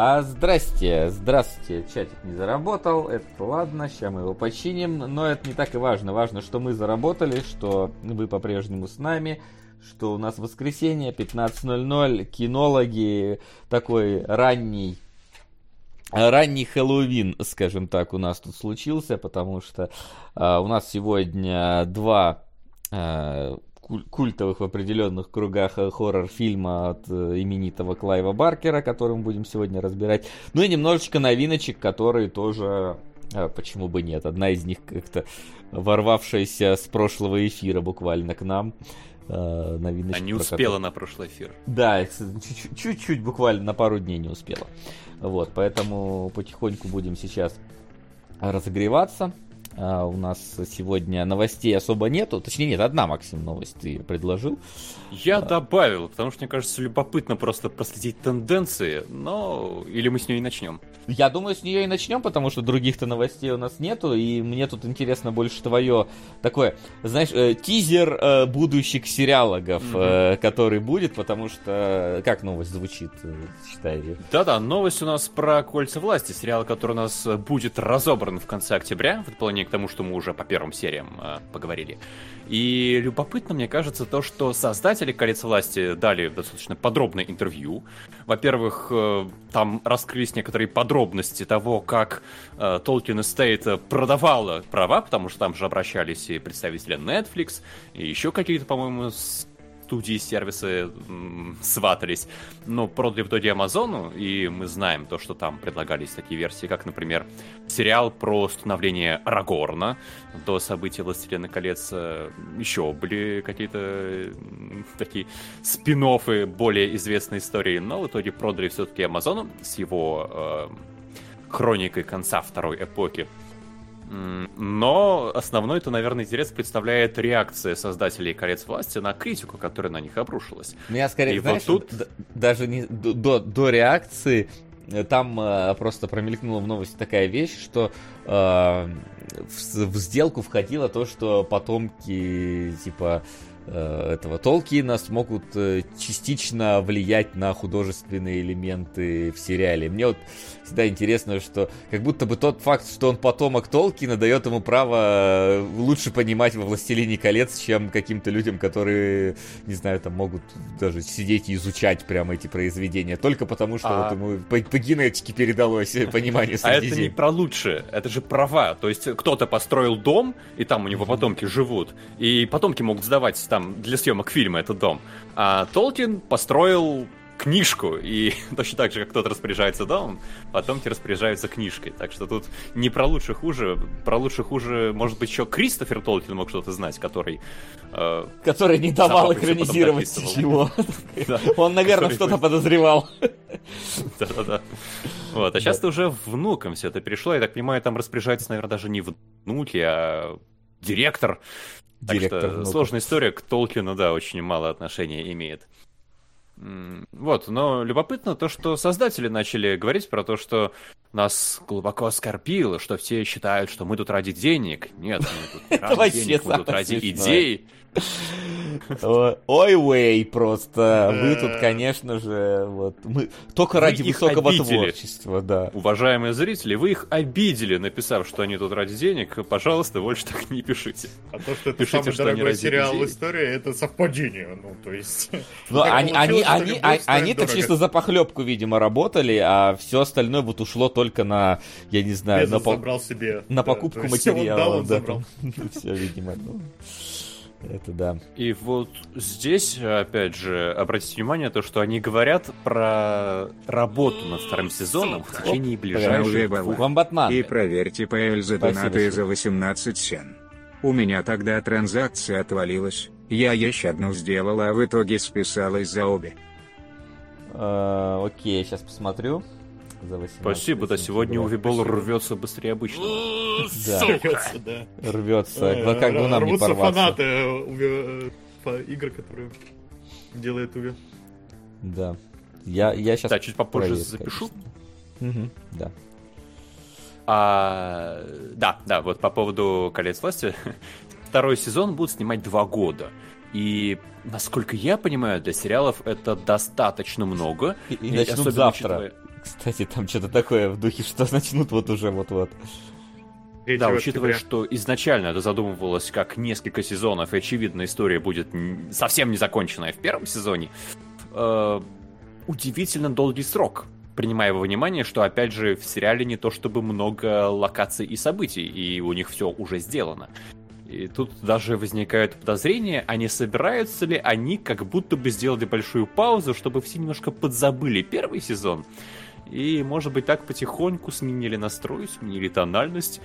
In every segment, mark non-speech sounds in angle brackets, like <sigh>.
А здрасте, здравствуйте, чатик не заработал, это ладно, сейчас мы его починим, но это не так и важно. Важно, что мы заработали, что вы по-прежнему с нами, что у нас воскресенье, 15.00, кинологи, такой ранний ранний Хэллоуин, скажем так, у нас тут случился, потому что э, у нас сегодня два э, культовых в определенных кругах хоррор-фильма от э, именитого Клайва Баркера, который мы будем сегодня разбирать. Ну и немножечко новиночек, которые тоже, э, почему бы нет, одна из них как-то ворвавшаяся с прошлого эфира буквально к нам. Э, новиночка. А не успела который... на прошлый эфир. Да, чуть-чуть, буквально на пару дней не успела. Вот, поэтому потихоньку будем сейчас разогреваться. А, у нас сегодня новостей особо нету. Точнее, нет, одна, Максим, новость ты предложил. Я а... добавил, потому что, мне кажется, любопытно просто проследить тенденции, но... Или мы с нее и начнем? Я думаю, с нее и начнем, потому что других-то новостей у нас нету, и мне тут интересно больше твое такое, знаешь, э, тизер э, будущих сериалогов, mm-hmm. э, который будет, потому что... Как новость звучит, э, считай? Да-да, новость у нас про «Кольца власти», сериал, который у нас будет разобран в конце октября, в дополнение к тому, что мы уже по первым сериям э, поговорили. И любопытно, мне кажется, то, что создатели «Колец власти» дали достаточно подробное интервью. Во-первых, э, там раскрылись некоторые подробности того, как э, Tolkien Estate продавала права, потому что там же обращались и представители Netflix, и еще какие-то, по-моему, студии и сервисы сватались, но продали в итоге Амазону, и мы знаем то, что там предлагались такие версии, как, например, сериал про становление Арагорна до событий «Властелина колец». Э, Еще были какие-то такие спин более известной истории, но в итоге продали все-таки Амазону с его э, хроникой конца второй эпохи. Но основной это, наверное, интерес представляет реакция создателей «Колец власти» на критику, которая на них обрушилась. Ну, я скорее, И знаешь, вот тут... даже не до, до реакции э, там э, просто промелькнула в новости такая вещь, что э, в, в сделку входило то, что потомки типа Э, этого Толкина смогут э, частично влиять на художественные элементы в сериале. Мне вот всегда интересно, что как будто бы тот факт, что он потомок Толкина, дает ему право э, лучше понимать во «Властелине колец», чем каким-то людям, которые, не знаю, там могут даже сидеть и изучать прямо эти произведения, только потому что а... вот ему по, по генетике передалось <laughs> понимание А это не про лучше, это же права. То есть кто-то построил дом, и там у него потомки живут, и потомки могут сдавать там для съемок фильма этот дом. А Толкин построил книжку, и <laughs> точно так же, как кто-то распоряжается домом, потомки распоряжаются книжкой. Так что тут не про лучше хуже, про лучше хуже, может быть, еще Кристофер Толкин мог что-то знать, который... Э, который не давал экранизировать его. <laughs> Он, наверное, что-то подозревал. <laughs> Да-да-да. Вот, а сейчас уже внукам все это перешло. Я так понимаю, там распоряжается, наверное, даже не внуки, а директор Директор так что сложная история к Толкину, да, очень мало отношения имеет. Вот, но любопытно то, что создатели начали говорить про то, что нас глубоко оскорбило, что все считают, что мы тут ради денег. Нет, мы тут ради денег, мы тут ради идей. Ой, вей, просто. Вы тут, конечно же, вот мы только ради высокого творчества, да. Уважаемые зрители, вы их обидели, написав, что они тут ради денег. Пожалуйста, больше так не пишите. А то, что это пишите, самый что дорогой сериал в истории, это совпадение. Ну, то есть... Ну, они, они, они, они-то чисто за похлебку, видимо, работали, а все остальное вот ушло только на, я не знаю, на, по... себе, на покупку материала. <laughs> Все, видимо. Это да. И вот здесь, опять же, обратите внимание, то, что они говорят про работу над вторым сезоном в течение ближайших двух... Вам Батман. И проверьте по Эльзе донаты за 18 сен. У меня тогда транзакция отвалилась. Я еще одну сделала, а в итоге списалась за обе. Uh, окей, сейчас посмотрю за 18. Спасибо, да, сегодня Увибол рвется быстрее обычного. Да. <laughs> Рвется, да. Рвется. Как бы нам не порваться. фанаты э, э, игр, которые делает Уви. Да. Я, я сейчас... Да, чуть попозже запишу. Угу, да. А, да, да, вот по поводу «Колец власти». <laughs> Второй сезон будут снимать два года. И, насколько я понимаю, для сериалов это достаточно много. И, и, и начнут завтра. Учитывая... Кстати, там что-то такое в духе, что <laughs> начнут вот уже вот-вот. Да, учитывая, что изначально это задумывалось как несколько сезонов, и очевидно, история будет совсем не законченная в первом сезоне, э, удивительно долгий срок, принимая во внимание, что, опять же, в сериале не то чтобы много локаций и событий, и у них все уже сделано. И тут даже возникают подозрения, а не собираются ли они как будто бы сделали большую паузу, чтобы все немножко подзабыли первый сезон, и, может быть, так потихоньку сменили настрой, сменили тональность,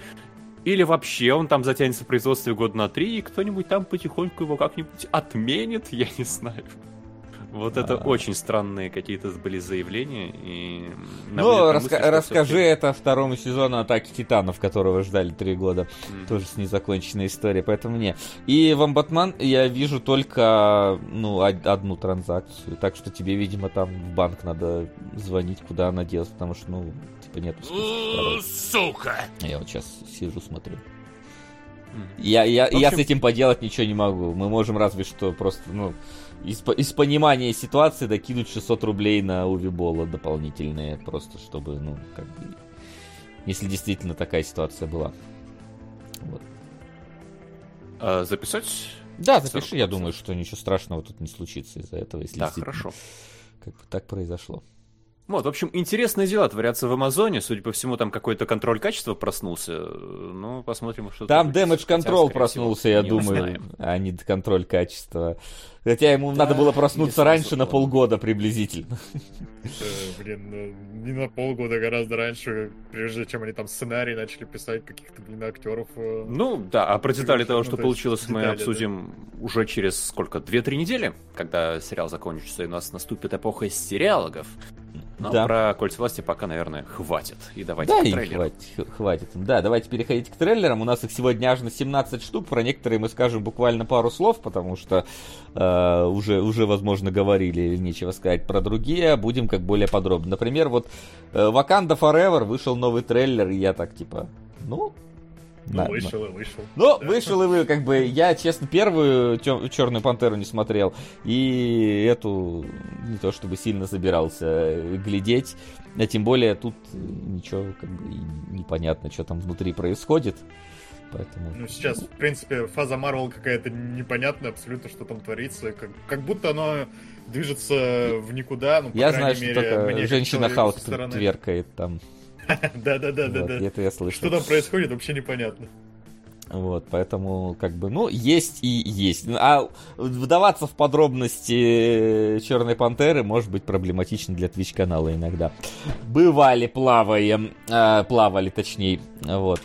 или вообще он там затянется в производстве года на три, и кто-нибудь там потихоньку его как-нибудь отменит, <laughs> я не знаю. Вот это а... очень странные какие-то были заявления. И ну, раска- мысли, расскажи это второму сезону Атаки Титанов, которого ждали три года. Mm-hmm. Тоже с незаконченной историей, поэтому не. И в Амбатман я вижу только ну, одну транзакцию. Так что тебе, видимо, там в банк надо звонить, куда она делась, потому что, ну, типа нет Сука! Я вот сейчас сижу, смотрю. Я, я, общем... я с этим поделать ничего не могу. Мы можем разве что просто, ну, из, из понимания ситуации докинуть 600 рублей на Увибола дополнительные, просто чтобы, ну, как бы, если действительно такая ситуация была. Вот. А, записать? Да, запиши, я думаю, что ничего страшного тут не случится из-за этого, если да, хорошо. как бы так произошло. Вот, в общем, интересные дела творятся в Амазоне. Судя по всему, там какой-то контроль качества проснулся. Ну, посмотрим, что Там Damage Control проснулся, я думаю, узнаем. а не контроль качества. Хотя ему да, надо было проснуться раньше на полгода приблизительно. Блин, ну, не на полгода, гораздо раньше, прежде чем они там сценарий начали писать каких-то, блин, актеров. Э, ну, да, а про детали того, что получилось, мы обсудим уже через сколько? Две-три недели, когда сериал закончится, и у нас наступит эпоха сериалогов. Но да. про кольца власти пока, наверное, хватит. И давайте да, к трейлерам. Хватит, хватит. Да, давайте переходить к трейлерам. У нас их сегодня аж на 17 штук. Про некоторые мы скажем буквально пару слов, потому что э, уже, уже, возможно, говорили, нечего сказать про другие. Будем как более подробно. Например, вот э, Wakanda Forever вышел новый трейлер, и я так типа, ну, ну, вышел на... и вышел. Ну, да. вышел и вы, как бы, я, честно, первую Черную Пантеру не смотрел, и эту не то чтобы сильно собирался глядеть, а тем более тут ничего, как бы, непонятно, что там внутри происходит. Поэтому... Ну, сейчас, в принципе, фаза Марвел какая-то непонятная абсолютно, что там творится. Как, как будто оно движется в никуда. Ну, я знаю, мере, что только женщина Халк тверкает там. <laughs> Да-да-да, да. Это я слышу. Что там происходит, вообще непонятно. Вот, поэтому, как бы, ну, есть и есть. А вдаваться в подробности Черной Пантеры может быть проблематично для Twitch канала иногда. Бывали, плаваем, э, плавали, точнее, вот.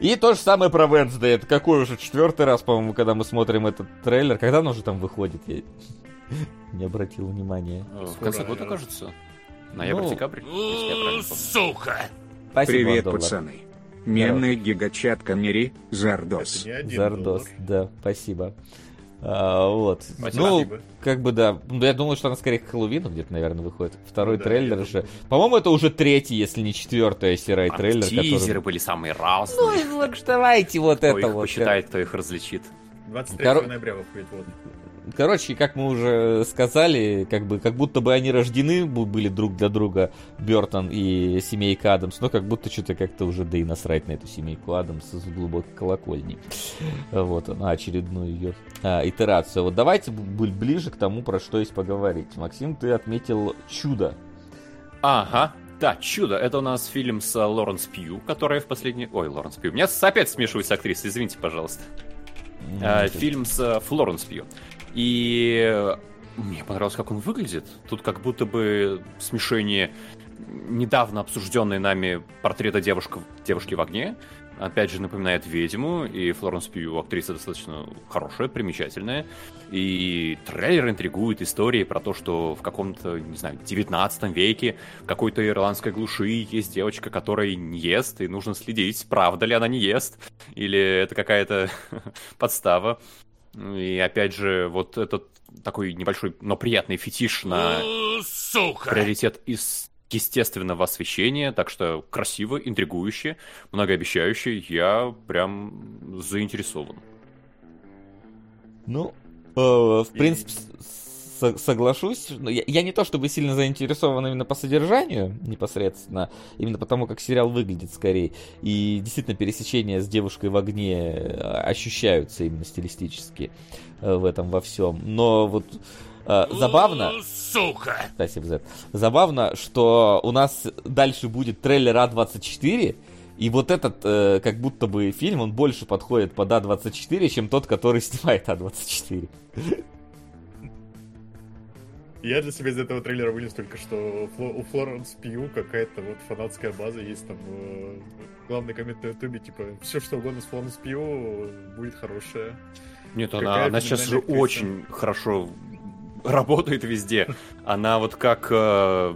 И то же самое про Wednesday. Это какой уже четвертый раз, по-моему, когда мы смотрим этот трейлер. Когда он уже там выходит? Я <laughs> не обратил внимания. В конце года, кажется. Ноябрь-декабрь, ну, Сука! Спасибо, Привет, доллар. пацаны. Мемный гигачат Камери, Зардос. Зардос, да, спасибо. А, вот. Спасибо. Ну, как бы да. Ну, я думаю, что она скорее к Хэллоуину где-то, наверное, выходит. Второй да, трейлер же. По-моему, это уже третий, если не четвертый серый а трейлер. Тизеры который... были самые разные. Ну, вот давайте вот кто это их вот. посчитает, кто их различит. 23 Кор... ноября выходит вот. Короче, как мы уже сказали, как бы как будто бы они рождены были друг для друга, Бертон и семейка Адамс, но как будто что-то как-то уже да и насрать на эту семейку Адамс с глубокой колокольни. Вот, на очередную ее а, итерацию. Вот давайте ближе к тому, про что есть поговорить. Максим, ты отметил чудо. Ага, да, «Чудо» — это у нас фильм с Лоренс Пью, которая в последний... Ой, Лоренс Пью. У меня опять смешиваются актрисы, извините, пожалуйста. Mm-hmm. Фильм с Флоренс Пью. И мне понравилось, как он выглядит. Тут как будто бы смешение недавно обсужденной нами портрета девушка, девушки в огне. Опять же, напоминает ведьму, и Флоренс Пью актриса достаточно хорошая, примечательная. И трейлер интригует истории про то, что в каком-то, не знаю, 19 веке в какой-то ирландской глуши есть девочка, которая не ест, и нужно следить, правда ли она не ест, или это какая-то <laughs> подстава. И опять же, вот этот такой небольшой, но приятный фетиш на Сука! приоритет из естественного освещения, так что красиво, интригующе, многообещающе. Я прям заинтересован. Ну, э, в принципе, соглашусь. Я, я не то чтобы сильно заинтересован именно по содержанию непосредственно, именно потому как сериал выглядит скорее. И действительно пересечения с девушкой в огне ощущаются именно стилистически э, в этом во всем. Но вот э, забавно... Сука! Спасибо, Зет. Забавно, что у нас дальше будет трейлер А24, и вот этот, э, как будто бы фильм, он больше подходит под А24, чем тот, который снимает А24. Я для себя из этого трейлера вынес только, что у Флоренс Пью какая-то вот фанатская база есть там. Э, главный коммент на ютубе, типа, все что угодно с Флоренс Пью будет хорошее. Нет, она, она сейчас же очень хорошо работает везде. Она вот как э,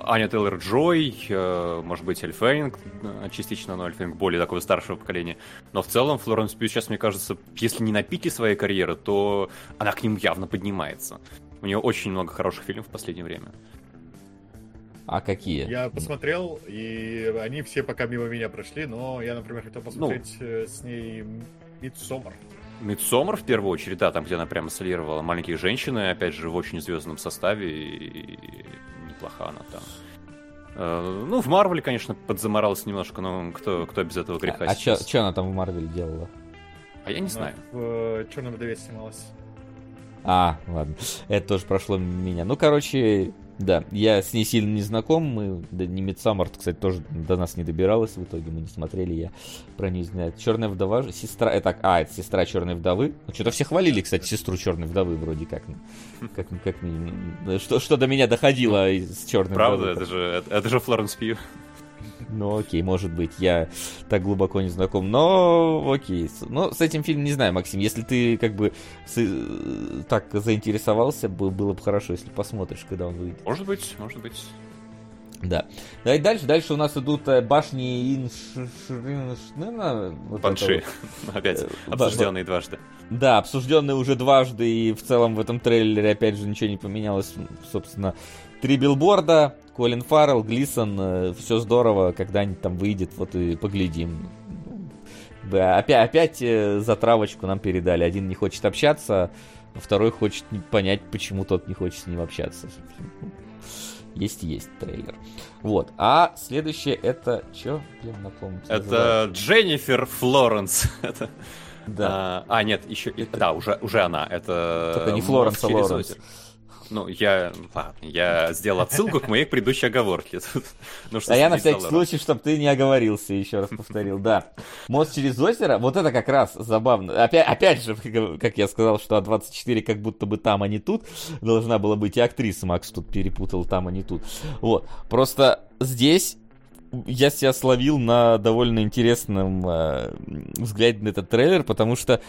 Аня Тейлор Джой, э, может быть, Эльфенинг, э, частично, но Эльфенинг более такого старшего поколения. Но в целом Флоренс Пью сейчас, мне кажется, если не на пике своей карьеры, то она к ним явно поднимается. У нее очень много хороших фильмов в последнее время. А какие? Я посмотрел, и они все пока мимо меня прошли, но я, например, хотел посмотреть ну, с ней Мидсомер. Мидсомер в первую очередь, да, там, где она прямо солировала маленьких женщин, и, опять же, в очень звездном составе, и неплоха она там. Э, ну, в Марвеле, конечно, подзаморалась немножко, но кто, кто без этого греха А, а что она там в Марвеле делала? А я не она знаю. В э, Черном вдове снималась. А, ладно. Это тоже прошло меня. Ну, короче, да, я с ней сильно не знаком, мы, да, не Мидсаммар, кстати, тоже до нас не добиралась, в итоге мы не смотрели, я про нее знаю. Черная вдова, сестра, это, а, это сестра Черной вдовы. Ну, что-то все хвалили, кстати, сестру Черной вдовы вроде как. Как, как, как что, что до меня доходило из Черной Правда, вдовы. это же, это, это же Флоренс Пью. Ну окей, может быть, я так глубоко не знаком, но окей. Ну, с этим фильмом не знаю, Максим, если ты как бы с, э, так заинтересовался, было бы хорошо, если посмотришь, когда он выйдет. Может быть, может быть. Да. Давай дальше. Дальше у нас идут э, башни Иншриншнена. Вот Банши. <laughs> Опять. Э, обсужденные дважды. Да, обсужденные уже дважды, и в целом в этом трейлере опять же ничего не поменялось. Собственно, три билборда, Колин Фаррелл, Глисон, э, все здорово, когда-нибудь там выйдет, вот и поглядим. Опять, опять затравочку нам передали. Один не хочет общаться, а второй хочет понять, почему тот не хочет с ним общаться есть есть трейлер. Вот. А следующее это что? Блин, напомните. Это называется? Дженнифер Флоренс. <laughs> это... Да. А, а, нет, еще. Это... Да, уже, уже она. Это. Только не Флоренс, а Лоренс. Ну, я, ладно, я сделал отсылку к моей предыдущей оговорке. <laughs> ну, что а я на всякий случай, чтобы ты не оговорился, еще раз повторил, да. Мост через озеро, вот это как раз забавно. Опять, опять же, как я сказал, что А24 как будто бы там, а не тут. Должна была быть и актриса, Макс тут перепутал там, а не тут. Вот, просто здесь я себя словил на довольно интересном э, взгляде на этот трейлер, потому что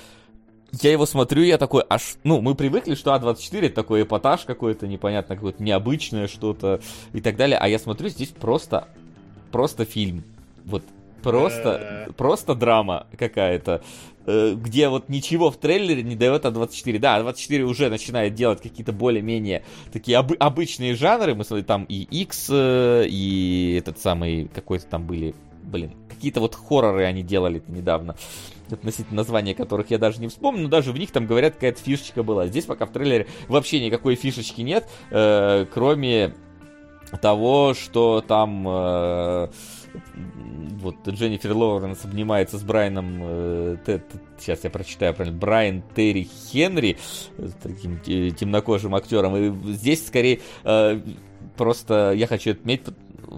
я его смотрю, я такой, аж, ну, мы привыкли, что А24 это такой эпатаж какой-то, непонятно, какое-то необычное что-то и так далее, а я смотрю, здесь просто, просто фильм, вот, просто, просто драма какая-то, э, где вот ничего в трейлере не дает А24. Да, А24 уже начинает делать какие-то более-менее такие об- обычные жанры, мы смотрим, там и X, э, и этот самый, какой-то там были, блин, какие-то вот хорроры они делали недавно относительно названия которых я даже не вспомню, но даже в них там говорят, какая-то фишечка была. Здесь пока в трейлере вообще никакой фишечки нет, э, кроме того, что там э, вот Дженнифер Лоуренс обнимается с Брайаном, э, т, сейчас я прочитаю правильно, Брайан Терри Хенри, таким темнокожим актером, и здесь скорее э, просто я хочу отметить,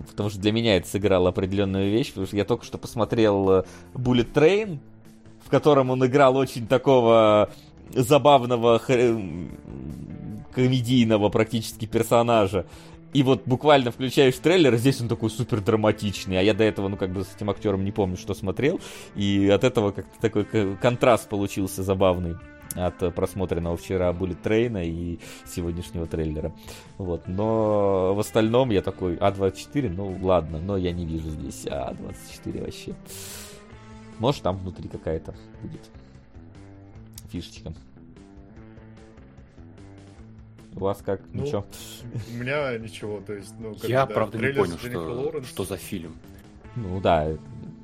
потому что для меня это сыграло определенную вещь, потому что я только что посмотрел э, Bullet Train, в котором он играл очень такого забавного комедийного практически персонажа. И вот буквально включаешь трейлер, здесь он такой супер драматичный, а я до этого, ну, как бы с этим актером не помню, что смотрел, и от этого как-то такой контраст получился забавный от просмотренного вчера Bullet Трейна и сегодняшнего трейлера. Вот. Но в остальном я такой, А24, ну ладно, но я не вижу здесь А24 вообще. Может, там внутри какая-то будет фишечка. У вас как? Ну, ничего? У меня ничего, то есть, ну, как Я, да, правда, не понял, что, что за фильм. Ну да,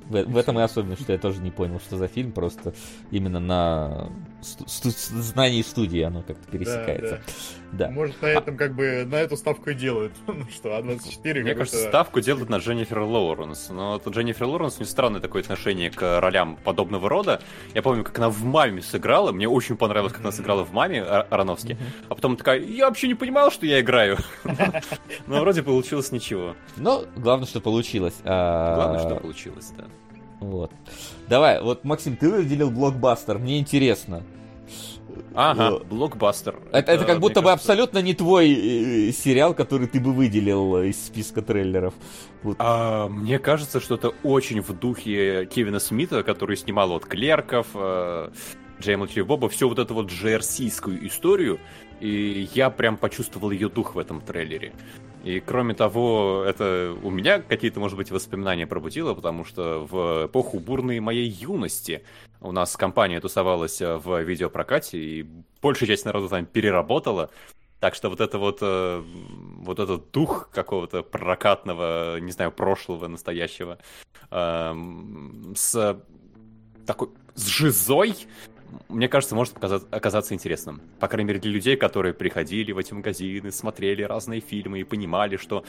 в, в этом и особенно, что я тоже не понял, что за фильм, просто именно на знаний студии оно как-то пересекается. Да, да. Может, на этом как бы на эту ставку и делают. <laughs> ну что, А24 Мне кажется, ставку делают на Дженнифер Лоуренс. Но вот Дженнифер Лоуренс не странное такое отношение к ролям подобного рода. Я помню, как она в «Маме» сыграла. Мне очень понравилось, как она сыграла в «Маме» Ароновски. А потом такая, я вообще не понимал, что я играю. <laughs> Но вроде получилось ничего. Ну, главное, что получилось. А, главное, что получилось, да. Вот. Давай, вот, Максим, ты выделил блокбастер, мне интересно. Ага, блокбастер. Это, это, как будто бы кажется... абсолютно не твой э, сериал, который ты бы выделил из списка трейлеров. Вот. А, мне кажется, что это очень в духе Кевина Смита, который снимал вот клерков, э, Джейма Боба, все вот эту вот GRC-скую историю. И я прям почувствовал ее дух в этом трейлере. И кроме того, это у меня какие-то, может быть, воспоминания пробудило, потому что в эпоху бурной моей юности у нас компания тусовалась в видеопрокате, и большая часть народу там переработала. Так что вот это вот, э, вот этот дух какого-то прокатного, не знаю, прошлого, настоящего, эм, с такой, с жизой, мне кажется, может оказаться, интересным. По крайней мере, для людей, которые приходили в эти магазины, смотрели разные фильмы и понимали, что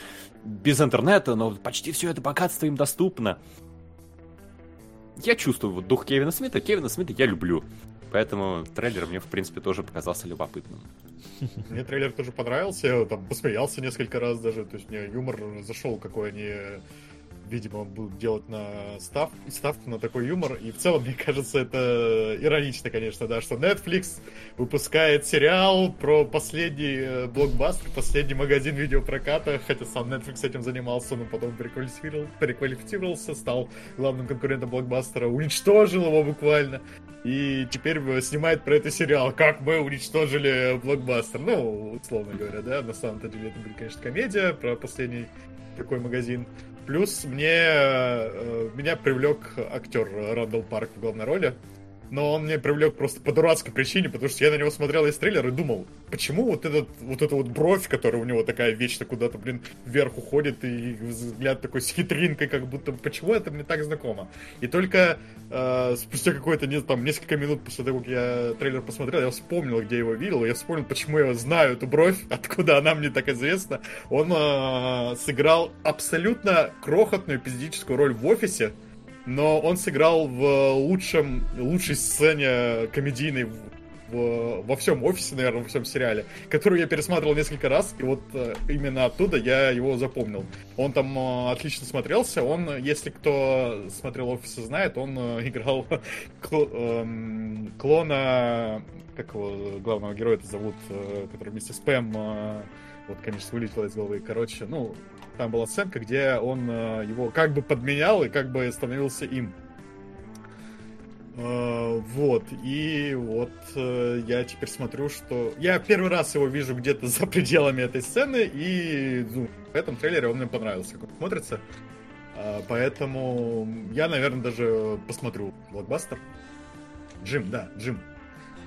без интернета, но почти все это богатство им доступно. Я чувствую вот дух Кевина Смита. Кевина Смита я люблю. Поэтому трейлер мне, в принципе, тоже показался любопытным. <laughs> Мне трейлер тоже понравился, я там посмеялся несколько раз даже, то есть мне юмор зашел, какой они видимо, будут делать на став, ставку на такой юмор. И в целом, мне кажется, это иронично, конечно, да, что Netflix выпускает сериал про последний э, блокбастер, последний магазин видеопроката, хотя сам Netflix этим занимался, но потом переквалифицировал, переквалифицировался, стал главным конкурентом блокбастера, уничтожил его буквально. И теперь снимает про это сериал, как мы уничтожили блокбастер. Ну, условно говоря, да, на самом-то деле это будет, конечно, комедия про последний такой магазин. Плюс мне э, меня привлек актер Рандall Парк в главной роли но он мне привлек просто по дурацкой причине, потому что я на него смотрел из трейлера и думал, почему вот, этот, вот эта вот бровь, которая у него такая вечно куда-то, блин, вверх уходит, и взгляд такой с хитринкой, как будто, почему это мне так знакомо? И только э, спустя какое-то, не, там, несколько минут после того, как я трейлер посмотрел, я вспомнил, где его видел, я вспомнил, почему я знаю эту бровь, <laughs> откуда она мне так известна. Он э, сыграл абсолютно крохотную эпизодическую роль в офисе, но он сыграл в лучшем, лучшей сцене комедийной в, во всем офисе, наверное, во всем сериале, которую я пересматривал несколько раз, и вот э, именно оттуда я его запомнил. Он там э, отлично смотрелся, он, если кто смотрел офисы знает, он э, <laughs> играл кл, э, клона, как его главного героя это зовут, который вместе с Пэм, вот, конечно, вылетело из головы, короче, ну, там была сценка, где он э, его как бы подменял и как бы становился им. Э, вот, и вот э, я теперь смотрю, что... Я первый раз его вижу где-то за пределами этой сцены, и ну, в этом трейлере он мне понравился, как он смотрится. Поэтому я, наверное, даже посмотрю блокбастер. Джим, да, Джим.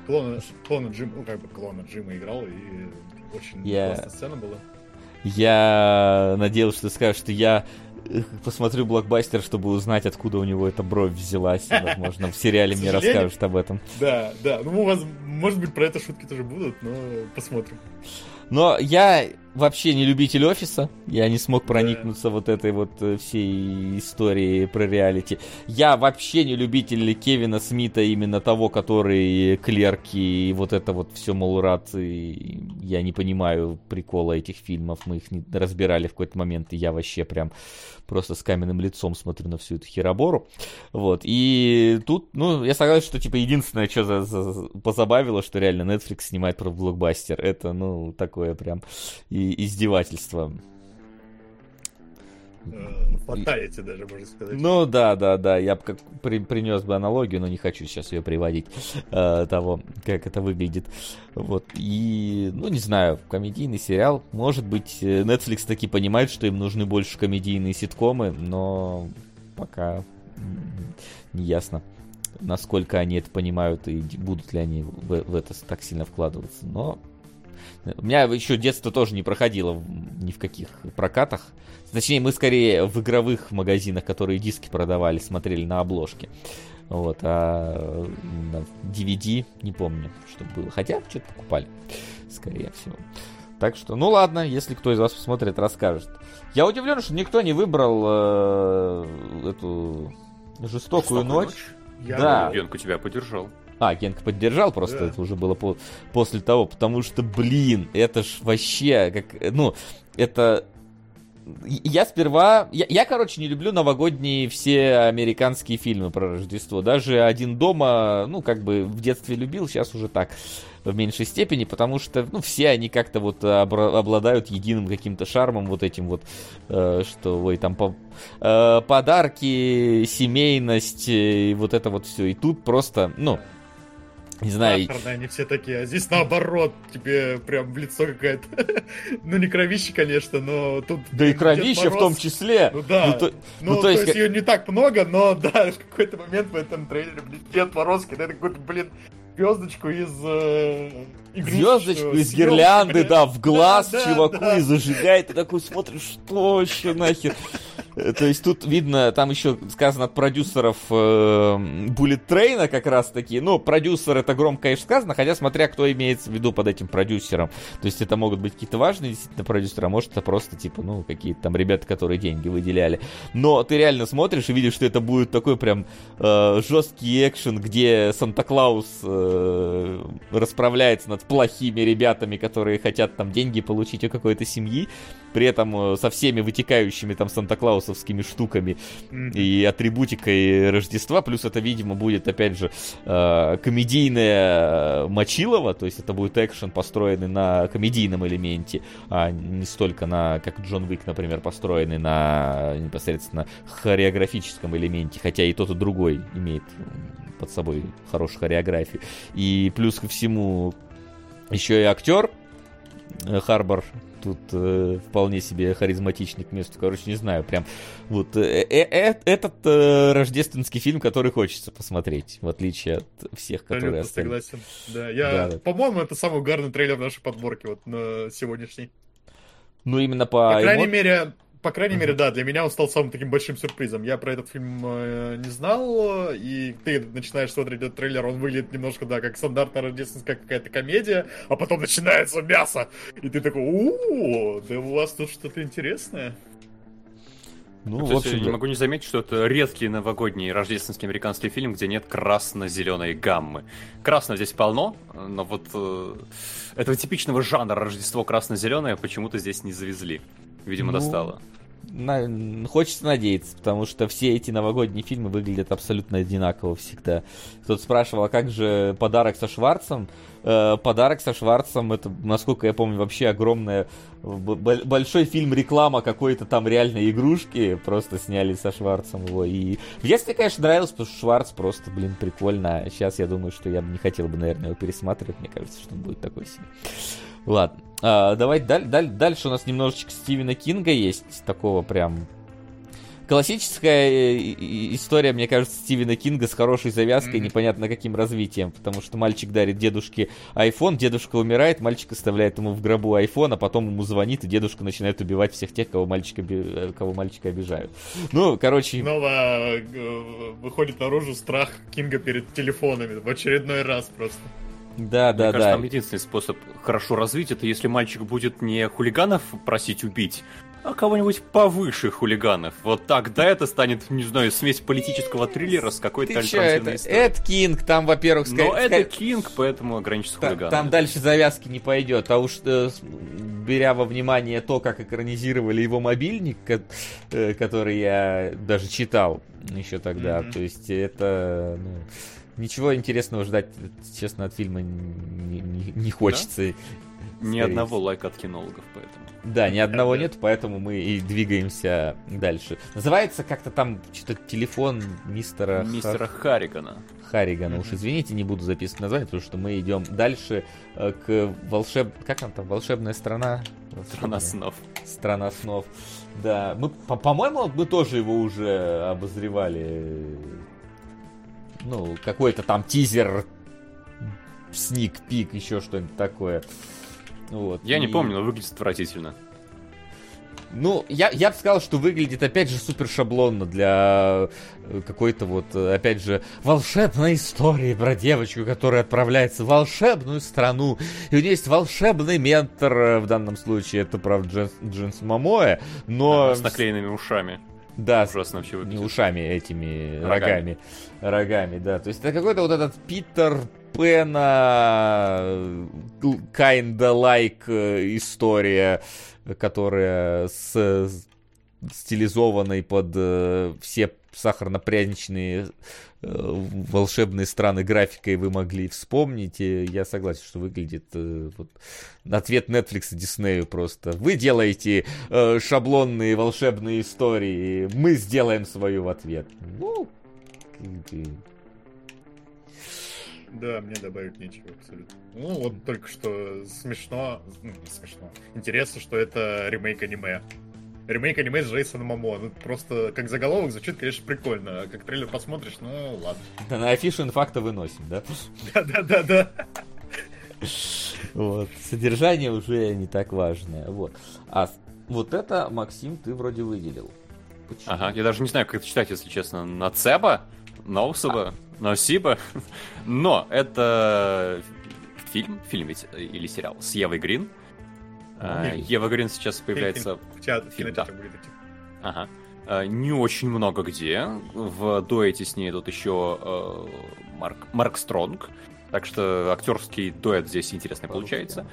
Клона, клона Джим, ну как бы клона Джима играл, и очень я... классная сцена была. Я надеялся, что ты скажешь, что я э, посмотрю блокбастер, чтобы узнать, откуда у него эта бровь взялась. Возможно, в сериале мне расскажут об этом. Да, да. Ну, у вас, может быть, про это шутки тоже будут, но посмотрим. Но я вообще не любитель офиса. Я не смог проникнуться вот этой вот э, всей историей про реалити. Я вообще не любитель Кевина Смита, именно того, который клерки и вот это вот все, мол, рад. Я не понимаю прикола этих фильмов. Мы их не разбирали в какой-то момент, и я вообще прям просто с каменным лицом смотрю на всю эту херобору. Вот. И тут, ну, я согласен, что, типа, единственное, что за, за, позабавило, что реально Netflix снимает про блокбастер. Это, ну, такое прям и издевательство. Фаталити даже, можно сказать. Ну да, да, да. Я бы как при, принес бы аналогию, но не хочу сейчас ее приводить э, того, как это выглядит. Вот. И, ну, не знаю, комедийный сериал. Может быть, э, Netflix таки понимает, что им нужны больше комедийные ситкомы, но пока не ясно, насколько они это понимают и будут ли они в, в это так сильно вкладываться. Но у меня еще детство тоже не проходило ни в каких прокатах. Точнее, мы скорее в игровых магазинах, которые диски продавали, смотрели на обложке. Вот, а DVD не помню, что было. Хотя что-то покупали, скорее всего. Так что, ну ладно, если кто из вас посмотрит, расскажет. Я удивлен, что никто не выбрал э, эту жестокую, Жестокую ночь. ночь? Я Да. Генка тебя поддержал. А, Генка поддержал, просто Да. это уже было по- после того, потому что, блин, это ж вообще, как, ну, это... Я сперва... Я, я, короче, не люблю новогодние все американские фильмы про Рождество. Даже «Один дома», ну, как бы в детстве любил, сейчас уже так, в меньшей степени, потому что, ну, все они как-то вот обладают единым каким-то шармом, вот этим вот, э, что, ой, там по- э, подарки, семейность, э, и вот это вот все. И тут просто, ну, не знаю, Сахарные они все такие, а здесь наоборот, тебе прям в лицо какая-то. <laughs> Ну, не кровище, конечно, но тут... да и кровище в том числе. Ну да. Ну, то- Ну, ну, то, то есть есть, как- ее не так много, но <laughs> да, в какой-то момент в этом трейлере, блин, Дед Мороз кидает какую-то, блин, звездочку из э, игрушечного Звездочку из гирлянды, блин. да, в глаз Да, да, чуваку да. и зажигает. Ты такой смотришь, что еще нахер? Э, То есть тут видно, там еще сказано от продюсеров э, Bullet Train как раз таки. Ну, продюсер это громко, конечно, сказано, хотя смотря кто имеется в виду под этим продюсером. То есть это могут быть какие-то важные действительно продюсеры, а может это просто типа, ну, какие-то там ребята, которые деньги выделяли. Но ты реально смотришь и видишь, что это будет такой прям э, жесткий экшен, где Санта-Клаус расправляется над плохими ребятами, которые хотят там деньги получить у какой-то семьи, при этом со всеми вытекающими там Санта-Клаусовскими штуками и атрибутикой Рождества, плюс это, видимо, будет, опять же, э, комедийное Мочилово, то есть это будет экшен, построенный на комедийном элементе, а не столько на, как Джон Уик, например, построенный на непосредственно хореографическом элементе, хотя и тот, и другой имеет под собой хорошую хореографию. И плюс ко всему еще и актер э, Харбор тут э, вполне себе харизматичный к месту. Короче, не знаю, прям вот э, э, э, этот э, рождественский фильм, который хочется посмотреть, в отличие от всех, которые Абсолютно остальные. согласен. Да, я, Да, да. по-моему, это самый угарный трейлер в нашей подборке вот на сегодняшний. Ну, именно по... По крайней эмо- мере, по крайней мере, да, для меня он стал самым таким большим сюрпризом. Я про этот фильм э, не знал, и ты начинаешь смотреть этот трейлер, он выглядит немножко, да, как стандартная рождественская какая-то комедия, а потом начинается мясо, и ты такой, у да у вас тут что-то интересное. Ну, Ну, в общем, не могу не заметить, что это редкий новогодний рождественский американский фильм, где нет красно-зеленой гаммы. Красного здесь полно, но вот э, этого типичного жанра Рождество красно-зеленое почему-то здесь не завезли. Видимо, Ну, достало. на- хочется надеяться, потому что все эти новогодние фильмы выглядят абсолютно одинаково всегда. Кто-то спрашивал, а как же подарок со Шварцем? Э, подарок со Шварцем, это, насколько я помню, вообще огромная, б- большой фильм реклама какой-то там реальной игрушки, просто сняли со Шварцем его. И в детстве, конечно, нравилось, потому что Шварц просто, блин, прикольно. А сейчас я думаю, что я бы не хотел бы, наверное, его пересматривать. Мне кажется, что он будет такой себе. Ладно, а, давайте даль- даль- дальше у нас немножечко Стивена Кинга есть, такого прям классическая э, история, мне кажется, Стивена Кинга с хорошей завязкой, непонятно каким развитием, потому что мальчик дарит дедушке iPhone, дедушка умирает, мальчик оставляет ему в гробу iPhone, а потом ему звонит, и дедушка начинает убивать всех тех, кого, мальчик оби- э, кого мальчика обижают. Ну, короче, Снова э, выходит наружу страх Кинга перед телефонами в очередной раз просто. Да, Мне да, кажется, да. там единственный способ хорошо развить, это если мальчик будет не хулиганов просить убить, а кого-нибудь повыше хулиганов. Вот тогда это станет, не знаю, смесь политического триллера с какой-то чё, это, альтернативной историей. Эд Кинг, там, во-первых, ска- Но это Кинг, поэтому ограничится Та- хулиганами. Там дальше завязки не пойдет, а уж э, беря во внимание то, как экранизировали его мобильник, ко- э, который я даже читал еще тогда, Мгм. то есть это ну, ничего интересного ждать, честно, от фильма не, не- не хочется. Ни скорее одного лайка от кинологов, поэтому. Да, ни одного Да. нет, поэтому мы и двигаемся дальше. Называется как-то там что-то телефон мистера, Мистера Харригана. Харригана. Уж Мгм. извините, не буду записывать название, потому что мы идем дальше э, к волшеб... Как она там? Волшебная страна? Страна снов. Страна снов. Да, мы, по- по-моему, мы тоже его уже обозревали. Ну, какой-то там тизер, сник пик, еще что-нибудь такое. Вот. Я не И- помню, но выглядит отвратительно. Ну, я, я бы сказал, что выглядит, опять же, супер шаблонно для э, какой-то вот, э, опять же, волшебной истории про девочку, которая отправляется в волшебную страну. И у нее есть волшебный ментор, э, в данном случае это, правда, Джинс, Джинс Мамоэ, но... с наклеенными ушами. Да, Ужасно вообще выглядит. Не ушами, этими рогами. рогами. Рогами, да. То есть это какой-то вот этот Питер Пена kinda like история которая с стилизованной под э, все сахарно-пряничные э, волшебные страны графикой вы могли вспомнить. И я согласен, что выглядит э, вот, ответ Netflix и Disney просто. Вы делаете э, шаблонные волшебные истории, мы сделаем свою в ответ. Ну, да, мне добавить нечего абсолютно. Ну, вот только что смешно, ну, не смешно, интересно, что это ремейк аниме. Ремейк аниме с Джейсоном Мамо. Ну, просто как заголовок звучит, конечно, прикольно. А как трейлер посмотришь, ну, ладно. Да, на афишу инфакта выносим, да? <laughs> Да-да-да-да. Вот. Содержание уже не так важное. Вот. А вот это, Максим, ты вроде выделил. Почему? Ага, я даже не знаю, как это читать, если честно. Нацеба? Ноусаба? А, Носиба. <laughs> Но это фильм, фильм ведь или сериал с Евой Грин. А, Ева Грин сейчас появляется... В театре, да. Ага. А, не очень много где. В дуэте с ней тут еще э, Марк, Марк Стронг. Так что актерский дуэт здесь интересный получается.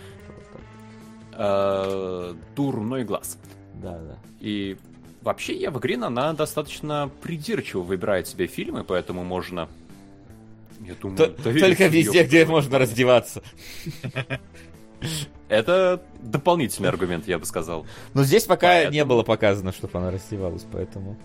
Э, Дурной глаз. Да, да. И вообще Ева Грин, она достаточно придирчиво выбирает себе фильмы, поэтому можно я думаю, Т- только везде, где можно раздеваться. <laughs> Это дополнительный аргумент, я бы сказал. Но здесь пока поэтому... не было показано, чтобы она раздевалась, поэтому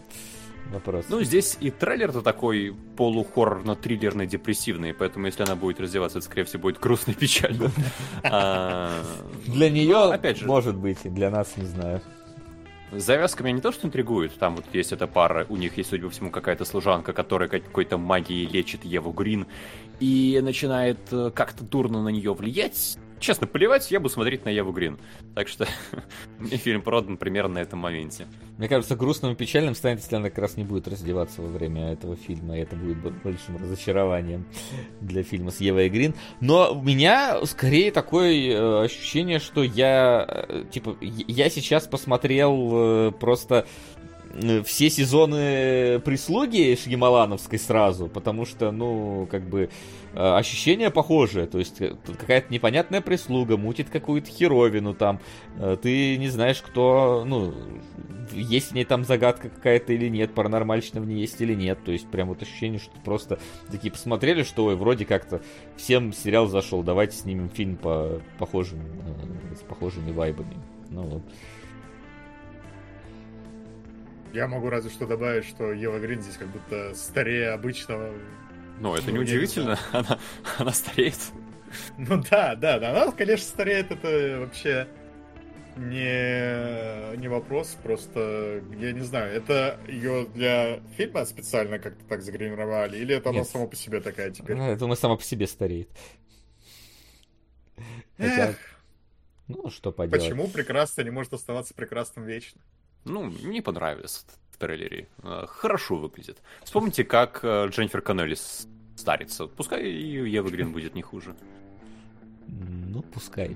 вопрос. Ну, здесь и трейлер-то такой полухоррорно-триллерный, депрессивный, поэтому если она будет раздеваться, это, скорее всего, будет грустно и печально. <laughs> А, для нее, опять же, может быть, и для нас, не знаю. Завязка меня не то, что интригует. Там вот есть эта пара, у них есть, судя по всему, какая-то служанка, которая какой-то магией лечит Еву Грин и начинает э, как-то дурно на нее влиять. Честно, поливать я буду смотреть на Еву Грин. Так что <laughs> мне фильм продан примерно на этом моменте. Мне кажется, грустным и печальным станет, если она как раз не будет раздеваться во время этого фильма. И это будет большим разочарованием для фильма с Евой Грин. Но у меня скорее такое э, ощущение, что я, э, типа, я сейчас посмотрел э, просто все сезоны прислуги Шьямалановской сразу, потому что, ну, как бы, э, ощущение похожее, то есть э, какая-то непонятная прислуга мутит какую-то херовину там, э, ты не знаешь, кто, ну, есть в ней там загадка какая-то или нет, паранормальщина в ней есть или нет, то есть прям вот ощущение, что просто такие посмотрели, что, ой, вроде как-то всем сериал зашел, давайте снимем фильм по похожим, с похожими вайбами, ну вот. Я могу разве что добавить, что Ева Грин здесь как будто старее обычного. Ну, это не удивительно, <laughs> она, она стареет. Ну да, да, да, она, конечно, стареет, это вообще не, не вопрос, просто, я не знаю, это ее для фильма специально как-то так загримировали, или это Нет. она сама по себе такая теперь? Ну, я думаю, сама по себе стареет. Хотя, ну, что поделать. Почему прекрасно не может оставаться прекрасным вечно? ну, мне понравилось в трейлере. Э, хорошо выглядит. Вспомните, как э, Дженнифер Коннелли старится. Пускай и Ева Грин будет не хуже. Ну, пускай.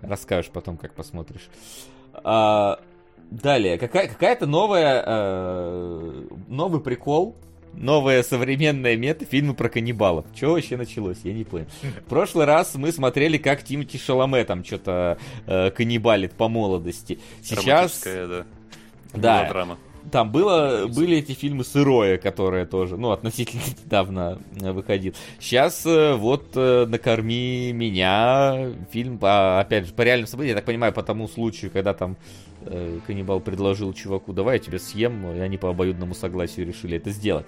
Расскажешь потом, как посмотришь. А, далее, какая- какая-то новая, э, новый прикол новая современная мета фильмы про каннибалов. Что вообще началось? Я не понял. В прошлый раз мы смотрели, как Тимати Шаломе там что-то э, каннибалит по молодости. Сейчас... да. Да. Драма. Там было, были эти фильмы сырое, которые тоже, ну, относительно <laughs> недавно э, выходил. Сейчас э, вот э, «Накорми меня» фильм, по, опять же, по реальным событиям, я так понимаю, по тому случаю, когда там каннибал предложил чуваку, давай я тебя съем, и они по обоюдному согласию решили это сделать.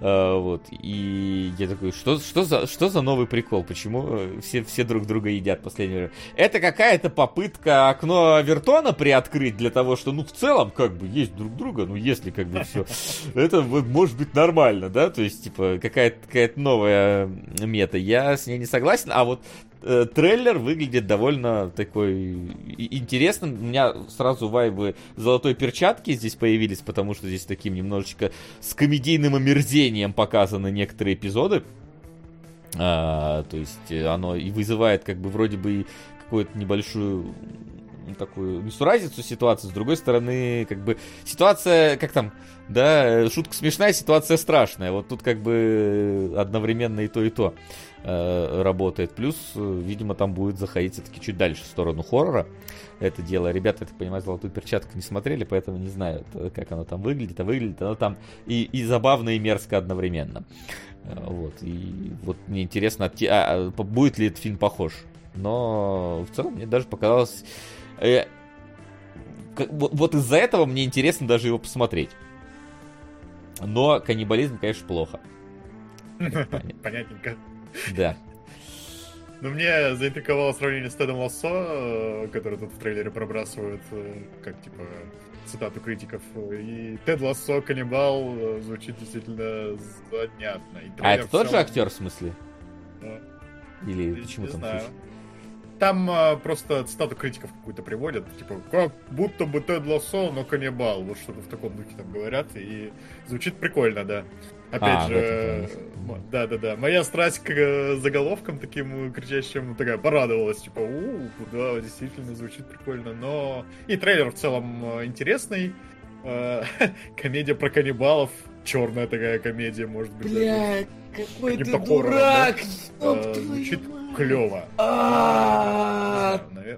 Э, вот, и я такой, что, что, за, что за новый прикол, почему э, все, все друг друга едят в последнее время? Это какая-то попытка окно Вертона приоткрыть для того, что, ну, в целом, как бы, есть друг друга, ну, если, как бы, все, это может быть нормально, да, то есть, типа, какая-то какая новая мета, я с ней не согласен, а вот э, трейлер выглядит довольно такой интересным. У меня сразу вайбы золотой перчатки здесь появились, потому что здесь таким немножечко с комедийным омерзением показаны некоторые эпизоды. А, то есть оно и вызывает как бы вроде бы какую-то небольшую такую несуразицу ситуации, с другой стороны, как бы ситуация, как там, да, шутка смешная, ситуация страшная. Вот тут как бы одновременно и то, и то э, работает. Плюс, видимо, там будет заходить все-таки чуть дальше в сторону хоррора. Это дело. Ребята, я так понимаю, золотую перчатку не смотрели, поэтому не знаю, как оно там выглядит. А выглядит оно там и, и забавно, и мерзко одновременно. Э, вот. И вот мне интересно, а, а, будет ли этот фильм похож. Но в целом мне даже показалось Э, вот, вот из-за этого мне интересно даже его посмотреть. Но каннибализм, конечно, плохо. <laughs> Понятненько. Да. Ну, мне заинтриговало сравнение с Тедом Лассо, э, который тут в трейлере пробрасывают, э, как типа цитату критиков. И Тед Лассо, каннибал, звучит действительно занятно. а это тот же актер в смысле? Или почему там? Знаю. Там а, просто цитату критиков какую-то приводят, типа, как будто бы Тед Лассо, но каннибал. Вот что-то в таком духе там говорят, и звучит прикольно, да. Опять а, же, да-да-да, моя страсть к э, заголовкам таким кричащим такая порадовалась, типа, у, да, действительно звучит прикольно, но и трейлер в целом э, интересный, э, <laughs> комедия про каннибалов, черная такая комедия, может быть. Бля, какой ты дурак! Звучит клево.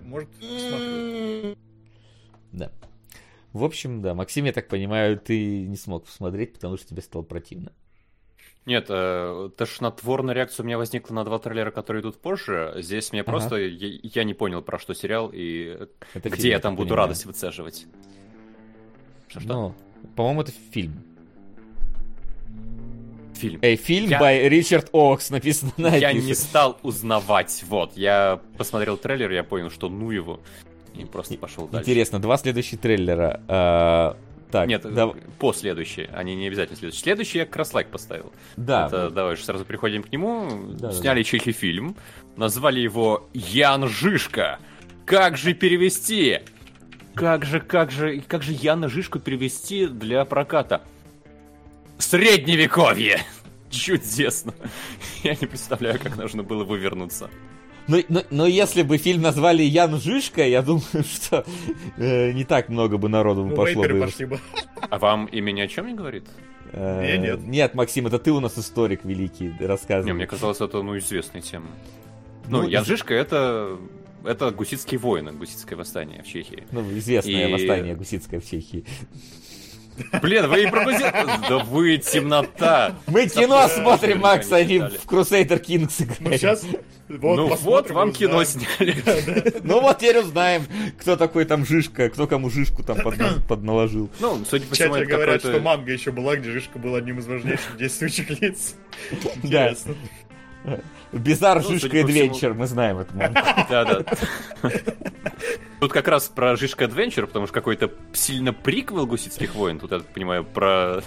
Может, Да. В общем, да, Максим, я так понимаю, ты не смог посмотреть, потому что тебе стало противно. Нет, э, тошнотворная реакция у меня возникла на два трейлера, которые идут позже. Здесь мне ага. просто... Я, я не понял, про что сериал и это где фильм, я там буду понимаю. радость выцеживать. Что? Ну, по-моему, это фильм фильм. Эй, фильм я... by Ричард Окс написано на Я не стал узнавать, вот. Я посмотрел трейлер, я понял, что ну его. И просто пошел дальше. Интересно, два следующих трейлера. Так, Нет, да... по следующие, они не обязательно следующие. Следующий я как раз лайк поставил. Да. Это, давай же сразу приходим к нему. Да, Сняли да. чехи фильм, назвали его Ян Жишка. Как же перевести? Как же, как же, как же Яна Жишку перевести для проката? Средневековье! <laughs> Чудесно. Я не представляю, как нужно было вывернуться. Но, но, но если бы фильм назвали Ян Жишка, я думаю, <laughs> что э, не так много бы народу ну, пошло бы. Пошли бы. <laughs> А вам имя ни о чем не говорит? Э, нет. Нет, Максим, это ты у нас историк великий, рассказывай. Не, мне казалось, это ну известная тема. Ну, ну Ян Жишка это это гуситские войны, гуситское восстание в Чехии. Ну, известное и... восстание гуситское в Чехии. Блин, вы и пропустили. Да вы темнота. Мы кино смотрим, Макс, а не в Crusader Kings играем. Вот, ну вот вам кино сняли. Ну вот теперь узнаем, кто такой там Жишка, кто кому Жишку там <clears throat> подналожил. Ну, судя по всему, говорят, что манга еще была, где Жишка был одним из важнейших действующих лиц. Интересно. Бизар, ну, Жишка Adventure, мы знаем эту мангу. Да-да. <laughs> Тут как раз про Жишка Adventure, потому что какой-то сильно приквел Гусицких войн, тут, я так понимаю, про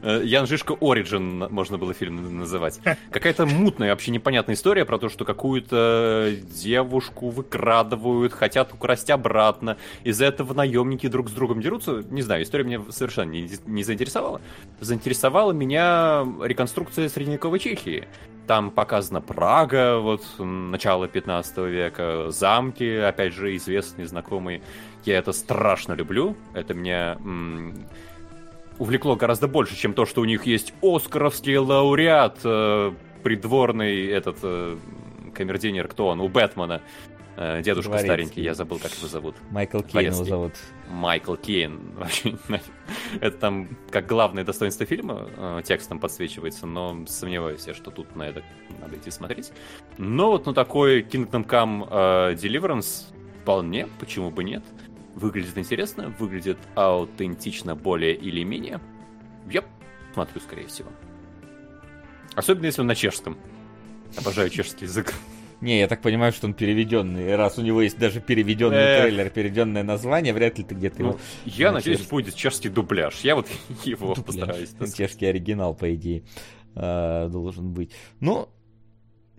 э, Ян Жишка Origin можно было фильм называть. Какая-то мутная, вообще непонятная история про то, что какую-то девушку выкрадывают, хотят украсть обратно, из-за этого наемники друг с другом дерутся. Не знаю, история меня совершенно не, не заинтересовала. Заинтересовала меня реконструкция средневековой Чехии. Там показана Прага, вот, начало 15 века, замки, опять же, известные, знакомые. Я это страшно люблю. Это меня м- увлекло гораздо больше, чем то, что у них есть Оскаровский лауреат, э, придворный этот э, камердинер, кто он, у Бэтмена. Э, дедушка Дворец. старенький, я забыл, как его зовут. Майкл Кейн его зовут. Майкл Кейн. <laughs> Это там как главное достоинство фильма э, текстом подсвечивается, но сомневаюсь я, что тут на это надо идти смотреть. Но вот на такой Kingdom Come э, Deliverance вполне, почему бы нет. Выглядит интересно, выглядит аутентично более или менее. Я смотрю, скорее всего. Особенно если он на чешском. Обожаю чешский язык. Не, я так понимаю, что он переведенный. Раз у него есть даже переведенный э. трейлер, переведенное название, вряд ли ты где-то его. Ну, я надеюсь, будет чешский дубляж. Я вот <laughs> его постараюсь. Чешский оригинал, по идее, э, должен быть. Ну,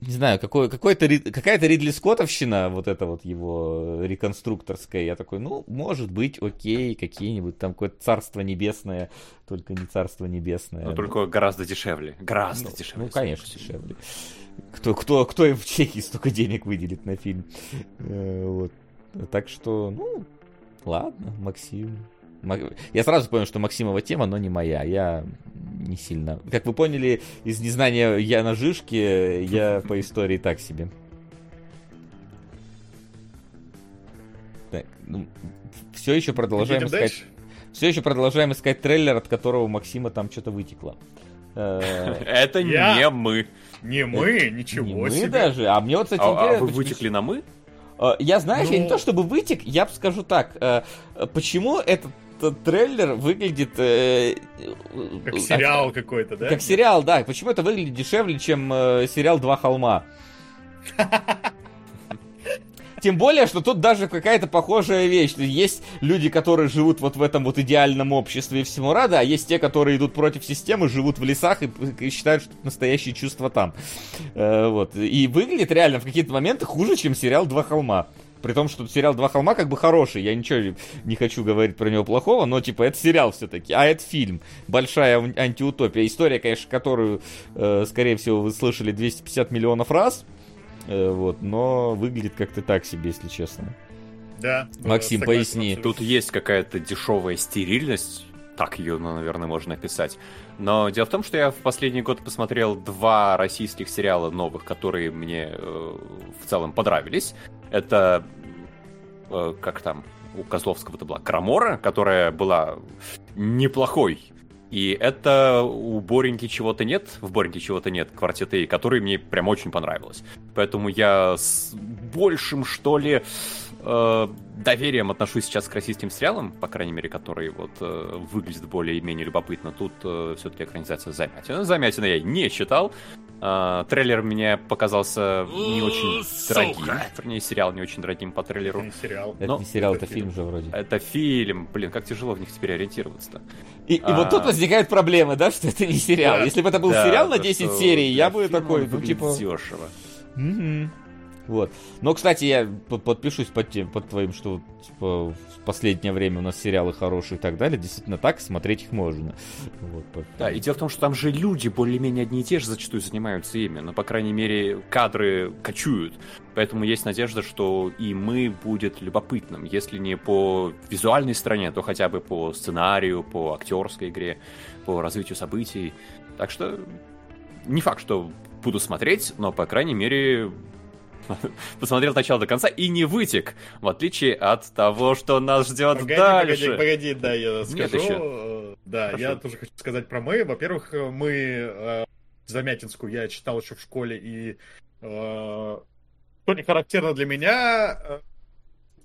не знаю, какой, какой-то, какая-то Ридли Скоттовщина, вот это вот его реконструкторская, я такой, ну, может быть, окей, какие-нибудь там какое-то царство небесное, только не царство небесное. Но только гораздо дешевле, гораздо ну, дешевле. Ну, конечно, дешевле. Кто, кто, кто им в Чехии столько денег выделит на фильм? Э, вот. Так что, ну, ладно, Максим. Я сразу понял, что Максимова тема, но не моя. Я не сильно. Как вы поняли, из незнания я на Жишке, я по истории так себе. Так, ну, все еще продолжаем искать. Дальше? Все еще продолжаем искать трейлер, от которого у Максима там что-то вытекло. Э, <laughs> Это не мы. Не мы, ничего себе. Мы даже. А мне вот, кстати, А, а вы вытекли на мы? Э, я, знаешь, я не то чтобы вытек, я скажу так. Э, почему этот этот трейлер выглядит... Э, как сериал какой-то, да? Как сериал, да. Почему это выглядит дешевле, чем э, сериал «Два холма»? <laughs> Тем более, что тут даже какая-то похожая вещь. Есть люди, которые живут вот в этом вот идеальном обществе и всему рады, а есть те, которые идут против системы, живут в лесах и, и считают, что настоящие чувства там. Э, вот. И выглядит реально в какие-то моменты хуже, чем сериал «Два холма». При том, что сериал «Два холма» как бы хороший. Я ничего не хочу говорить про него плохого, но, типа, это сериал все-таки. А это фильм. Большая антиутопия. История, конечно, которую, э, скорее всего, вы слышали 250 миллионов раз. Э, вот, но выглядит как-то так себе, если честно. Да. Максим, поясни. Тут есть какая-то дешевая стерильность, так ее, ну, наверное, можно описать. Но дело в том, что я в последний год посмотрел два российских сериала новых, которые мне э, в целом понравились. Это э, как там у Козловского-то была Крамора, которая была неплохой. И это у Бореньки чего-то нет, в Бореньке чего-то нет, квартеты, который мне прям очень понравилось. Поэтому я с большим, что ли, э, доверием отношусь сейчас к российским сериалам, по крайней мере, которые вот э, выглядят более-менее любопытно. Тут э, все-таки экранизация Замятина. Замятина я не читал. Э, трейлер мне показался не очень Сука. дорогим. Вернее, сериал не очень дорогим по трейлеру. Это не сериал. Это Но... не сериал, это, это фильм же вроде. Это фильм. Блин, как тяжело в них теперь ориентироваться-то. И, а... и вот тут возникают проблемы, да, что это не сериал. Да. Если бы это был да, сериал на 10 серий, я бы такой, ну, типа... Дешево. Угу. Вот. Но, кстати, я подпишусь под, тем, под твоим, что типа, в последнее время у нас сериалы хорошие и так далее. Действительно так, смотреть их можно. Вот. Да, и дело в том, что там же люди более-менее одни и те же зачастую занимаются ими. Но, по крайней мере, кадры кочуют. Поэтому есть надежда, что и мы будет любопытным. Если не по визуальной стороне, то хотя бы по сценарию, по актерской игре, по развитию событий. Так что не факт, что буду смотреть, но, по крайней мере, <laughs> посмотрел от начала до конца и не вытек, в отличие от того, что нас ждет погоди, дальше. Погоди, погоди, да, я скажу. Нет, еще. Э, да, Хорошо. я тоже хочу сказать про мы. Во-первых, э, мы э, Замятинскую я читал еще в школе, и э, что не характерно для меня,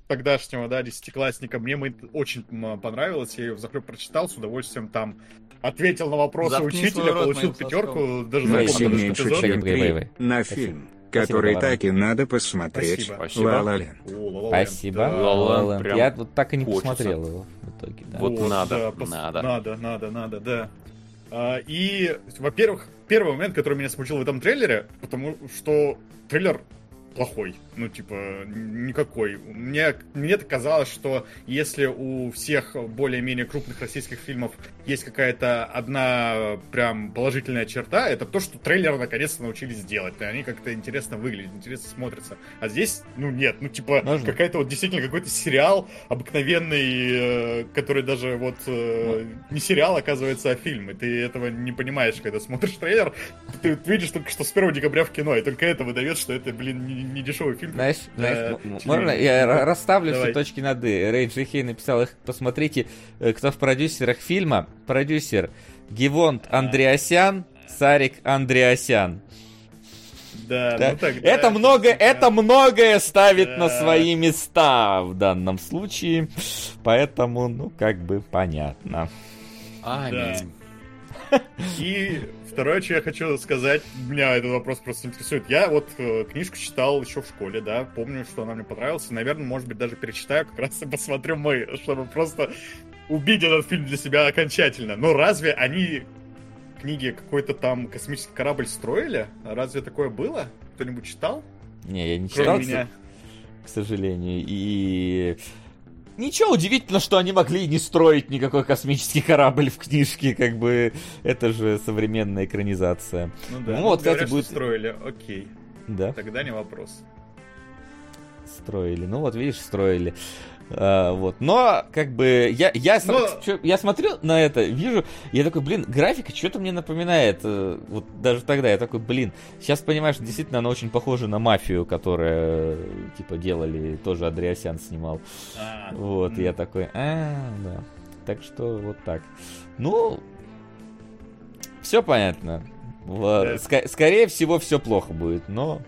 тогдашнего, да, десятиклассника, мне мы очень понравилось, я ее в захлеб прочитал, с удовольствием там ответил на вопросы Заткни учителя, получил пятерку, даже запомнил этот эпизод. На фильм который Спасибо, так и надо посмотреть. Спасибо. Ла -ла Спасибо. Да. Прям Я вот так и не хочется. посмотрел его в итоге. Да. Вот, вот надо, да, пос... надо. Надо, надо, надо, да. А, и, во-первых, первый момент, который меня смутил в этом трейлере, потому что трейлер плохой. Ну, типа, никакой. Мне, мне казалось, что если у всех более-менее крупных российских фильмов есть какая-то одна прям положительная черта, это то, что трейлеры наконец-то научились делать. И они как-то интересно выглядят, интересно смотрятся. А здесь, ну, нет. Ну, типа, какая-то вот действительно какой-то сериал обыкновенный, э, который даже вот э, не сериал, оказывается, а фильм. И ты этого не понимаешь, когда смотришь трейлер. Ты видишь только, что с 1 декабря в кино, и только это выдает, что это, блин, не, не дешевый фильм. Знаешь, знаешь можно я расставлю Давай. все точки над «и». Рэй Джихей написал их, посмотрите, э, кто в продюсерах фильма. Продюсер Гивонт Андреасян, Сарик Андреасян. Да, да. Ну, тогда... это много, это многое ставит да. на свои места в данном случае, поэтому, ну, как бы понятно. Аминь. Да. <laughs> И Второе, что я хочу сказать, меня этот вопрос просто интересует. Я вот э, книжку читал еще в школе, да, помню, что она мне понравилась. И, наверное, может быть, даже перечитаю, как раз и посмотрю мы, чтобы просто убить этот фильм для себя окончательно. Но разве они книги какой-то там космический корабль строили? Разве такое было? кто-нибудь читал? Не, я не читал, меня. к сожалению. И ничего удивительно, что они могли не строить никакой космический корабль в книжке, как бы это же современная экранизация. Ну да. Ну вот, говорят, кстати, будет- строили, окей. Да, Тогда не вопрос. строили. Ну вот, видишь, строили. А, вот. Но, как бы, я, я, Но- чё- я смотрю на это, вижу, я такой, блин, графика что-то мне напоминает. э, Вот даже тогда я такой, блин, сейчас понимаешь, действительно она очень похожа на мафию, которая, типа, делали, тоже Андреасян снимал. А, Вот, м. я такой, а, да. Так что вот так. Ну, все понятно. Да. ска- скорее всего, все плохо будет, но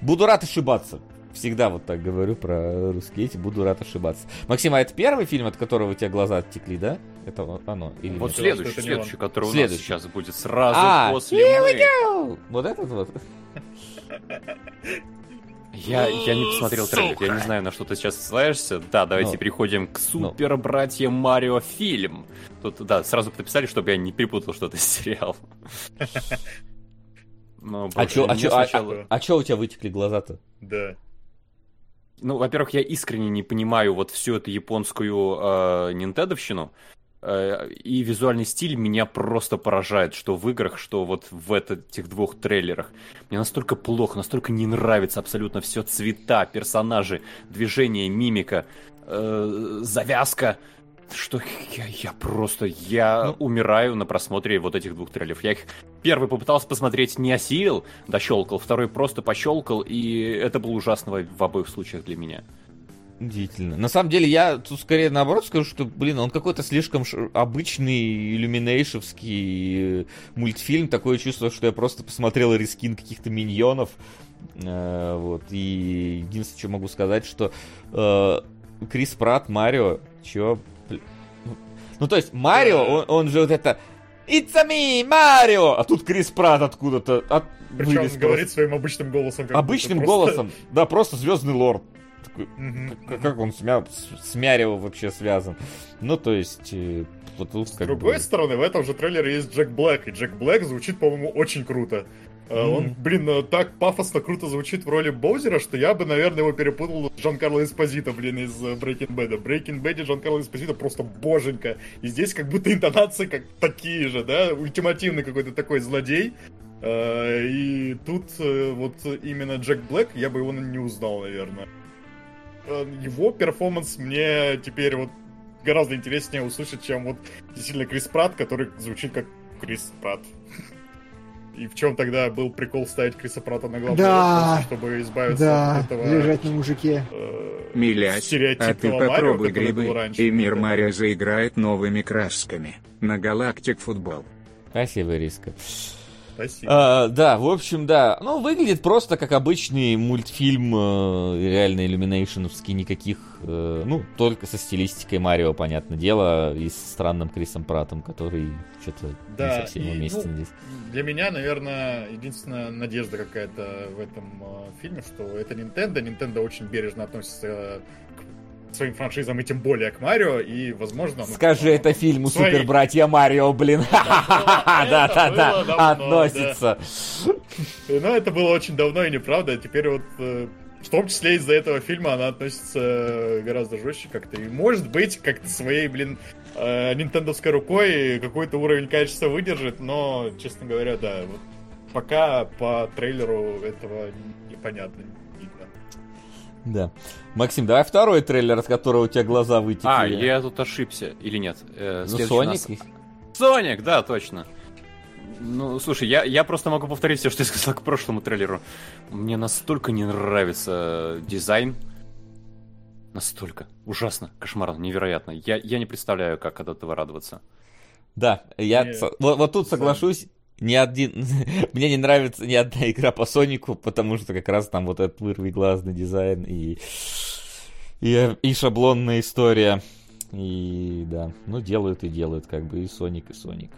буду рад ошибаться. Всегда вот так говорю про русские эти, буду рад ошибаться. Максим, а это первый фильм, от которого у тебя глаза оттекли, да? Это вот оно? Или Вот нет? что следующий, это следующий, который у Следующий. нас сейчас будет сразу А, после here мы. we go! Вот этот вот? Я, я не посмотрел трейлер, я не знаю, на что ты сейчас ссылаешься. Да, давайте Ну. переходим к Супер Братья Марио фильм. Тут, да, сразу написали, чтобы я не перепутал что-то с сериал. <laughs> Ну, А боже, чё, а мне чё, а, сначала- а чё у тебя вытекли глаза-то? Да. Ну, во-первых, я искренне не понимаю вот всю эту японскую э, нинтендовщину. Э, и визуальный стиль меня просто поражает, что в играх, что вот в этих двух трейлерах. Мне настолько плохо, настолько не нравится абсолютно все цвета, персонажи, движения, мимика, э, завязка, что я, я просто, я Ну. умираю на просмотре вот этих двух трейлеров. Я их первый попытался посмотреть, не осилил, дощелкал, второй просто пощелкал, и это было ужасно в, обоих случаях для меня. Удивительно. На самом деле, я тут скорее наоборот скажу, что, блин, он какой-то слишком ш- обычный иллюминейшевский э, мультфильм. Такое чувство, что я просто посмотрел рискин каких-то миньонов. Э, вот. И единственное, что могу сказать, что э, Крис Пратт, Марио, чё... ну- то есть, Марио, он, он же вот это... It's a me, Марио! А тут Крис Пратт откуда-то от... Причем вылез говорит просто. своим обычным голосом. Обычным просто- голосом. Да, просто Звездный Лорд. Такой, Мгм. как, как он с, Мя- с- Мярио вообще связан? Ну, то есть, э, вот тут С другой бы... стороны, в этом же трейлере есть Джек Блэк, и Джек Блэк звучит, по-моему, очень круто. А, Он, блин, э, так пафосно круто звучит в роли Боузера, что я бы, наверное, его перепутал с Джан Карло Эспозито, блин, из э, Breaking Bad. Breaking Bad Джан Карло Эспозито просто боженька. И здесь как будто интонации как такие же, да, ультимативный какой-то такой злодей. И тут вот именно Джек Блэк, я бы его не узнал, наверное. Его перформанс мне теперь вот гораздо интереснее услышать, чем вот действительно Крис Пратт, который звучит как Крис Пратт. И в чем тогда был прикол ставить Криса Пратта на главную Да. роль, чтобы избавиться Да, от этого лежать на мужике. э, Милясь, а ты Марио, попробуй был грибы, раньше. и мир Марио заиграет новыми красками. На Галактик Футбол. Спасибо, Риска. Спасибо. А, да, в общем, да. Ну, выглядит просто как обычный мультфильм, э, реально иллюминейшеновский, никаких, э, ну, только со стилистикой Марио, понятное дело, и с странным Крисом Пратом, который что-то Да, не совсем и, уместен ну, здесь. Для меня, наверное, единственная надежда какая-то в этом э, фильме, что это Nintendo. Nintendo очень бережно относится к своим франшизам, и тем более к Марио, и, возможно... ну, Скажи это фильму свои- Супер Братья Марио, блин. Да, да, <laughs> было да, давно, относится. Но это было очень давно и неправда. а Теперь вот, э, в том числе из-за этого фильма, она относится гораздо жестче как-то. И может быть, как-то своей, блин, э, нинтендовской рукой какой-то уровень качества выдержит, но, честно говоря, да, вот пока по трейлеру этого непонятно. Да. Максим, давай второй трейлер, от которого у тебя глаза вытекли. А, я тут ошибся, или нет? Э, Ну, Соник. нас- Соник, да, точно. Ну, слушай, я, я просто могу повторить все, что я сказал к прошлому трейлеру. Мне настолько не нравится дизайн. Настолько. Ужасно, кошмарно, невероятно. Я, я не представляю, как от этого радоваться. Да, я Не, со- вот, вот тут соглашусь. Ни один... <laughs> Мне не нравится ни одна игра по Сонику, потому что как раз там вот этот вырви глазный дизайн и... И, и шаблонная история. И да, ну делают и делают, как бы и Соник, и Соник.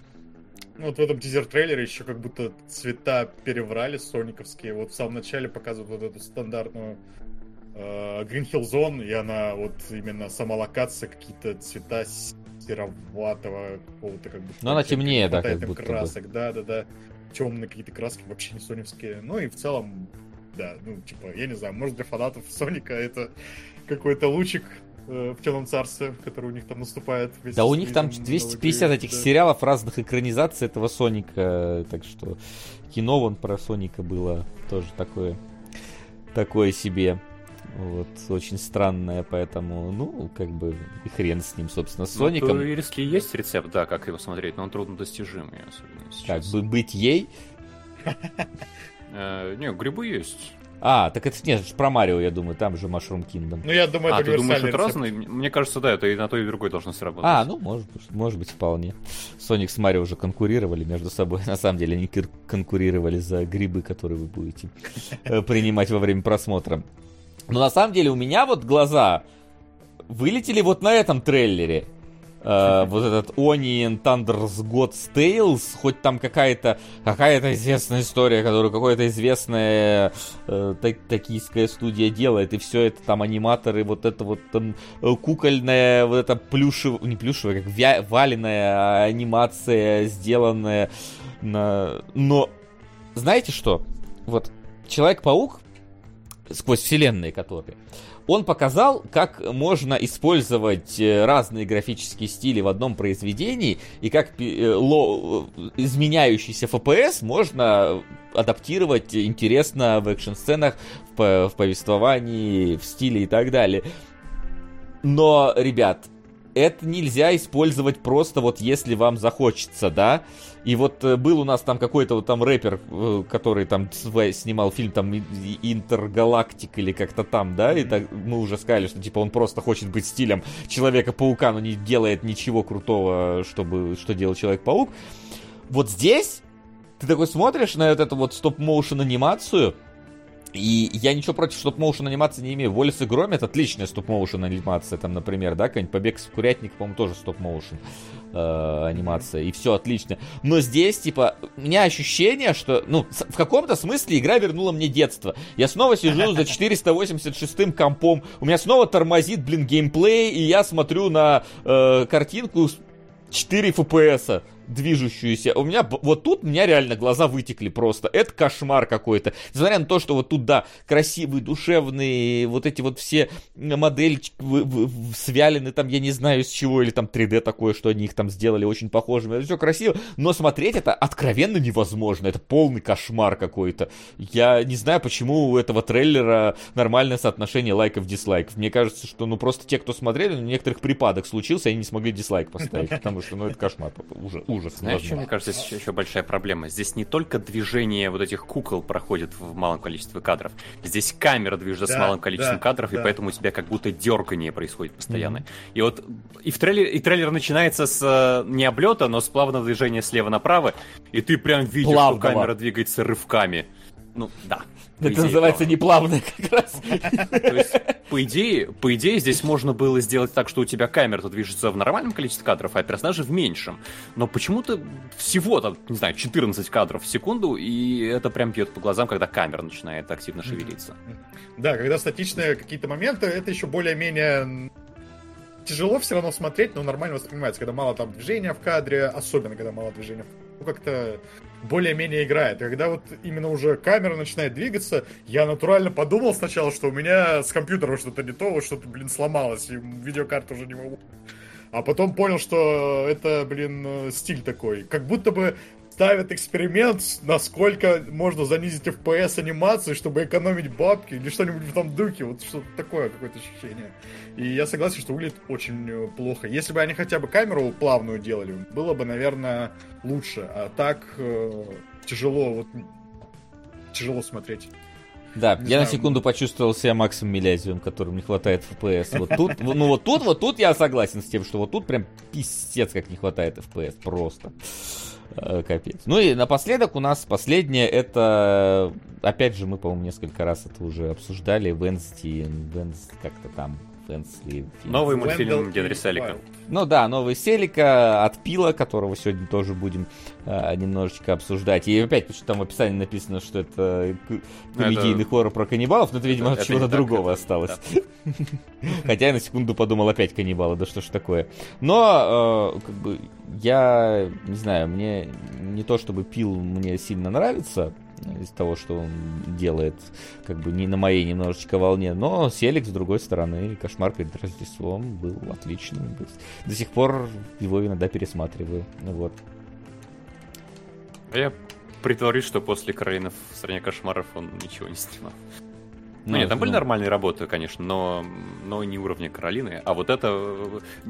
Ну, вот в этом тизер-трейлере еще как будто цвета переврали сониковские. Вот в самом начале показывают вот эту стандартную э, Green Hill Zone, и она вот именно сама локация, какие-то цвета сероватого какого-то как бы. Ну, она темнее, не да, как будто бы. красок, да, да, да. Темные какие-то краски вообще не соневские. Ну и в целом да. Ну, типа, я не знаю, может для фанатов Соника это какой-то лучик э, в темном царстве, который у них там наступает. Да у них там 250 этих да. сериалов разных экранизаций этого Соника, так что кино вон про Соника было тоже такое, такое себе. Вот, очень странное, поэтому, ну, как бы, и хрен с ним, собственно, с ну, Соником. Ну, если есть рецепт, да, как его смотреть, но он трудно достижимый, особенно сейчас. Как бы быть ей? Э, не, грибы есть. А, так это нет, про Марио, я думаю, там же Mushroom Kingdom. Ну, я думаю, а, это ты думаешь, это разные? Мне кажется, да, это и на то, и другой должно сработать. А, ну, может быть, может быть, вполне. Соник с Марио уже конкурировали между собой. <laughs> На самом деле, они конкурировали за грибы, которые вы будете э, <laughs> принимать во время просмотра. Но на самом деле у меня вот глаза вылетели вот на этом трейлере. Uh, вот этот Onion Thunder's God's Tales, хоть там какая-то какая-то известная история, которую какая-то известная uh, так, токийская студия делает, и все это там аниматоры, вот это вот там э, кукольная, вот это плюшевая, не плюшевая, как вя- валеная анимация, сделанная на... Но, знаете что? Вот Человек-паук сквозь вселенные которые, он показал, как можно использовать э, разные графические стили в одном произведении, и как э, э, изменяющийся FPS можно адаптировать интересно в экшн-сценах, в повествовании, в стиле и так далее. Но, ребят, это нельзя использовать просто вот если вам захочется, да. И вот э, был у нас там какой-то вот там рэпер, э, который там снимал фильм там Интергалактик или как-то там, да, и так мы уже сказали, что типа он просто хочет быть стилем Человека-паука, но не делает ничего крутого, чтобы что делал Человек-паук. Вот здесь ты такой смотришь на вот эту вот стоп-моушен анимацию, и я ничего против стоп-моушен анимации не имею. Волис и Громит отличная стоп-моушен анимация, там, например, да, какой-нибудь Побег с курятник, по-моему, тоже стоп-моушен э, анимация, и все отлично. Но здесь, типа, у меня ощущение, что, ну, в каком-то смысле игра вернула мне детство. Я снова сижу за <laughs> 486-м компом, у меня снова тормозит, блин, геймплей, и я смотрю на э, картинку 4 FPS движущуюся. У меня вот тут у меня реально глаза вытекли просто. Это кошмар какой-то. Несмотря на то, что вот тут, да, красивые, душевные, вот эти вот все модельки свялены там, я не знаю с чего, или там 3D такое, что они их там сделали очень похожими. Это все красиво, но смотреть это откровенно невозможно. Это полный кошмар какой-то. Я не знаю, почему у этого трейлера нормальное соотношение лайков-дизлайков. Мне кажется, что ну просто те, кто смотрели, у некоторых припадок случился, они не смогли дизлайк поставить, <laughs> потому что ну это кошмар уже ужас. Знаешь, что, мне кажется, здесь еще большая проблема? Здесь не только движение вот этих кукол проходит в малом количестве кадров. Здесь камера движется да, с малым количеством да, кадров, да. и поэтому у тебя как будто дергание происходит постоянно. Mm-hmm. И вот и в трейлере, и трейлер начинается с э, не облета, но с плавного движения слева направо, и ты прям видишь, Плавного. что камера двигается рывками. Ну, да. Это идее, называется плавно. неплавно как раз. То есть, по идее, по идее, здесь можно было сделать так, что у тебя камера движется в нормальном количестве кадров, а персонажи в меньшем. Но почему-то всего там, не знаю, 14 кадров в секунду, и это прям бьет по глазам, когда камера начинает активно шевелиться. Да, когда статичные какие-то моменты, это еще более-менее тяжело все равно смотреть, но нормально воспринимается, когда мало там движения в кадре, особенно когда мало движения ну, как-то более-менее играет. когда вот именно уже камера начинает двигаться, я натурально подумал сначала, что у меня с компьютером что-то не то, что-то, блин, сломалось, и видеокарту уже не могу. А потом понял, что это, блин, стиль такой. Как будто бы ставят эксперимент, насколько можно занизить FPS анимации, чтобы экономить бабки или что-нибудь в том духе. Вот что-то такое какое-то ощущение. И я согласен, что выглядит очень э, плохо. Если бы они хотя бы камеру плавную делали, было бы, наверное, лучше. А так э, тяжело, вот тяжело смотреть. Да, не я знаю. на секунду почувствовал себя Максом Милязевым, которому не хватает FPS. Вот тут, <laughs> ну вот тут, вот тут я согласен с тем, что вот тут прям писец как не хватает FPS, просто. Э, капец. Ну и напоследок у нас последнее, это, опять же, мы, по-моему, несколько раз это уже обсуждали, Венсти, Венс, как-то там, Фэнсли. Новый мультфильм Генри Селика. Ну да, новый Селика от Пила, которого сегодня тоже будем э, немножечко обсуждать. И опять, почему там в описании написано, что это комедийный это... хоррор про каннибалов, но это, видимо, от чего-то другого это... осталось. Да. <laughs> Хотя я на секунду подумал, опять каннибалы, да что ж такое. Но, э, как бы, я не знаю, мне не то чтобы Пил мне сильно нравится, из того, что он делает, как бы не на моей немножечко волне. Но Селик, с другой стороны, Кошмар перед Рождеством был отличным. До сих пор его иногда пересматриваю. Вот. А я притворюсь, что после Каролина в стране кошмаров он ничего не снимал. Ну, ну нет, там были ну... нормальные работы, конечно, но, но не уровня Каролины. А вот это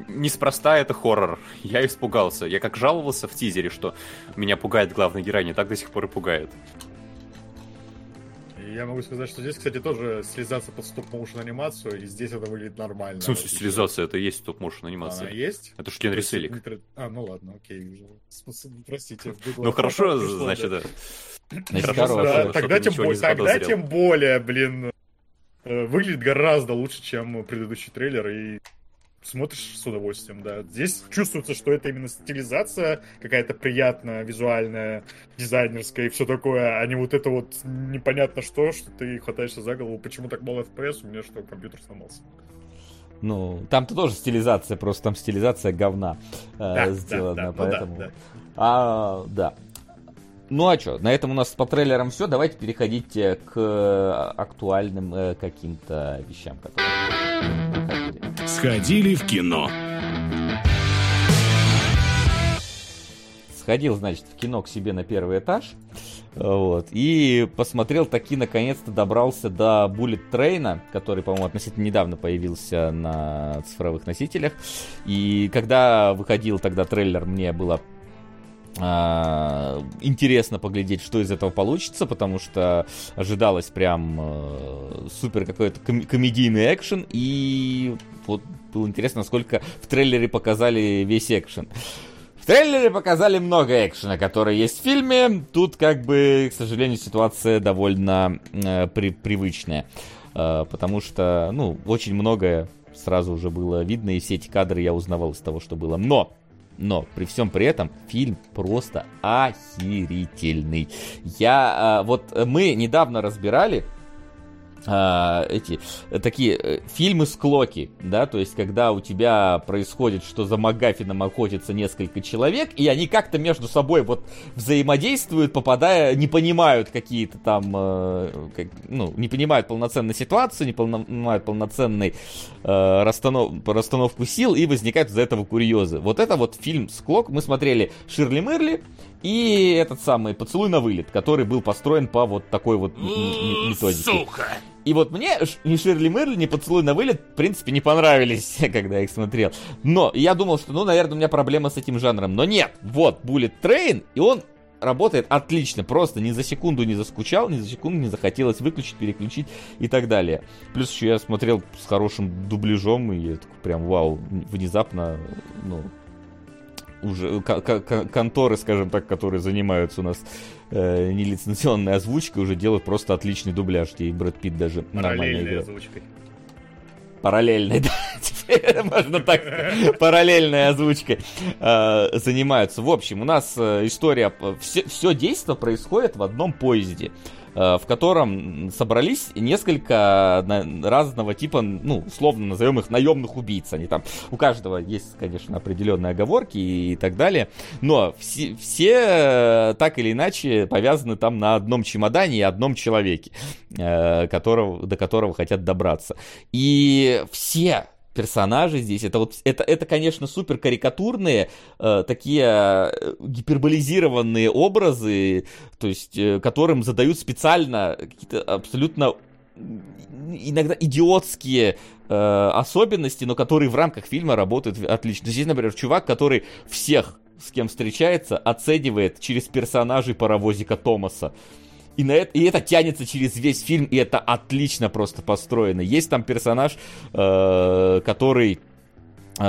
неспроста это хоррор. Я испугался. Я как жаловался в тизере, что меня пугает главная героиня, так до сих пор и пугает. Я могу сказать, что здесь, кстати, тоже слезаться под стоп-моушен анимацию, и здесь это выглядит нормально. В смысле, слезаться это есть стоп-моушен анимация? Она есть? Это же Селик. А, ну ладно, окей. Простите. Ну хорошо, значит, да. Тогда тем более, блин, э, выглядит гораздо лучше, чем предыдущий трейлер, и смотришь с удовольствием, да. Здесь чувствуется, что это именно стилизация какая-то приятная, визуальная, дизайнерская и все такое, а не вот это вот непонятно что, что ты хватаешься за голову, почему так мало FPS, у меня что, компьютер сломался. Ну, там-то тоже стилизация, просто там стилизация говна э, да, сделана, да, да, поэтому... Ну, да, да. А, да. Ну а что, на этом у нас по трейлерам все. Давайте переходить к э, актуальным э, каким-то вещам, которые Сходили в кино. Сходил, значит, в кино к себе на первый этаж. Вот. И посмотрел, таки наконец-то добрался до Bullet Train, который, по-моему, относительно недавно появился на цифровых носителях. И когда выходил тогда трейлер, мне было а, интересно поглядеть, что из этого получится, потому что ожидалось прям э, супер какой-то ком- комедийный экшен, и вот было интересно, насколько в трейлере показали весь экшен. В трейлере показали много экшена, который есть в фильме. Тут, как бы, к сожалению, ситуация довольно э, при- привычная. Э, потому что, ну, очень многое сразу уже было видно, и все эти кадры я узнавал из того, что было. Но но при всем при этом фильм просто охерительный. Я вот мы недавно разбирали а, эти э, такие э, фильмы склоки, да, то есть когда у тебя происходит, что за Магафином охотится несколько человек, и они как-то между собой вот взаимодействуют, попадая, не понимают какие-то там, э, как, ну, не понимают полноценной ситуации, не понимают полноценной э, расстанов, расстановку сил, и возникают из-за этого курьезы. Вот это вот фильм Склок, мы смотрели Ширли Мырли, и этот самый «Поцелуй на вылет», который был построен по вот такой вот методике. Сука! И вот мне ни Ширли Мырли, ни «Поцелуй на вылет» в принципе не понравились, <laughs> когда я их смотрел. Но я думал, что, ну, наверное, у меня проблема с этим жанром. Но нет, вот Bullet Train, и он работает отлично, просто ни за секунду не заскучал, ни за секунду не захотелось выключить, переключить и так далее. Плюс еще я смотрел с хорошим дубляжом, и я такой прям вау, внезапно, ну, уже конторы, скажем так, которые занимаются у нас э, нелицензионной озвучкой, уже делают просто отличный дубляж, где и Брэд Питт даже нормально играет. озвучкой. Параллельной, <laughs> да, теперь можно так, <laughs> параллельной озвучкой э, занимаются. В общем, у нас э, история, все, все действо происходит в одном поезде. Э, в котором собрались несколько разного типа, ну, условно назовем их наемных убийц. Они там, у каждого есть, конечно, определенные оговорки и так далее, но все, все э, так или иначе повязаны там на одном чемодане и одном человеке, э, которого, до которого хотят добраться. И все персонажи здесь. Это вот это, это конечно, супер карикатурные, э, такие э, гиперболизированные образы, то есть, э, которым задают специально какие-то абсолютно иногда идиотские э, особенности, но которые в рамках фильма работают отлично. Здесь, например, чувак, который всех, с кем встречается, оценивает через персонажей паровозика Томаса. И, на это, и это тянется через весь фильм, и это отлично просто построено. Есть там персонаж, э, который э,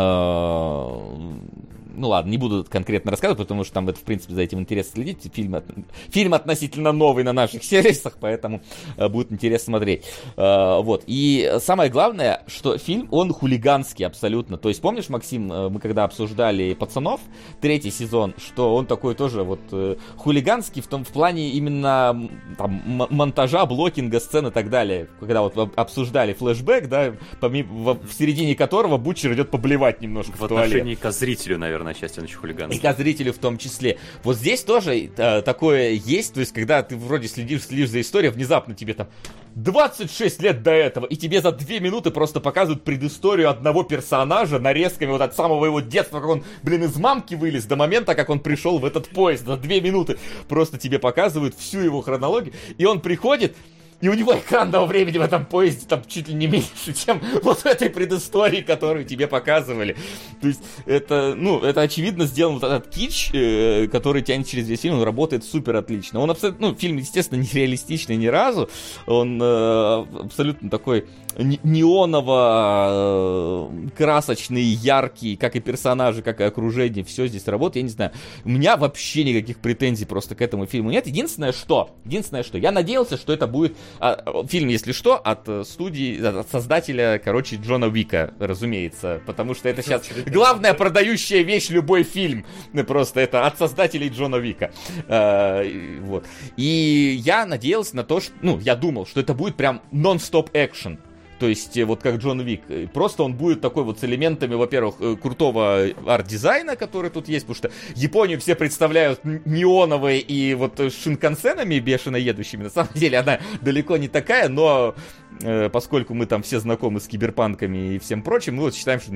ну ладно, не буду конкретно рассказывать, потому что там это, в принципе, за этим интересно следить. Фильм, от... фильм относительно новый на наших <laughs> сервисах, поэтому э, будет интересно смотреть. Э, вот. И самое главное, что фильм, он хулиганский абсолютно. То есть, помнишь, Максим, э, мы когда обсуждали «Пацанов», третий сезон, что он такой тоже вот э, хулиганский в том в плане именно там, монтажа, блокинга, сцен и так далее. Когда вот обсуждали флешбэк, да, помимо, в, в середине которого Бутчер идет поблевать немножко в, в отношении к зрителю, наверное, на части на хулиганство. И зрителю в том числе. Вот здесь тоже э, такое есть, то есть когда ты вроде следишь, следишь за историей, внезапно тебе там 26 лет до этого, и тебе за 2 минуты просто показывают предысторию одного персонажа нарезками вот от самого его детства, как он, блин, из мамки вылез, до момента, как он пришел в этот поезд. За 2 минуты просто тебе показывают всю его хронологию, и он приходит, и у него экранного времени в этом поезде там чуть ли не меньше, чем вот в этой предыстории, которую тебе показывали. То есть это, ну, это очевидно сделан вот этот кич, э, который тянет через весь фильм, он работает супер отлично. Он абсолютно, ну, фильм, естественно, нереалистичный ни разу, он э, абсолютно такой неоново-красочный, э, яркий, как и персонажи, как и окружение, все здесь работает, я не знаю. У меня вообще никаких претензий просто к этому фильму нет. Единственное, что, единственное, что, я надеялся, что это будет а, фильм, если что, от э, студии, от создателя, короче, Джона Вика, разумеется, потому что это сейчас главная продающая вещь любой фильм, просто это от создателей Джона Вика. А, вот. И я надеялся на то, что, ну, я думал, что это будет прям нон-стоп экшен. То есть, э, вот как Джон Вик. Просто он будет такой вот с элементами, во-первых, э, крутого арт-дизайна, который тут есть, потому что Японию все представляют неоновой и вот шинкансенами бешено едущими. На самом деле она далеко не такая, но э, поскольку мы там все знакомы с киберпанками и всем прочим, мы вот считаем, что,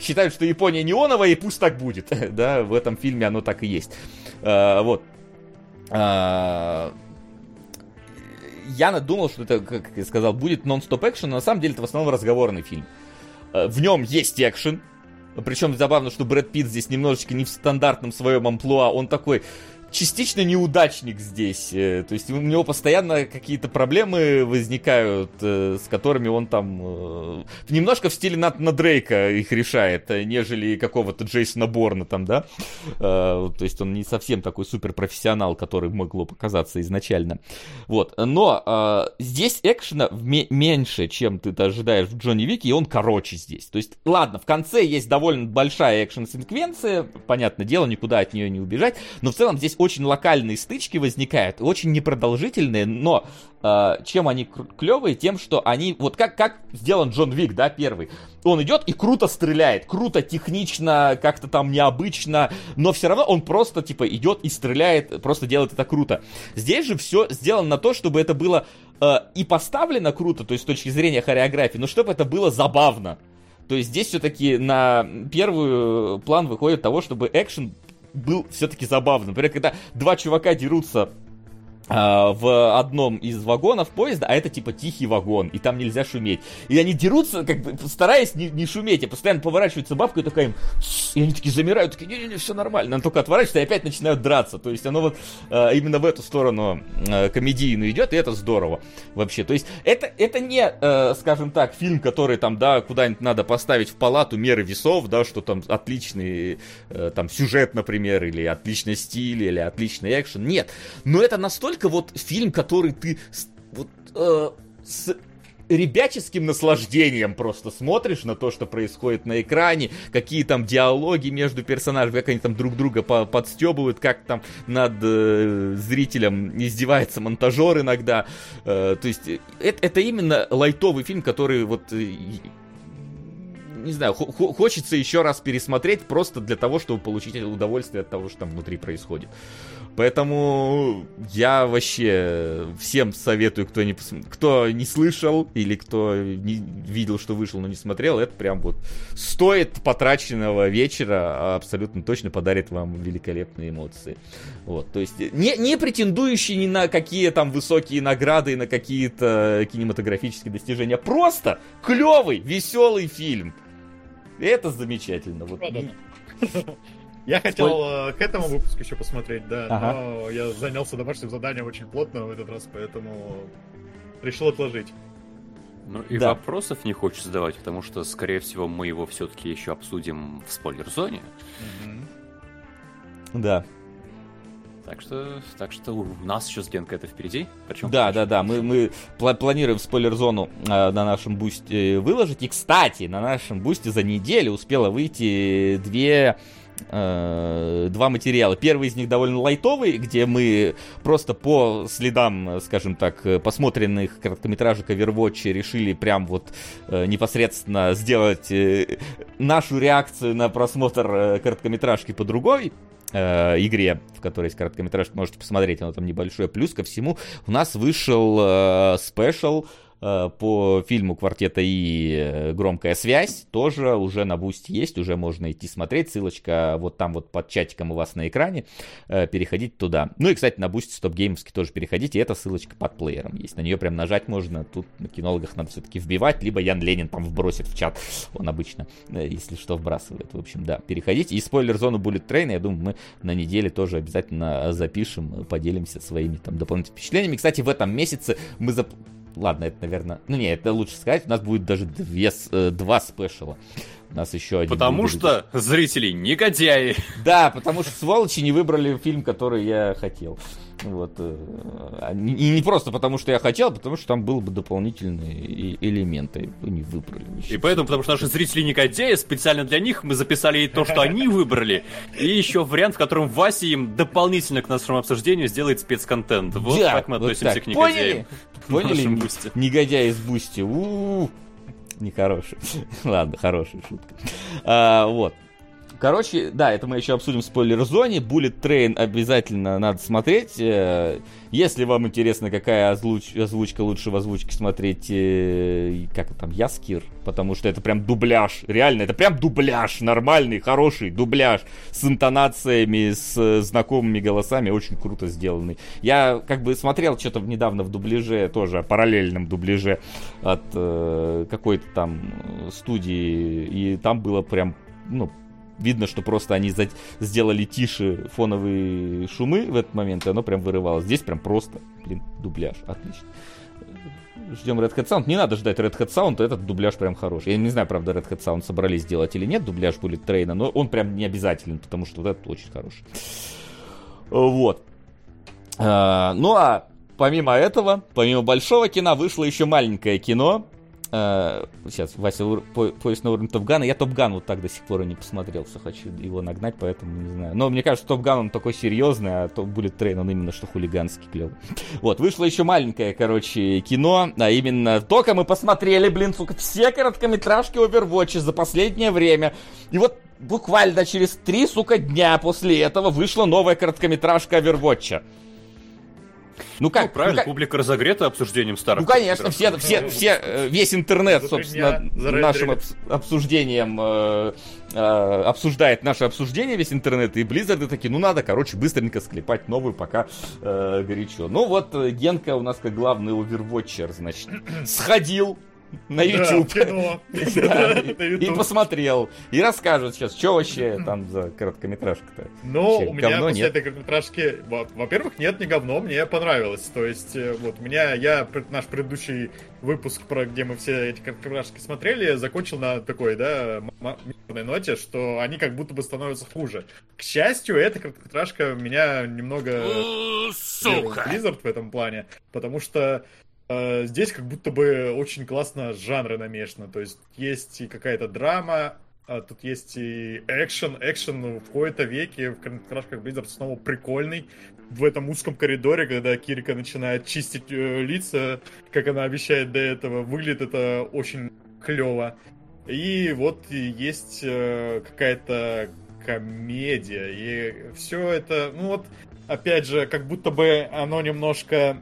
считаем, что Япония неоновая, и пусть так будет. <laughs> да, в этом фильме оно так и есть. А, вот. А, я думал, что это, как я сказал, будет нон-стоп экшен, но на самом деле это в основном разговорный фильм. Э, в нем есть экшен, причем забавно, что Брэд Питт здесь немножечко не в стандартном своем амплуа, он такой частично неудачник здесь. Э, то есть у него постоянно какие-то проблемы возникают, э, с которыми он там э, немножко в стиле Натана Дрейка их решает, нежели какого-то Джейсона Борна там, да. То есть он не совсем такой суперпрофессионал, который могло показаться изначально. Вот. Но здесь экшена меньше, чем ты ожидаешь в Джонни Вике, и он короче здесь. То есть, ладно, в конце есть довольно большая экшн-секвенция, понятное дело, никуда от нее не убежать, но в целом здесь очень локальные стычки возникают, очень непродолжительные, но э, чем они клевые? Тем, что они, вот как, как сделан Джон Вик, да, первый. Он идет и круто стреляет, круто, технично, как-то там необычно, но все равно он просто, типа, идет и стреляет, просто делает это круто. Здесь же все сделано на то, чтобы это было э, и поставлено круто, то есть с точки зрения хореографии, но чтобы это было забавно. То есть здесь все-таки на первый план выходит того, чтобы экшен был все-таки забавным. Например, когда два чувака дерутся в одном из вагонов поезда, а это типа тихий вагон, и там нельзя шуметь. И они дерутся, как бы стараясь не, не шуметь, и постоянно поворачивается бабка и такая им, и они такие замирают, такие, не-не-не, все нормально. Она только отворачивается и опять начинают драться. То есть оно вот а, именно в эту сторону а, комедийную идет, и это здорово вообще. То есть это, это не, а, скажем так, фильм, который там, да, куда-нибудь надо поставить в палату меры весов, да, что там отличный а, там сюжет, например, или отличный стиль, или отличный экшен. Нет. Но это настолько настолько вот фильм, который ты вот, э, с ребяческим наслаждением просто смотришь на то, что происходит на экране, какие там диалоги между персонажами, как они там друг друга по подстебывают, как там над э, зрителем издевается монтажер иногда. Э, то есть э, это, это именно лайтовый фильм, который вот э, не знаю, хочется еще раз пересмотреть просто для того, чтобы получить удовольствие от того, что там внутри происходит. Поэтому я вообще всем советую, кто не, кто не слышал или кто не видел, что вышел, но не смотрел, это прям вот стоит потраченного вечера, а абсолютно точно подарит вам великолепные эмоции. Вот, то есть не, не претендующий ни на какие там высокие награды, на какие-то кинематографические достижения, просто клевый, веселый фильм. Это замечательно. Вот. Я хотел э, к этому выпуску еще посмотреть, да, ага. но я занялся домашним заданием очень плотно в этот раз, поэтому решил отложить. Ну и да. вопросов не хочется задавать, потому что, скорее всего, мы его все-таки еще обсудим в спойлер-зоне. Угу. Да. Так что, так что у нас еще с Генкой это впереди. Причем да, да, да. Мы, мы пла- планируем спойлер-зону э, на нашем бусте выложить. И, кстати, на нашем бусте за неделю успела выйти две э, два материала. Первый из них довольно лайтовый, где мы просто по следам, скажем так, посмотренных короткометражек Overwatch решили прям вот э, непосредственно сделать э, нашу реакцию на просмотр э, короткометражки по другой э, игре, в которой есть короткометражка, можете посмотреть, оно там небольшое. Плюс ко всему у нас вышел э, special Э, по фильму «Квартета и э, громкая связь» тоже уже на Бусти есть, уже можно идти смотреть, ссылочка вот там вот под чатиком у вас на экране, э, переходите туда. Ну и, кстати, на Boosty StopGame овский тоже переходите, эта ссылочка под плеером есть, на нее прям нажать можно, тут на кинологах надо все-таки вбивать, либо Ян Ленин там вбросит в чат, он обычно, если что, вбрасывает, в общем, да, переходите. И спойлер-зону Bullet Train, я думаю, мы на неделе тоже обязательно запишем, поделимся своими там дополнительными впечатлениями. Кстати, в этом месяце мы зап ладно, это, наверное... Ну, не, это лучше сказать. У нас будет даже две, э, два special а. У нас еще один. Потому будет. что зрители негодяи. Да, потому что сволочи не выбрали фильм, который я хотел. Вот. Э, а и не просто потому, что я хотел, а потому что там был бы дополнительные элементы. Вы не выбрали. И поэтому, потому что наши зрители негодяи, специально для них мы записали и то, что они <laughs> выбрали, и еще вариант, в котором Вася им дополнительно к нашему обсуждению сделает спецконтент. Вот да, так мы относимся вот так. к негодяям. Поняли? Поняли? Негодяй из Boosty. У-у-у. Нехороший. <laughs> Ладно, хорошая шутка. А, вот. Короче, да, это мы еще обсудим в спойлер-зоне. Bullet Train обязательно надо смотреть. Э, если вам интересно, какая озвуч... озвучка лучше в озвучке смотреть, э, как там, Яскир, потому что это прям дубляж. Реально, это прям дубляж. Нормальный, хороший дубляж. С интонациями, с знакомыми голосами. Очень круто сделанный. Я как бы смотрел что-то недавно в дубляже, тоже параллельном дубляже от э, какой-то там студии. И там было прям, ну, видно, что просто они за... сделали тише фоновые шумы в этот момент, и оно прям вырывалось. Здесь прям просто, блин, дубляж, отлично. Ждем Red Hat Sound. Не надо ждать Red Hat Sound, этот дубляж прям хороший. Я не знаю, правда, Red Hat Sound собрались сделать или нет, дубляж будет трейна, но он прям не обязателен, потому что вот этот очень хороший. Вот. А, ну а помимо этого, помимо большого кино, вышло еще маленькое кино, Uh, сейчас, Вася, по, поезд на уровень Топгана. Я Топган вот так до сих пор и не посмотрел, все хочу его нагнать, поэтому не знаю. Но мне кажется, Топган он такой серьезный, а то будет трейн, он именно что хулиганский клевый. <laughs> Вот, вышло еще маленькое, короче, кино, а именно только мы посмотрели, блин, сука, все короткометражки Overwatch за последнее время. И вот буквально через три, сука, дня после этого вышла новая короткометражка Overwatch. Ну как? Ну, правильно, ну, как... публика разогрета обсуждением старых. Ну конечно, все, все, все, э, весь интернет, собственно, нашим обсуждением э, э, обсуждает наше обсуждение, весь интернет, и Blizzard такие, ну надо, короче, быстренько склепать новую, пока э, горячо. Ну вот Генка у нас как главный овервотчер, значит, <clears throat> сходил, <laughs> на YouTube. И посмотрел. И расскажет сейчас, что вообще там за короткометражка-то. Ну, у меня после этой короткометражки, во-первых, нет, не говно, мне понравилось. То есть, э, вот, у меня, я наш предыдущий выпуск, про где мы все эти короткометражки смотрели, закончил на такой, да, мирной ноте, что они как будто бы становятся хуже. К счастью, эта короткометражка меня немного... Сука! Blizzard в этом плане, потому что здесь как будто бы очень классно жанры намешаны. То есть есть и какая-то драма, а тут есть и экшен. Экшен в какой-то веке в короткометражках Blizzard снова прикольный. В этом узком коридоре, когда Кирика начинает чистить э, лица, как она обещает до этого, выглядит это очень клево. И вот есть э, какая-то комедия. И все это, ну вот, опять же, как будто бы оно немножко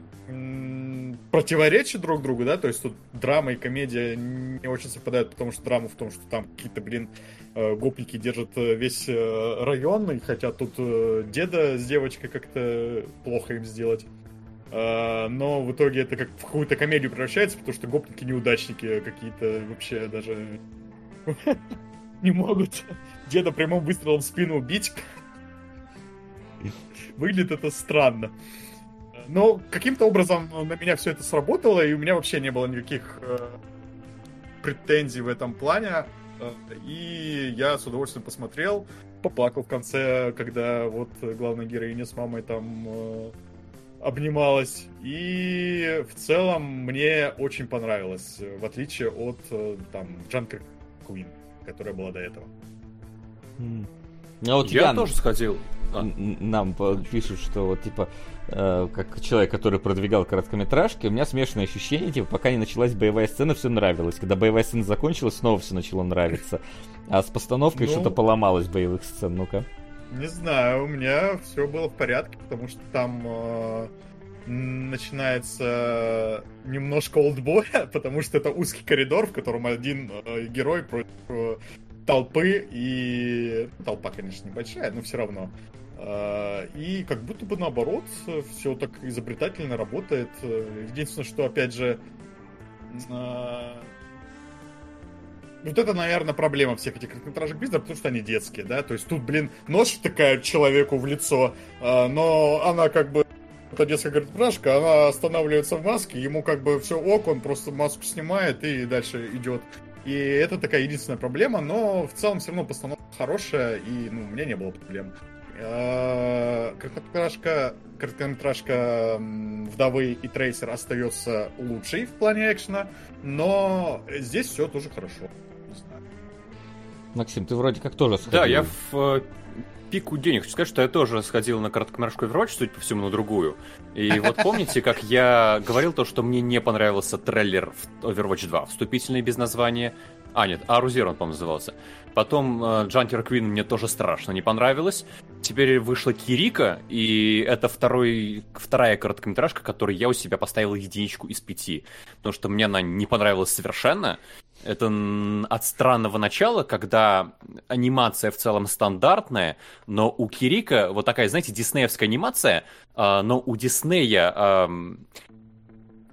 противоречат друг другу, да, то есть тут драма и комедия не очень совпадают, потому что драма в том, что там какие-то, блин, э, гопники держат э, весь э, район и хотят тут деда с девочкой как-то плохо им сделать. Но в итоге это как в какую-то комедию превращается, потому что гопники неудачники какие-то вообще даже <laughs> не могут деда прямым выстрелом в спину убить. <laughs> Выглядит это странно. Но каким-то образом на меня все это сработало, и у меня вообще не было никаких э, претензий в этом плане. Э, и я с удовольствием посмотрел, поплакал в конце, когда вот главная героиня с мамой там э, обнималась. И в целом мне очень понравилось, в отличие от э, там Джанка Куин, которая была до этого. А вот Я Ян тоже сходил. А. нам пишут, что вот типа э, как человек, который продвигал короткометражки, у меня смешанное ощущение, типа, пока не началась боевая сцена, все нравилось. Когда боевая сцена закончилась, снова все начало нравиться. А с постановкой Ну. что-то поломалось боевых сцен, ну-ка. Не знаю, у меня все было в порядке, потому что там э, начинается немножко олдбоя, <laughs> потому что это узкий коридор, в котором один э, герой против э, толпы, и толпа, конечно, небольшая, но все равно. Э, И как будто бы наоборот, все так изобретательно работает. Э, Единственное, что, опять же, э, вот это, наверное, проблема всех этих короткометражек Биздер, потому что они детские, да, то есть тут, блин, нож втыкают человеку в лицо, а, но она как бы эта детская короткометражка, она останавливается в маске, ему как бы все ок, он просто маску снимает и дальше идет. И это такая единственная проблема, но в целом все равно постановка хорошая, и ну, у меня не было проблем. А, Короткометражка, короткометражка Вдовы и Трейсер остается лучшей в плане экшена, но здесь все тоже хорошо. Не знаю. Максим, ты вроде как тоже сходил. Да, я в э, пику денег. Хочу сказать, что я тоже сходил на короткометражку Overwatch, судя по всему, на другую. И <laughs> вот помните, как я говорил то, что мне не понравился трейлер в Overwatch 2, вступительный без названия. А, нет, Ару Zero он, по-моему, назывался. Потом э, Джанкер Квин мне тоже страшно не понравилось. Теперь вышла Кирика, и это второй, вторая короткометражка, которой я у себя поставил единичку из пяти. Потому что мне она не понравилась совершенно. Это от странного начала, когда анимация в целом стандартная, но у Кирика вот такая, знаете, диснеевская анимация, а, но у Диснея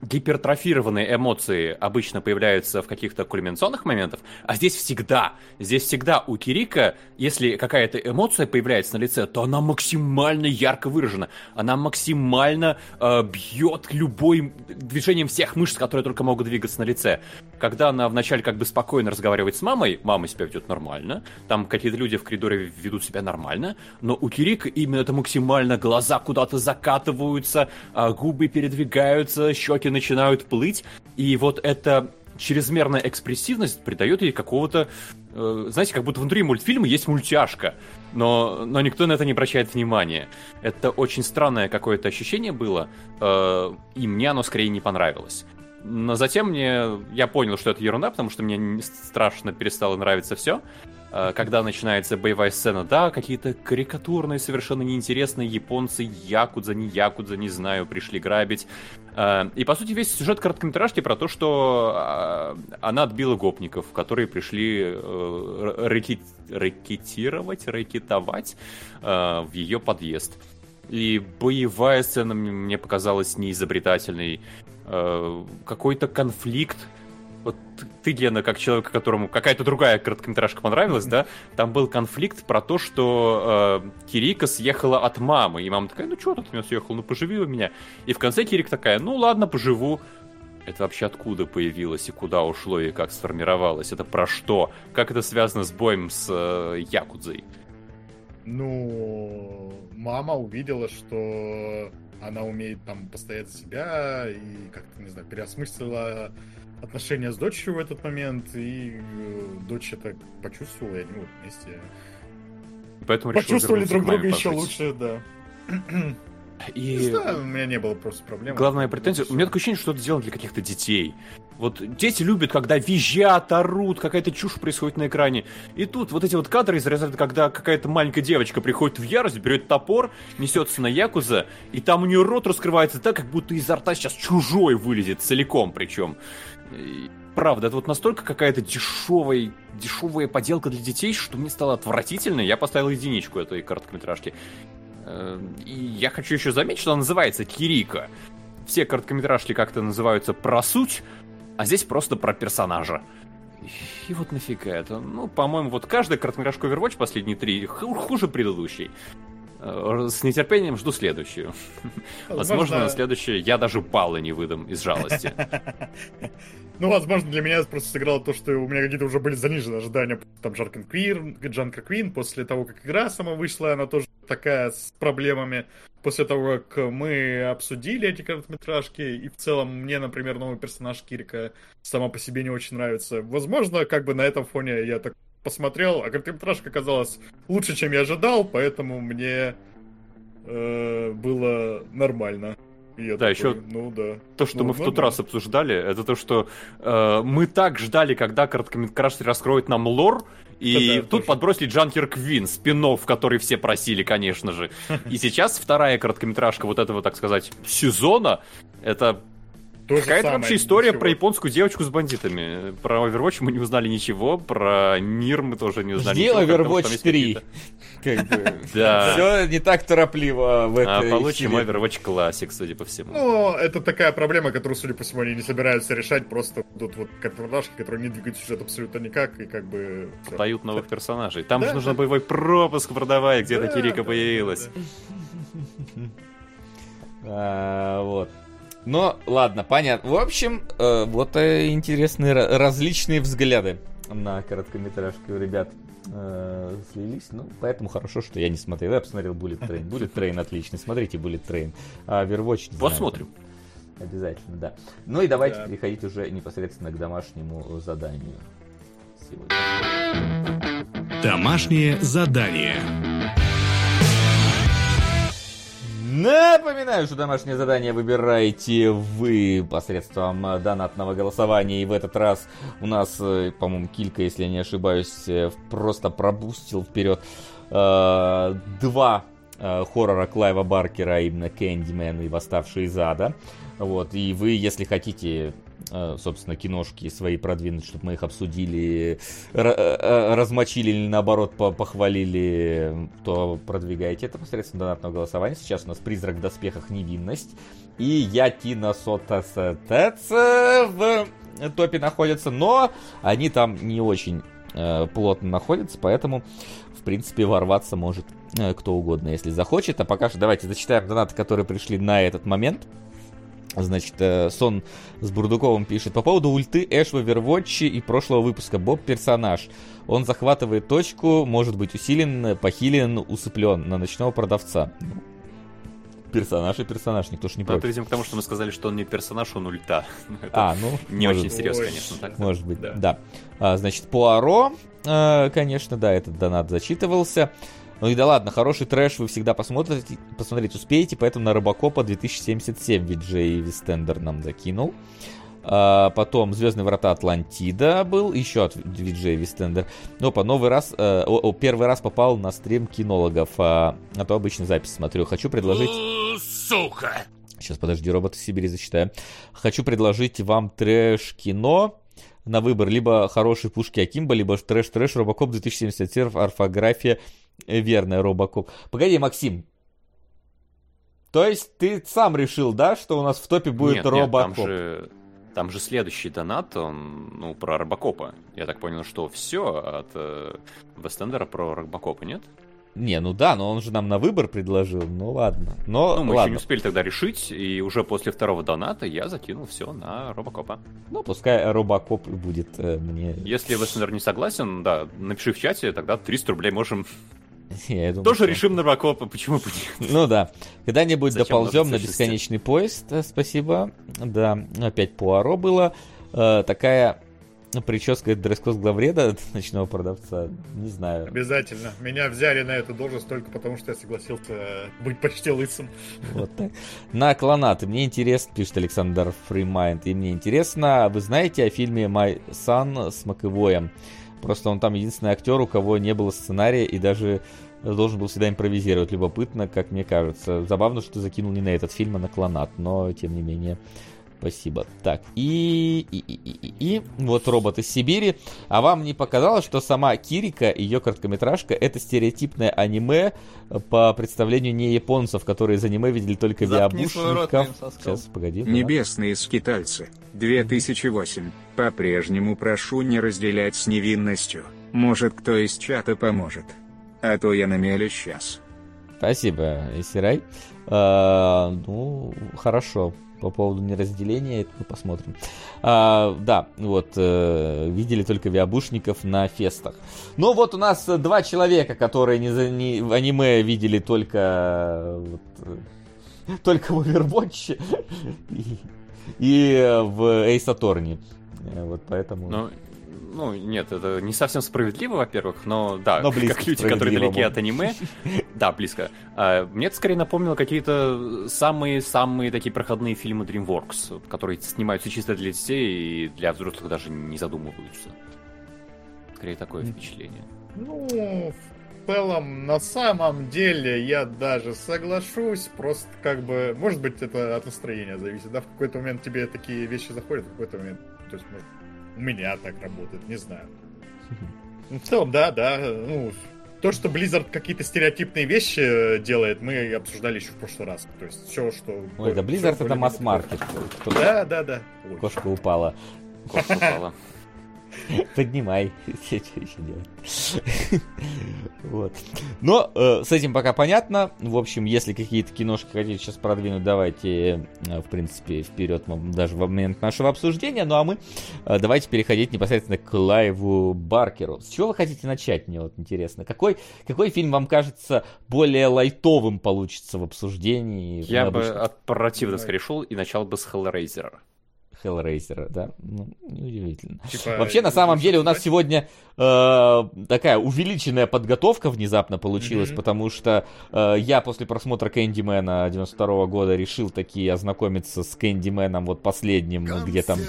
гипертрофированные эмоции обычно появляются в каких-то кульминационных моментах, а здесь всегда, здесь всегда у Кирика, если какая-то эмоция появляется на лице, то она максимально ярко выражена, она максимально э, бьет любой движением всех мышц, которые только могут двигаться на лице. Когда она вначале как бы спокойно разговаривает с мамой, мама себя ведет нормально, там какие-то люди в коридоре ведут себя нормально, но у Кирика именно это максимально глаза куда-то закатываются, а губы передвигаются, щеки начинают плыть, и вот эта чрезмерная экспрессивность придает ей какого-то, э, знаете, как будто внутри мультфильма есть мультяшка, но, но никто на это не обращает внимания. Это очень странное какое-то ощущение было, э, и мне оно скорее не понравилось. Но затем мне я понял, что это ерунда, потому что мне не- страшно перестало нравиться все. Когда начинается боевая сцена, да, какие-то карикатурные, совершенно неинтересные японцы, якудза, не якудза, не знаю, пришли грабить. Э, И, по сути, весь сюжет короткометражки про то, что а, она отбила гопников, которые пришли э, рэкет- рэкетировать, рэкетовать э, в ее подъезд. И боевая сцена мне- показалась неизобретательной. Э, Какой-то конфликт. Вот ты, Гена, как человек, которому какая-то другая короткометражка понравилась, да? Там был конфликт про то, что э, Кирика съехала от мамы. И мама такая, ну что ты от меня съехал, ну поживи у меня. И в конце Кирик такая, ну ладно, поживу. Это вообще откуда появилось и куда ушло и как сформировалось? Это про что? Как это связано с боем с э, Якудзой? Ну, мама увидела, что она умеет там постоять за себя и как-то, не знаю, переосмыслила отношения с дочерью в этот момент, и э, дочь это почувствовала, и они вот вместе Поэтому почувствовали друг друга еще лучше, да. <clears throat> И Не знаю, у меня не было просто проблем. главная претензия, у меня такое ощущение, что это сделано для каких-то детей. Вот дети любят, когда визжат, орут, какая-то чушь происходит на экране. И тут вот эти вот кадры из разряда, когда какая-то маленькая девочка приходит в ярость, берет топор, несется на Якуза, и там у нее рот раскрывается так, как будто изо рта сейчас чужой вылезет целиком причем. Правда, это вот настолько какая-то дешевая, дешевая поделка для детей, что мне стало отвратительно. Я поставил единичку этой короткометражки. Э, И я хочу еще заметить, что она называется Кирика. Все короткометражки как-то называются про суть, а здесь просто про персонажа. И вот нафига это? Ну, по-моему, вот каждая короткометражка Overwatch последние три ху- хуже предыдущей. Э, С нетерпением жду следующую. Возможно, на следующую я даже баллы не выдам из жалости. Ну, возможно, для меня просто сыграло то, что у меня какие-то уже были занижены ожидания. Там Джанка Квин, Джанка Квин, после того, как игра сама вышла, она тоже такая с проблемами. После того, как мы обсудили эти короткометражки, и в целом мне, например, новый персонаж Кирика сама по себе не очень нравится. Возможно, как бы на этом фоне я так посмотрел, а короткометражка оказалась лучше, чем я ожидал, поэтому мне э, было нормально. Я да, такой, еще ну да. То, что ну, мы в тот раз обсуждали, это то, что э, мы так ждали, когда короткометражки раскроют нам лор, и да, тут тоже. подбросили Джанкер Квин, спин который все просили, конечно же. <laughs> И сейчас вторая короткометражка вот этого, так сказать, сезона, это Какая-то вообще история ничего. про японскую девочку с бандитами. Про Overwatch мы не узнали ничего, про мир мы тоже не узнали Жди ничего. Overwatch 3. <laughs> Да. Все не так торопливо в а этой А получим Overwatch Classic, судя по всему. Ну, это такая проблема, которую, судя по всему, они не собираются решать. Просто тут вот картонашки, которые не двигают сюжет абсолютно никак, и как бы... Поют новых персонажей. Там же нужно боевой пропуск продавать, где-то Кирика появилась. А, вот. Но, ладно, понятно. В общем, э, вот э, интересные различные взгляды на короткометражки у ребят э, слились. Ну, поэтому хорошо, что я не смотрел. Я посмотрел Bullet Train. <laughs> Bullet Train отличный. Смотрите Bullet Train. А Overwatch не Посмотрим. Знаю. Обязательно, да. Ну и давайте да. переходить уже непосредственно к домашнему заданию сегодня. Домашнее задание. Напоминаю, что домашнее задание выбираете вы посредством донатного голосования. И в этот раз у нас, э, по-моему, Килька, если я не ошибаюсь, э, просто пробустил вперед э, два э, хоррора Клайва Баркера, а именно Кэндимен и Восставший из ада. Вот, и вы, если хотите собственно, киношки свои продвинуть, чтобы мы их обсудили, э, э, размочили или наоборот похвалили, то продвигайте это посредством донатного голосования. Сейчас у нас «Призрак в доспехах. Невинность» и «Ятина Сотасетец» в топе находятся, но они там не очень плотно находятся, поэтому, в принципе, ворваться может кто угодно, если захочет. А пока что давайте зачитаем донаты, которые пришли на этот момент. Значит, э, Сон с Бурдуковым пишет. По поводу ульты Эш в Overwatch и прошлого выпуска. Боб персонаж. Он захватывает точку, может быть усилен, похилен, усыплен на ночного продавца. Персонаж и персонаж, никто ж не против. Ну, к тому, что мы сказали, что он не персонаж, он ульта. <laughs> а, ну, не может... очень серьезно, конечно. Так, может быть, да. да. А, значит, Пуаро, э, конечно, да, этот донат зачитывался. Ну и да ладно, хороший трэш вы всегда посмотрите, посмотреть успеете, поэтому на Робокопа 2077 Виджей Вистендер нам закинул. А, потом Звездные врата Атлантида был, еще от Виджей Вистендер. Опа, новый раз, э, о, первый раз попал на стрим кинологов, а, а то обычно запись смотрю. Хочу предложить... Сука! Сейчас, подожди, робот из Сибири зачитаю. Хочу предложить вам трэш-кино на выбор. Либо хорошие пушки Акимбо, либо трэш-трэш Робокоп 2077 орфография верная Робокоп. Погоди, Максим. То есть ты сам решил, да, что у нас в топе будет нет, Робокоп? Нет, там же, там же следующий донат, он, ну, про Робокопа. Я так понял, что все от э, Вестендера про Робокопа, нет? Не, ну да, но он же нам на выбор предложил, ну ладно. Но, ну, мы ладно. еще не успели тогда решить, и уже после второго доната я закинул все на Робокопа. Ну, пускай Робокоп будет э, мне... Если Вестендер не согласен, да, напиши в чате, тогда 300 рублей можем <laughs> я думаю, Тоже что... решим на Робокопа, почему бы нет? <laughs> Ну да. Когда-нибудь Зачем доползем на бесконечный поезд, э, спасибо. Да, опять Пуаро было. Э, такая прическа дресс-код главреда <laughs> ночного продавца, не знаю. Обязательно. Меня взяли на эту должность только потому, что я согласился быть почти лысым. Вот так. На клонаты. Мне интересно, пишет Александр Фримайнд, и мне интересно, вы знаете о фильме «My Son» с МакЭвоем? Просто он там единственный актер, у кого не было сценария и даже должен был всегда импровизировать. Любопытно, как мне кажется. Забавно, что ты закинул не на этот фильм, а на клонат, но тем не менее. Спасибо. Так, и, и, и, и, и вот робот из Сибири. А вам не показалось, что сама Кирика, ее короткометражка, это стереотипное аниме по представлению не японцев, которые из аниме видели только Виабушников. Сейчас, погоди. Небесные скитальцы. 2008. По-прежнему прошу не разделять с невинностью. Может, кто из чата поможет. А то я на меле сейчас. Спасибо, Исирай. А, ну, хорошо по поводу неразделения, это мы посмотрим. А, да, вот, э, видели только виабушников на фестах. Но вот у нас два человека, которые не, не в аниме видели только вот, э, только в Overwatch и, и в Ace Attorney. Вот поэтому... Ну, ну, нет, это не совсем справедливо, во-первых, но да, Но как люди, которые далеки от аниме, да, близко. А, Мне это скорее напомнило какие-то самые-самые такие проходные фильмы DreamWorks, которые снимаются чисто для детей и для взрослых даже не задумываются. Скорее такое впечатление. Ну, в целом, на самом деле, я даже соглашусь, просто как бы, может быть, это от настроения зависит, да, в какой-то момент тебе такие вещи заходят, в какой-то момент, то есть, может, у меня так работает, не знаю. Ну, в целом, да, да, ну, то, что Blizzard какие-то стереотипные вещи э, делает, мы обсуждали еще в прошлый раз, то есть все, что... Ой, да Blizzard это масс-маркет. Да, да, да. Ой. Кошка упала. Кошка упала. Поднимай. <laughs> Что еще делать? <laughs> Вот. Но э, с этим пока понятно. В общем, если какие-то киношки хотите сейчас продвинуть, давайте, э, в принципе, вперед даже в момент нашего обсуждения. Ну а мы э, давайте переходить непосредственно к Лайву Баркеру. С чего вы хотите начать, мне вот интересно? Какой, какой фильм вам кажется более лайтовым получится в обсуждении? Я бы обычно- от противно скорее шел и начал бы с Hellraiser. Hellraiser, да? Ну, неудивительно. Типа, Вообще, на самом деле, у нас сегодня э, такая увеличенная подготовка внезапно получилась, Мгм. потому что э, я после просмотра Кэндимена 92 года решил таки ознакомиться с Кэндименом вот последним, где там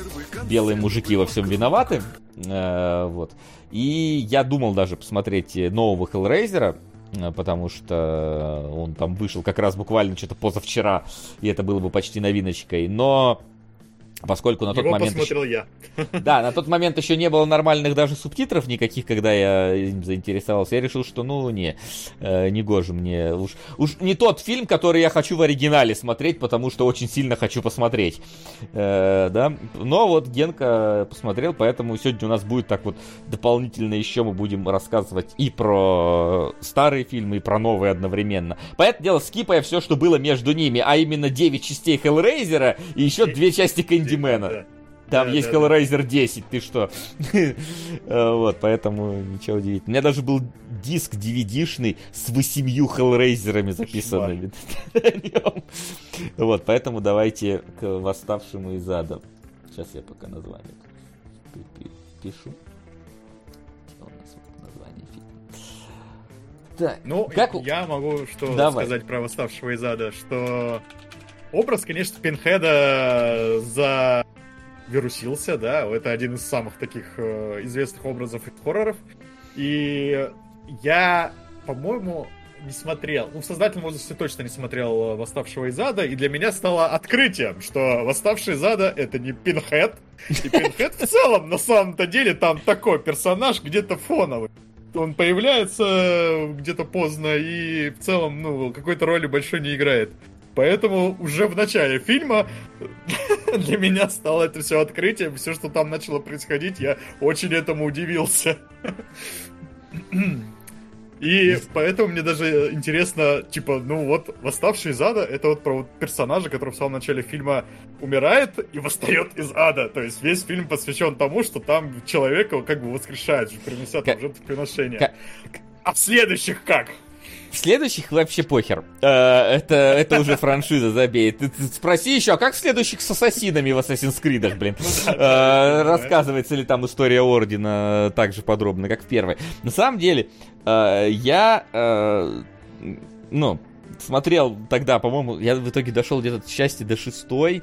белые мужики во всем виноваты. Э, вот. И я думал даже посмотреть нового Хеллрейзера, э, потому что он там вышел как раз буквально что-то позавчера, и это было бы почти новиночкой. Но поскольку на тот Его момент... еще- посмотрел я. <laughs> да, на тот момент еще не было нормальных даже субтитров никаких, когда я им заинтересовался. Я решил, что ну не, э, не гоже мне. Уж, уж не тот фильм, который я хочу в оригинале смотреть, потому что очень сильно хочу посмотреть. Э, да, но вот Генка посмотрел, поэтому сегодня у нас будет так вот дополнительно еще мы будем рассказывать и про старые фильмы, и про новые одновременно. Поэтому дело, скипая все, что было между ними, а именно 9 частей Хеллрейзера и еще две части Кэндимена. Да. Там Да, есть да, да. Hellraiser 10, ты что? <laughs> Э, Вот, поэтому ничего удивительного. У меня даже был диск DVD-шный с восемью Hellraiser'ами записанными. <laughs> Вот, поэтому давайте к восставшему из ада. Сейчас я пока название пи- пи- пишу. Что у нас вот название фильма? Так, Ну, как... я могу что Давай. сказать про восставшего из ада, что образ, конечно, Пинхеда завирусился, да, это один из самых таких э, известных образов из хорроров. И я, по-моему, не смотрел, ну, в создательном возрасте точно не смотрел э, «Восставшего из ада», и для меня стало открытием, что «Восставший из ада» — это не Пинхед, и Пинхед в целом, на самом-то деле, там такой персонаж где-то фоновый. Он появляется где-то поздно и в целом, ну, какой-то роли большой не играет. Поэтому уже в начале фильма <laughs> для меня стало это все открытием. Все, что там начало происходить, я очень этому удивился. <clears throat> И поэтому мне даже интересно, типа, ну вот, восставший из ада, это вот про вот персонажа, который в самом начале фильма умирает и восстает из ада. То есть весь фильм посвящен тому, что там человека как бы воскрешают, принося там ка- А в следующих как? В следующих вообще похер. Э, Это, это уже франшиза, забей. Ты, ты спроси еще, а как в следующих с ассасинами в Assassin's Creed, блин? да, Э. Рассказывается ли там история Ордена так же подробно, как в первой? На самом деле, э, я, ну, смотрел тогда, по-моему, я в итоге дошел где-то части до шестой,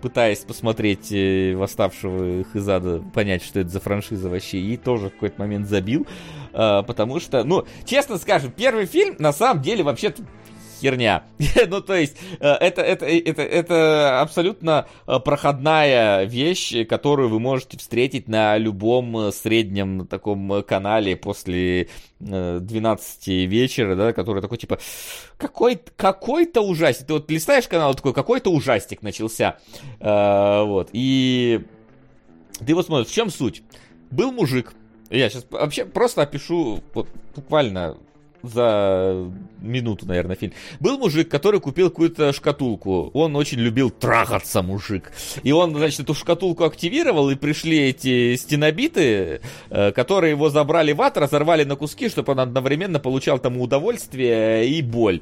пытаясь посмотреть э, «Восставшего из ада», понять, что это за франшиза вообще, и тоже в какой-то момент забил, э, потому что, ну, честно скажем, первый фильм на самом деле вообще-то херня. <laughs> ну, то есть, э, это, это, это, это абсолютно э, проходная вещь, которую вы можете встретить на любом э, среднем таком э, канале после э, 12 вечера, да, который такой, типа, какой, какой-то ужастик. Ты вот листаешь канал, такой, какой-то ужастик начался. Э, вот, и ты вот смотришь, в чем суть? Был мужик, я сейчас вообще просто опишу вот, буквально за минуту, наверное, фильм. Был мужик, который купил какую-то шкатулку. Он очень любил трахаться, мужик. И он, значит, эту шкатулку активировал, и пришли эти стенобиты, э, которые его забрали в ад, разорвали на куски, чтобы он одновременно получал там удовольствие и боль.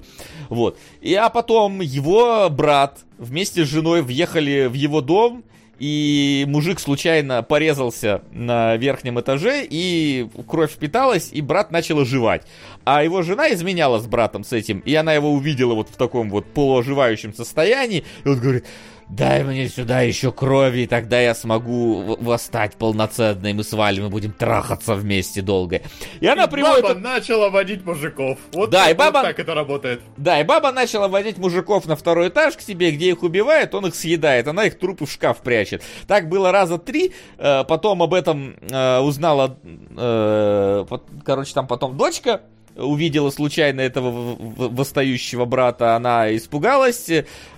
Вот. И, а потом его брат вместе с женой въехали в его дом, и мужик случайно порезался на верхнем этаже, и кровь впиталась, и брат начал оживать. А его жена изменяла с братом с этим, и она его увидела вот в таком вот полуоживающем состоянии, и он говорит, дай мне сюда еще крови, и тогда я смогу восстать полноценно, и мы с Валей мы будем трахаться вместе долго. И она и приводит... баба начала водить мужиков. Вот, Да, так, и баба- вот так это работает. Да, и баба начала водить мужиков на второй этаж к себе, где их убивает, он их съедает, она их трупы в шкаф прячет. Так было раза три, э, потом об этом э, узнала, э, короче, там потом дочка, увидела случайно этого восстающего брата, она испугалась,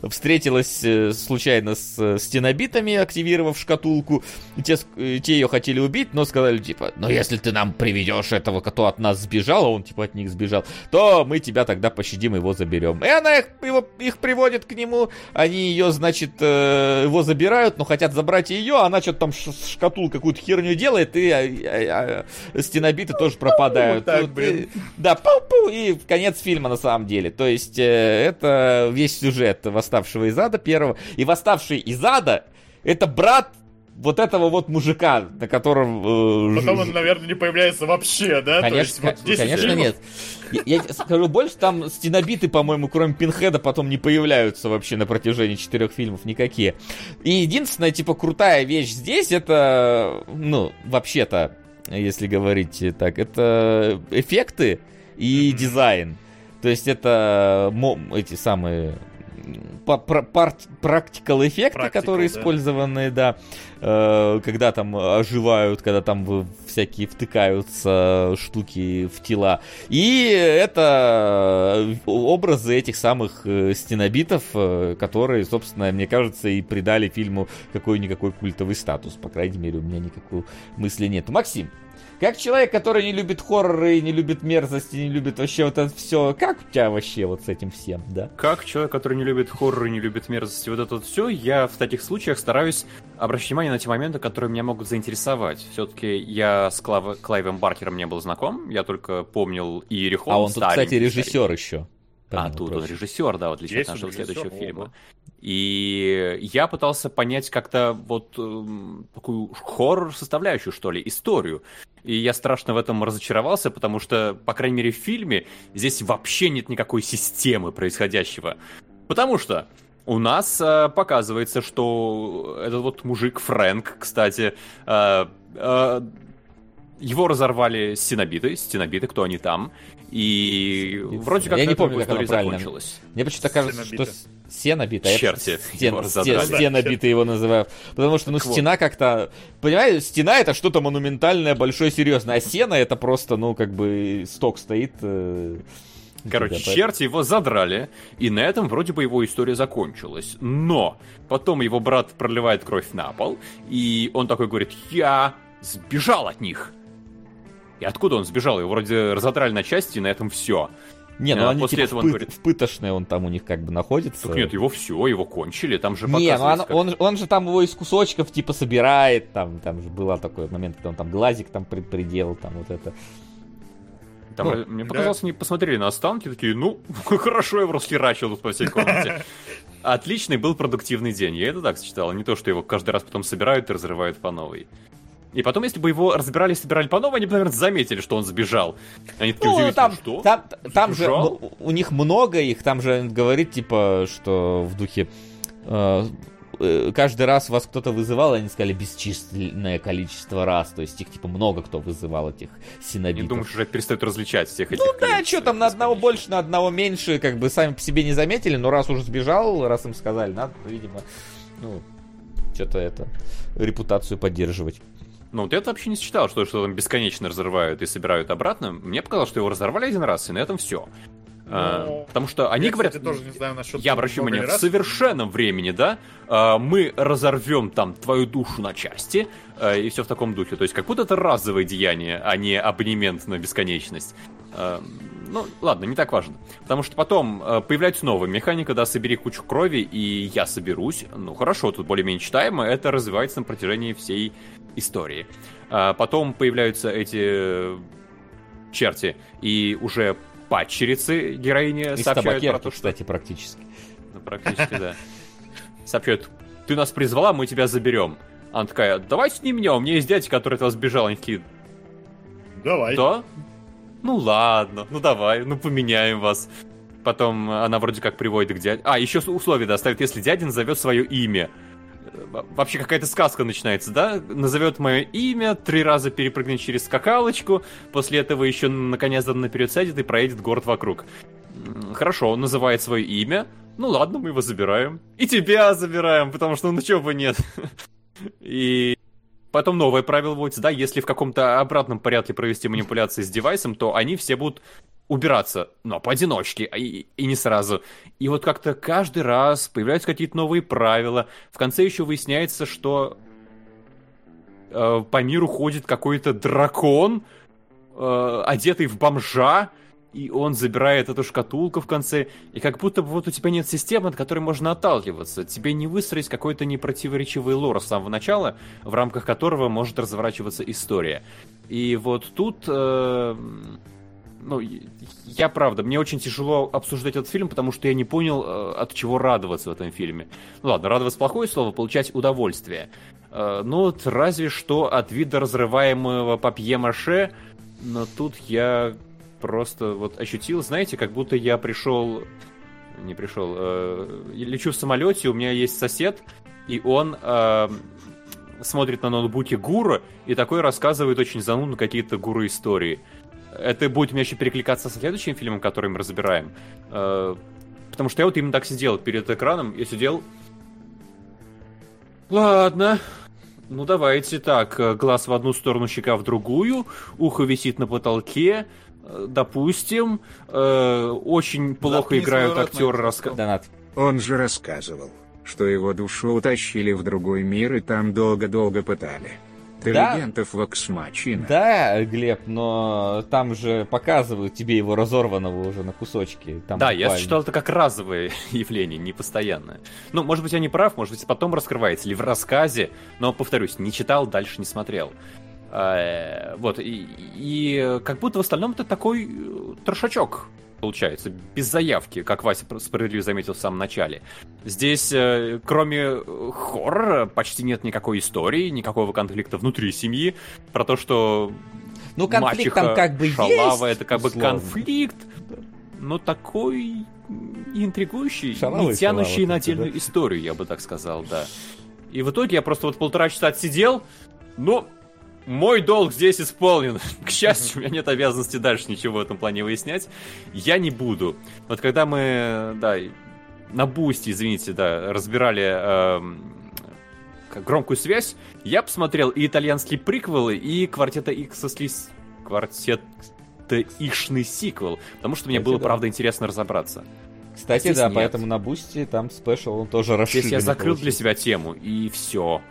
встретилась э, случайно с э, стенобитами, активировав шкатулку. Те, э, те ее хотели убить, но сказали, типа, ну если ты нам приведешь этого, кто от нас сбежал, а он типа от них сбежал, то мы тебя тогда пощадим, его заберем. И она их, его, их приводит к нему, они ее, значит, его забирают, но хотят забрать ее, она что-то там шкатул какую-то херню делает, и а, а, а, стенобиты тоже пропадают. вот так, блин. и- да, пау-пау, и конец фильма на самом деле. То есть, э, это весь сюжет «Восставшего из ада» первого. И «Восставший из ада» — это брат вот этого вот мужика, на котором... э, Потом ж- он, наверное, не появляется вообще, да? Конечно, есть вот ко- 10 конечно нет. Я, я скажу больше, там стенобиты, по-моему, кроме Пинхеда, потом не появляются вообще на протяжении четырех фильмов никакие. И единственная, типа, крутая вещь здесь, это, ну, вообще-то, если говорить так, это эффекты и дизайн. То есть это эти самые па- пра- парт- practical эффекты, Practical, которые да. использованы, да, э, когда там оживают, когда там всякие втыкаются штуки в тела. И это образы этих самых э, стенобитов, э, которые, собственно, мне кажется, и придали фильму какой-никакой культовый статус. По крайней мере, у меня никакой мысли нет. Максим, как человек, который не любит хорроры, не любит мерзости, не любит вообще вот это все, как у тебя вообще вот с этим всем, да? Как человек, который не любит хорроры, не любит мерзости, вот это вот все, я в таких случаях стараюсь обращать внимание на те моменты, которые меня могут заинтересовать. Все-таки я с Клав- Клайвом Баркером не был знаком, я только помнил Иерихон. А он тут, кстати, старенький, режиссер еще. А тут он прочего. режиссер, да, в отличие Есть от нашего он режиссер? следующего Ого. фильма. И я пытался понять как-то вот эм, такую хоррор-составляющую, что ли, историю. И я страшно в этом разочаровался, потому что, по крайней мере, в фильме здесь вообще нет никакой системы происходящего. Потому что у нас э, показывается, что этот вот мужик Фрэнк, кстати, э, э, его разорвали стенобиты, стенобиты, кто они там, и вроде как Я не помню, как история правильно. закончилась. Мне почему-то кажется, что Стенобиты. с- сенобит, а я Черти стен, его стен, разодрали. стенобиты его называю. Потому что, ну, Так вот. стена как-то... Понимаешь, стена это что-то монументальное, большое, серьезное. А сено это просто, ну, как бы сток стоит. э, Короче, да, черти его задрали, и на этом вроде бы его история закончилась. Но потом его брат проливает кровь на пол, и он такой говорит, я сбежал от них. И откуда он сбежал? Его вроде разодрали на части, и на этом все. Не, ну А, они после типа этого в, он пыт- говорит- в пытошной он там у них как бы находится. Так нет, его все, его кончили, там же Не, ну он, как- он, он же там его из кусочков типа собирает, там, там же была такой момент, когда он там глазик там приделал, там вот это. Там, Ну, мне да. показалось, они посмотрели на останки, такие, ну, <laughs> хорошо его расхерачил по всей комнате. Отличный был продуктивный день, я это так считал, а не то, что его каждый раз потом собирают и разрывают по новой. И потом, если бы его разбирали и собирали по новой, они бы, наверное, заметили, что он сбежал. Они такие Ну, там, что? там, там же ну, у них много их, там же говорит, типа, что в духе э, э, каждый раз вас кто-то вызывал, они сказали бесчисленное количество раз. То есть их, типа, много кто вызывал, этих синобитов. думаю, что уже перестают различать всех этих Ну да, что там, на одного больше, на одного меньше, как бы сами по себе не заметили, но раз уже сбежал, раз им сказали, надо, видимо, ну, что-то это, репутацию поддерживать. Ну, вот это вообще не считал, что, что там бесконечно разрывают и собирают обратно. Мне показалось, что его разорвали один раз, и на этом все. Ну, потому что они Я, говорят, кстати, тоже не знаю насчет я много внимание, в совершенном времени, да, а, мы разорвем там твою душу на части, а, и все в таком духе. То есть, как будто это разовое деяние, а не абонемент на бесконечность. А, Ну, ладно, не так важно. Потому что потом э, появляется новая механика, да, собери кучу крови, и я соберусь. Ну, хорошо, тут более-менее читаемо, это развивается на протяжении всей истории. А потом появляются эти э, черти, и уже падчерицы героини Из сообщают про то, что... кстати, практически. Ну, практически, да. Сообщают, ты нас призвала, мы тебя заберем. Она такая, давай снимем, у меня есть дядя, который от вас сбежал. Они такие, Давай. да? Ну ладно, ну давай, ну поменяем вас. Потом она вроде как приводит к дяде. А, еще условие доставит, если дядя назовет свое имя. Во- Вообще какая-то сказка начинается, да? Назовет мое имя, три раза перепрыгнет через скакалочку, после этого еще на коня задом наперед сядет и проедет город вокруг. Хорошо, он называет свое имя. Ну ладно, мы его забираем. И тебя забираем, потому что ну чего бы нет. <laughs> И Потом новое правило вводится, да, если в каком-то обратном порядке провести манипуляции с девайсом, то они все будут убираться, но поодиночке, а и, и не сразу. И вот как-то каждый раз появляются какие-то новые правила. В конце еще выясняется, что э, по миру ходит какой-то дракон, э, одетый в бомжа, и он забирает эту шкатулку в конце, и как будто бы вот у тебя нет системы, от которой можно отталкиваться. Тебе не выстроить какой-то непротиворечивый лор с самого начала, в рамках которого может разворачиваться история. И вот тут... э, ну, я правда, мне очень тяжело обсуждать этот фильм, потому что я не понял, э, от чего радоваться в этом фильме. Ну ладно, радоваться плохое слово, получать удовольствие. Э, Ну вот разве что от вида разрываемого папье-маше, но тут я просто вот ощутил, знаете, как будто я пришел... Не пришел. э, лечу в самолете, у меня есть сосед, и он э, смотрит на ноутбуке гуру, и такой рассказывает очень занудно какие-то гуру-истории. Это будет у меня еще перекликаться со следующим фильмом, который мы разбираем. Э, Потому что я вот именно так сидел перед экраном, я сидел... Ладно, ну давайте так, э, глаз в одну сторону, щека в другую, ухо висит на потолке, э, допустим, э, очень плохо Заткни играют актеры раска... Донат. Он же рассказывал, что его душу утащили в другой мир и там долго-долго пытали. Ты Да. Воксмачина. Да, Глеб, но там же показывают тебе его разорванного уже на кусочки. Там Да, я буквально. считал это как разовое <laughs> явление, не постоянное. Ну, может быть, я не прав, может быть, потом раскрывается, или в рассказе, но, повторюсь, не читал, дальше не смотрел. Э, Вот, и, и как будто в остальном это такой э, трошачок получается, без заявки, как Вася справедливо заметил в самом начале. Здесь, э, кроме э, хоррора, почти нет никакой истории, никакого конфликта внутри семьи, про то, что Ну, конфликт мачеха там как бы шалава, есть, это как бы условно. конфликт, но такой интригующий, Шалава не тянущий шалава на отдельную да. историю, я бы так сказал, да. И в итоге я просто вот полтора часа отсидел, но мой долг здесь исполнен. <laughs> К счастью, у меня нет обязанности дальше ничего в этом плане выяснять. Я не буду. Вот когда мы, да, на Бусти, извините, да, разбирали как громкую связь, я посмотрел и итальянские приквелы, и квартета X квартета Ишный сиквел, потому что мне Кстати, было, да. правда, интересно разобраться. Кстати, Здесь да, нет. поэтому на Boosty там special, он тоже расширенный. Здесь я закрыл для получился. себя тему, и все.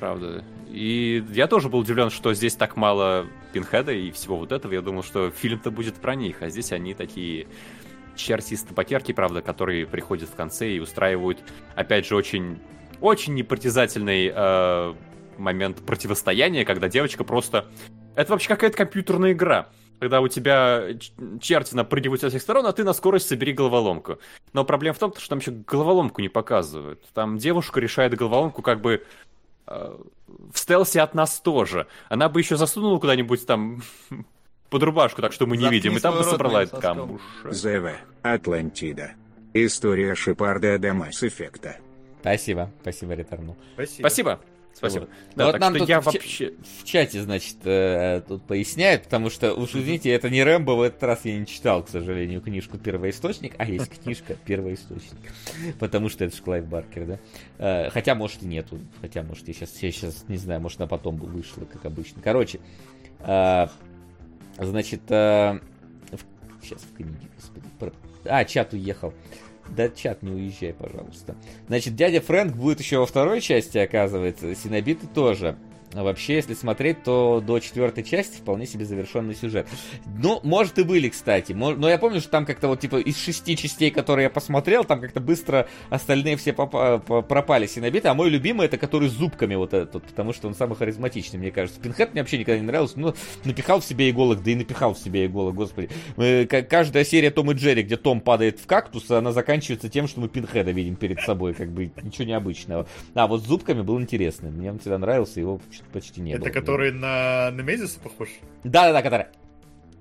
Правда. И я тоже был удивлен, что здесь так мало Пинхеда и всего вот этого. Я думал, что фильм-то будет про них, а здесь они такие черти из табакерки, правда, которые приходят в конце и устраивают, опять же, очень, очень непритязательный э, момент противостояния, когда девочка просто... Это вообще какая-то компьютерная игра. Когда у тебя черти напрыгивают со всех сторон, а ты на скорость собери головоломку. Но проблема в том, что там еще головоломку не показывают. Там девушка решает головоломку как бы в стелсе от нас тоже. Она бы еще засунула куда-нибудь там <laughs> под рубашку, так что мы не Заткни видим, и там бы собрала этот камуш. ЗВ. Атлантида. История Шепарда до Масс Эффекта. Спасибо, спасибо, Ретарнул. Спасибо. Спасибо. Спасибо. Вот. Да, Вот так нам что тут я в вообще... В чате, значит, э, тут поясняют, потому что, уж извините, это не Рэмбо, в этот раз я не читал, к сожалению, книжку «Первоисточник», а есть книжка «Первоисточник», потому что это же Клайв Баркер, да? Э, Хотя, может, и нету, хотя, может, я сейчас, я сейчас не знаю, может, она потом вышла, как обычно. Короче, э, значит, сейчас в книге, господи, про- а, чат уехал. Да, чат, не уезжай, пожалуйста. Значит, дядя Фрэнк будет еще во второй части, оказывается. Синобиты тоже. А вообще, если смотреть, то до четвертой части вполне себе завершенный сюжет. Ну, может и были, кстати. Но я помню, что там как-то вот типа из шести частей, которые я посмотрел, там как-то быстро остальные все пропали синобиты. А мой любимый это который с зубками вот этот, потому что он самый харизматичный, мне кажется. Пинхед мне вообще никогда не нравился. Ну, напихал в себе иголок, да и напихал в себе иголок, господи. Мы, каждая серия Том и Джерри, где Том падает в кактус, она заканчивается тем, что мы Пинхеда видим перед собой, как бы ничего необычного. А вот с зубками был интересный. Мне он всегда нравился, его почти не это было. Это который на Немезиса похож? Да-да-да, который...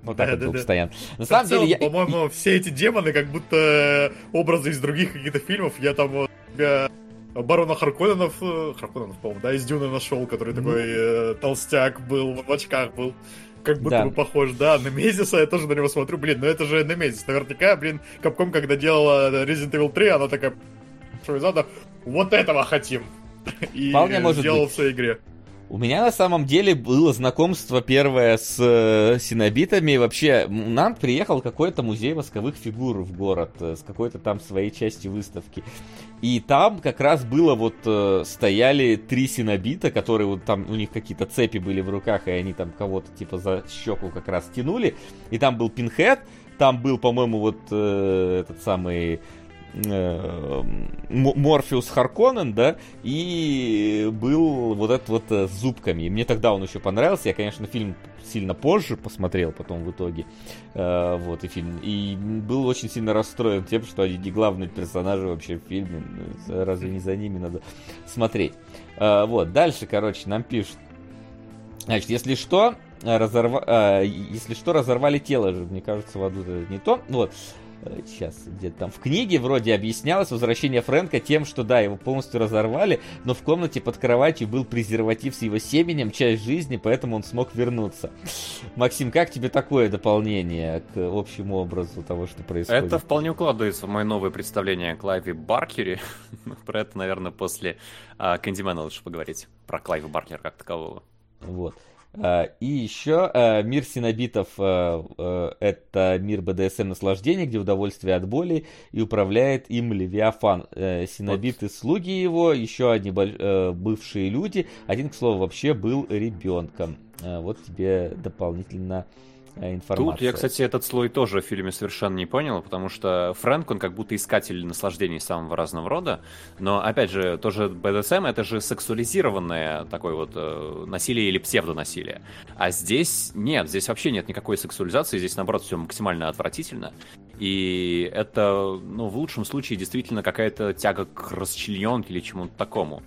Вот так да, вот был да. постоянно. На самом целом, деле, я... по-моему, все эти демоны как будто образы из других каких-то фильмов. Я там вот себя барона Харконенов, э, Харконенов, по-моему, да, из Дюны нашел, который такой э, толстяк был, в очках был. Как будто да. бы похож, да, на Мезиса, я тоже на него смотрю, блин, ну это же Немезис, наверняка, блин, Капком, когда делала Resident Evil 3, она такая, что из вот этого хотим. <laughs> И Вполне может сделал быть. в своей игре. У меня на самом деле было знакомство первое с э, синобитами. Вообще, нам приехал какой-то музей восковых фигур в город э, с какой-то там своей части выставки. И там как раз было вот э, стояли три синобита, которые вот там у них какие-то цепи были в руках, и они там кого-то типа за щеку как раз тянули. И там был Пинхед, там был, по-моему, вот э, этот самый Морфеус Харконен, да, и был вот этот вот э, с зубками. И мне тогда он еще понравился. Я, конечно, фильм сильно позже посмотрел потом в итоге. Э, вот, и фильм. И был очень сильно расстроен тем, что они не главные персонажи вообще в фильме. Разве не за ними надо смотреть? Вот, дальше, короче, нам пишут. Значит, если что, разорва... если что, разорвали тело же, мне кажется, в аду не то. Вот сейчас где-то там в книге вроде объяснялось возвращение Фрэнка тем, что да, его полностью разорвали, но в комнате под кроватью был презерватив с его семенем, часть жизни, поэтому он смог вернуться. Максим, как тебе такое дополнение к общему образу того, что происходит? Это вполне укладывается в мое новое представление о Клайве Баркере. <laughs> Про это, наверное, после а, Кэндимена лучше поговорить. Про Клайва Баркера как такового. Вот. А, и еще а, мир синобитов а, это мир БДСМ наслаждения, где удовольствие от боли и управляет им Левиафан. Э, синобиты слуги его, еще одни э, бывшие люди. Один, к слову, вообще был ребенком. Вот тебе дополнительно Э, информация. Тут я, кстати, этот слой тоже в фильме совершенно не понял, потому что Фрэнк, он как будто искатель наслаждений самого разного рода, но, опять же, тоже БДСМ это же сексуализированное такое вот э, насилие или псевдонасилие. А здесь нет, здесь вообще нет никакой сексуализации, здесь, наоборот, все максимально отвратительно. И это, ну, в лучшем случае, действительно какая-то тяга к расчлененке или чему-то такому.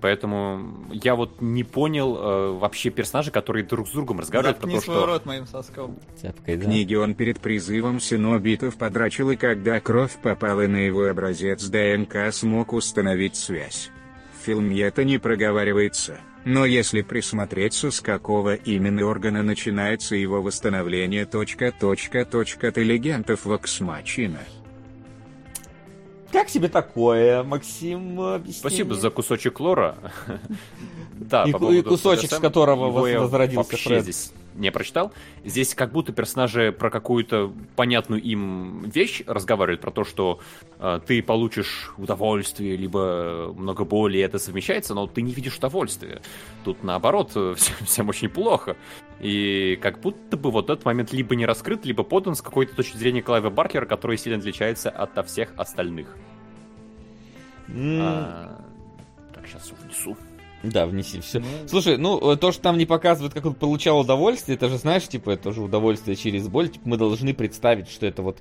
Поэтому я вот не понял э, вообще персонажей, которые друг с другом разговаривают про то, что... рот моим соском. Тяпкой, да? Книги он перед призывом синобитов подрачил, и когда кровь попала на его образец ДНК, смог установить связь. В фильме это не проговаривается, но если присмотреться, с какого именно органа начинается его восстановление... Точка, точка, точка, интеллигентов воксмачина. Как тебе такое, Максим? Объяснение? Спасибо за кусочек лора. <laughs> Да, и, по и кусочек, с которого возродился Фред. здесь не прочитал. Здесь как будто персонажи про какую-то понятную им вещь разговаривают, про то, что э, ты получишь удовольствие, либо много боли, и это совмещается, но ты не видишь удовольствия. Тут наоборот, <laughs> всем, всем очень плохо. И как будто бы вот этот момент либо не раскрыт, либо подан с какой-то точки зрения Клайва Баркера, который сильно отличается от всех остальных. Mm. А, так, сейчас внесу. Да, внеси все. Ну... Слушай, ну то, что там не показывают, как он получал удовольствие, это же, знаешь, типа, это же удовольствие через боль. Типа, мы должны представить, что это вот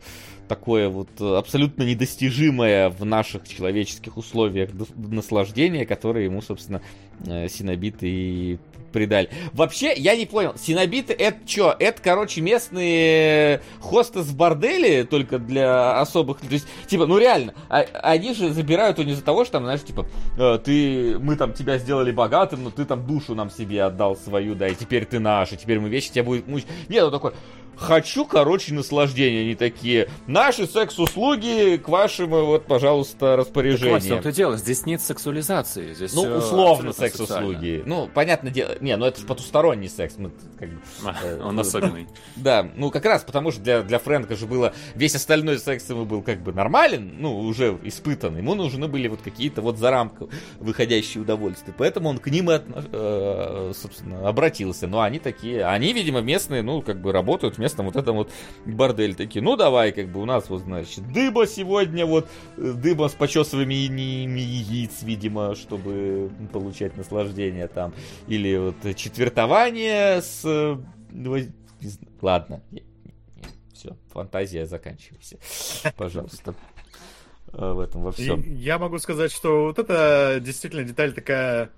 такое вот абсолютно недостижимое в наших человеческих условиях наслаждение, которое ему, собственно, э, синобиты и придали. Вообще, я не понял, синобиты это что? Это, короче, местные хостес в борделе только для особых... То есть, типа, ну реально, а, они же забирают у них из-за того, что там, знаешь, типа, э, ты, мы там тебя сделали богатым, но ты там душу нам себе отдал свою, да, и теперь ты наш, и теперь мы вещи тебя будет мучить. Нет, он такой, хочу, короче, наслаждения. Они такие, наши секс-услуги к вашим, э, вот, пожалуйста, распоряжениям. Так, вот, это дело, здесь нет сексуализации. Здесь ну, условно секс-услуги. Ну, понятное дело, не, ну это же потусторонний секс. Мы, как бы, <laughs> а, э, он особенный. <laughs> Да, ну как раз потому, что для, для Фрэнка же было, весь остальной секс ему был как бы нормален, ну, уже испытан. Ему нужны были вот какие-то вот за рамку выходящие удовольствия. Поэтому он к ним, э, собственно, обратился. Но они такие, они, видимо, местные, ну, как бы работают местном вот этом вот бордель такие, ну давай, как бы у нас вот, значит, дыба сегодня, вот, э, дыба с почесываниями яиц, видимо, чтобы получать наслаждение там, или вот четвертование с... Э, ладно, все, фантазия заканчивайся, пожалуйста. Э, в этом во всем. Я могу сказать, что вот это действительно деталь такая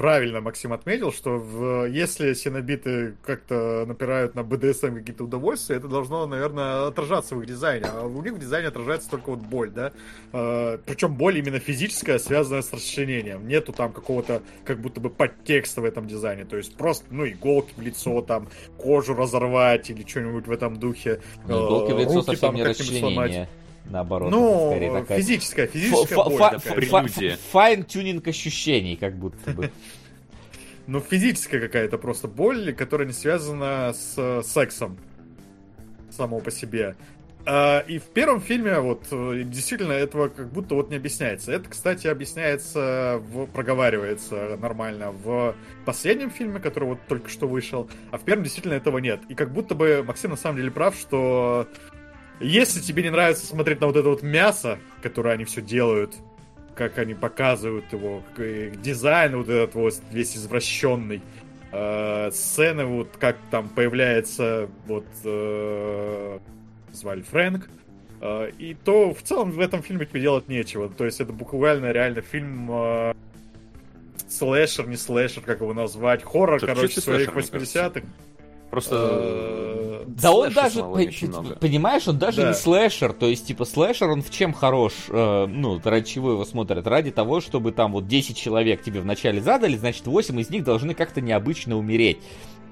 правильно Максим отметил, что в, если синобиты как-то напирают на БДСМ какие-то удовольствия, это должно, наверное, отражаться в их дизайне. А у них в дизайне отражается только вот боль, да? Э, причем боль именно физическая, связанная с расчленением. Нету там какого-то как будто бы подтекста в этом дизайне. То есть просто, ну, иголки в лицо, там, кожу разорвать или что-нибудь в этом духе. Ну, иголки в лицо руки, совсем там, не расчленение. Сломать наоборот. Ну, скорее такая... физическая, физическая боль. Файн-тюнинг ощущений, как будто бы. Ну, физическая какая-то просто боль, которая не связана с сексом само по себе. А, и в первом фильме вот э, действительно этого как будто вот не объясняется. Это, кстати, объясняется, в, проговаривается нормально в последнем фильме, который вот только что вышел, а в первом действительно этого нет. И как будто бы Максим на самом деле прав, что если тебе не нравится смотреть на вот это вот мясо, которое они все делают, как они показывают его, дизайн вот этот вот весь извращенный, э, сцены вот как там появляется вот э, звали Фрэнк, э, и то в целом в этом фильме тебе делать нечего. То есть это буквально реально фильм э, слэшер, не слэшер, как его назвать, хоррор, Что, короче, своих 80-х. Просто... Э, да он даже, понимаешь, он даже не слэшер, то есть, типа, слэшер, он в чем хорош, э, ну, ради чего его смотрят? Ради того, чтобы там вот 10 человек тебе вначале задали, значит, 8 из них должны как-то необычно умереть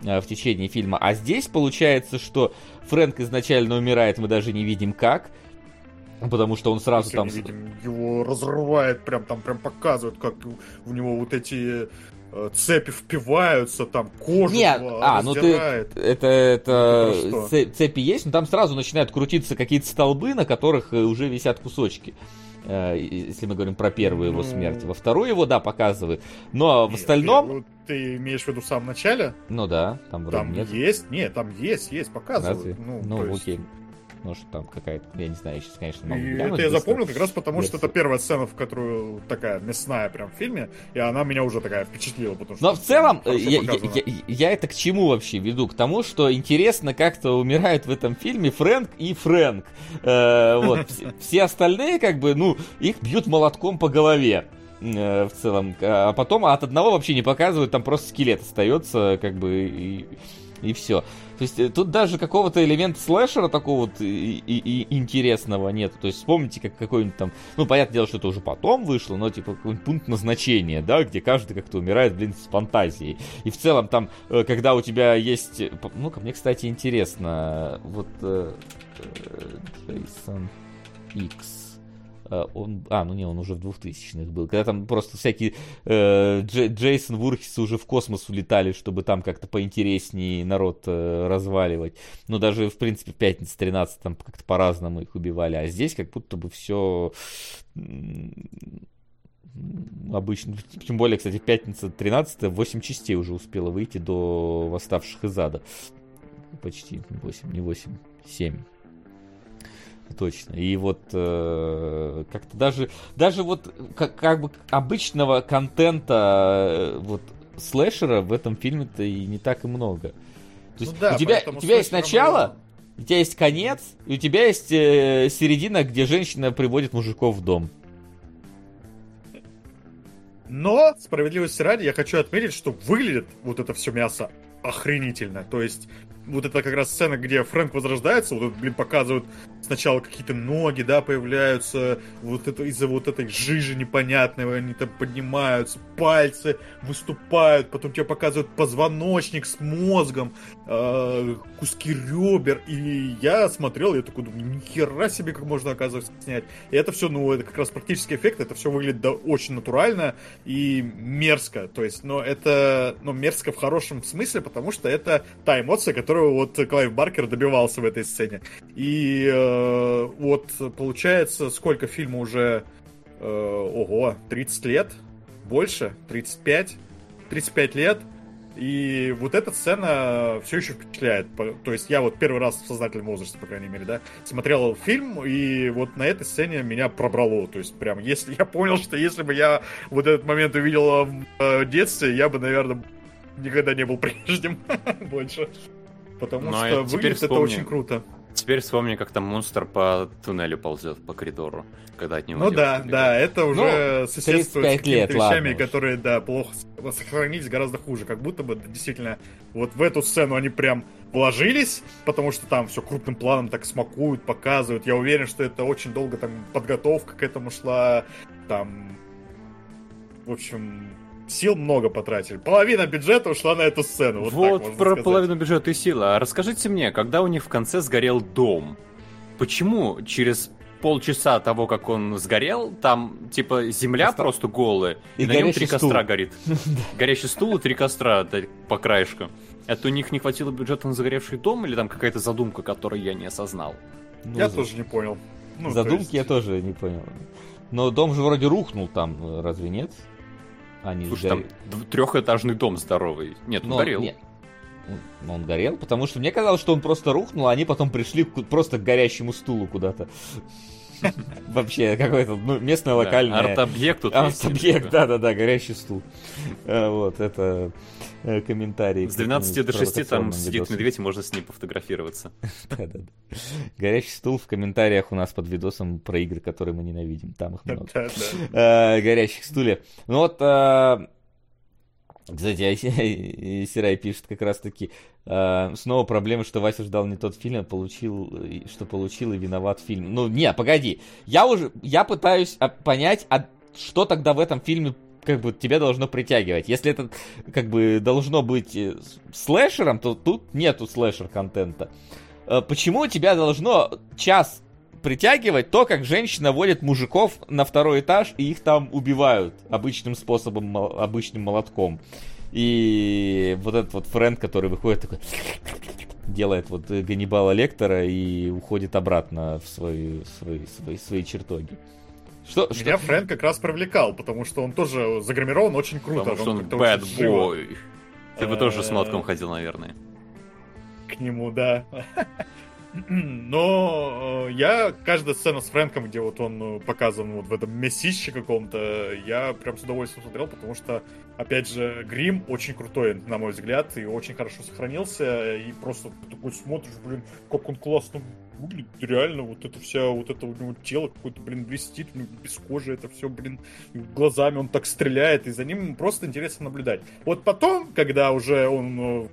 э, в течение фильма. А здесь получается, что Фрэнк изначально умирает, мы даже не видим как, Потому что он сразу там... Видим, его разрывает, прям там прям показывают, как у него вот эти Э, цепи впиваются, там кожу Нет, а, ну ты, это, это ну, цепи есть, но там сразу начинают крутиться какие-то столбы, на которых э, уже висят кусочки. Э, если мы говорим про первую ну... его смерть. Во вторую его, да, показывают. Но в остальном... Ну, ты имеешь в виду в самом начале? Ну да, там вроде Там нет. есть, нет, там есть, есть, показывают. Разве? Ну, ну есть... окей может там какая-то, я не знаю, сейчас, конечно, могу И это я запомнил как раз потому, что это первая сцена, в которую такая мясная прям в фильме, и она меня уже такая впечатлила, потому что... Но в целом, я, я, я, я это к чему вообще веду? К тому, что интересно как-то умирают в этом фильме Фрэнк и Фрэнк. Э, вот, все остальные, как бы, ну, их бьют молотком по голове э, в целом. А потом от одного вообще не показывают, там просто скелет остается, как бы, и, и все. То есть э, тут даже какого-то элемента слэшера такого вот и, и, и интересного нет. То есть вспомните, как какой-нибудь там, ну, понятное дело, что это уже потом вышло, но типа какой-нибудь пункт назначения, да, где каждый как-то умирает, блин, с фантазией. И в целом там, э, когда у тебя есть, э, ну-ка, мне, кстати, интересно, вот Джейсон Икс он, а, ну не, он уже в 2000-х был, когда там просто всякие э, Дж, Джейсон Вурхисы уже в космос улетали, чтобы там как-то поинтереснее народ э, разваливать. Но даже, в принципе, в пятницу 13 там как-то по-разному их убивали, а здесь как будто бы все обычно, тем более, кстати, пятница 13 8 частей уже успела выйти до восставших из ада. Почти 8, не 8, 7. Точно. И вот э, как-то даже, даже вот как, как бы обычного контента э, вот слэшера в этом фильме-то и не так и много. То есть ну да, у тебя, у тебя есть начало, у тебя есть конец, и у тебя есть э, середина, где женщина приводит мужиков в дом. Но, справедливости ради, я хочу отметить, что выглядит вот это все мясо охренительно. То есть вот это как раз сцена, где Фрэнк возрождается, вот, блин, показывают сначала какие-то ноги, да, появляются, вот это из-за вот этой жижи непонятной, они там поднимаются, пальцы выступают, потом тебе показывают позвоночник с мозгом, э, куски ребер, и я смотрел, я такой думаю, нихера себе, как можно, оказывается, снять. И это все, ну, это как раз практический эффект, это все выглядит да, очень натурально и мерзко, то есть, но это, ну, мерзко в хорошем смысле, потому что это та эмоция, которую вот Клайв Баркер добивался в этой сцене. И э, вот получается, сколько фильма уже, э, ого, 30 лет, больше, 35, 35 лет, и вот эта сцена все еще впечатляет. То есть я вот первый раз в сознательном возрасте, по крайней мере, да, смотрел фильм, и вот на этой сцене меня пробрало. То есть прям, если я понял, что если бы я вот этот момент увидел в э, детстве, я бы, наверное, никогда не был <laughs> прежним <laughs> больше. Потому Но что выглядит это очень круто. Теперь вспомни, как там монстр по туннелю ползет по коридору, когда от него. Ну да, да, это уже ну, соседствует с лет, вещами, ладно которые, да, плохо сохранились гораздо хуже. Как будто бы действительно вот в эту сцену они прям вложились, потому что там все крупным планом так смакуют, показывают. Я уверен, что это очень долго там подготовка к этому шла. Там, в общем, сил много потратили. Половина бюджета ушла на эту сцену. Вот, Вот, так можно про сказать. половину бюджета и силы. А расскажите мне, когда у них в конце сгорел дом, почему через полчаса того, как он сгорел, там, типа, земля Оста- просто голая, и, И на нем горящий три костра стул. горит. <laughs> Горящий стул и три костра по краешку. Это у них не хватило бюджета на загоревший дом, или там какая-то задумка, которую я не осознал? Ну, Я за- тоже не понял. Ну, то Задумки есть- я тоже не понял. Но дом же вроде рухнул там, э, разве нет? А не Слушай, там сгорел. трехэтажный дом здоровый. Нет, он Но- горел. нет. Он- Он горел, потому что мне казалось, что он просто рухнул, а они потом пришли просто к горящему стулу куда-то. <laughs> Вообще, какой-то ну, местное Да, локальное... Арт-объект тут Арт-объект, да-да-да, горящий стул. Э, Вот, это э, комментарий. С к 12 до этому 6 там сидит медведь, и можно с ним пофотографироваться. <laughs> Да-да-да. Горящий стул в комментариях у нас под видосом про игры, которые мы ненавидим. Там их много. Э, горящих стульев. Ну вот, кстати, Ай- Сирай пишет как раз таки, э, снова проблема, что Вася ждал не тот фильм, а получил, что получил и виноват фильм. Ну, не, погоди, я уже, я пытаюсь а, понять, а что тогда в этом фильме как бы тебя должно притягивать. Если это как бы должно быть э, слэшером, то тут нету слэшер-контента. Э, Почему тебя должно час притягивать то, как женщина водит мужиков на второй этаж и их там убивают обычным способом, обычным молотком. И вот этот вот Фрэнд, который выходит такой делает вот э, Ганнибала Лектора и уходит обратно в свои, свои, свои, свои чертоги. Что, что- Меня Фрэнк как раз привлекал, потому что он тоже загримирован очень круто. Потому что он живо boy. Ты бы тоже с молотком ходил, наверное. к нему, да. <laughs> <clears throat> Но э, я каждая сцена с Фрэнком, где вот он э, показан вот в этом месище каком-то, я прям с удовольствием смотрел, потому что, опять же, грим очень крутой, на мой взгляд, и очень хорошо сохранился, и просто такой смотришь, блин, как он классно выглядит, реально, вот это вся, вот это у него тело какое-то, блин, блестит, без кожи это все, блин, глазами он так стреляет, и за ним просто интересно наблюдать. Вот потом, когда уже он э,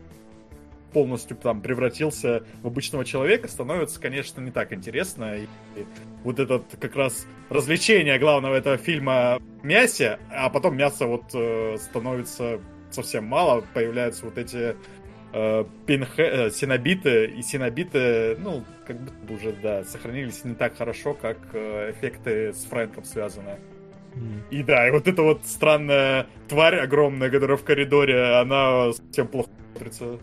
полностью там превратился в обычного человека, становится, конечно, не так интересно. И, вот этот как раз развлечение главного этого фильма мясе, а потом мяса вот э, становится совсем мало, появляются вот эти э, пинхе- э, синобиты, и синобиты, ну, как будто бы уже, да, сохранились не так хорошо, как э, эффекты с Фрэнком связаны. И да, и вот эта вот странная тварь огромная, которая в коридоре, она совсем плохо смотрится.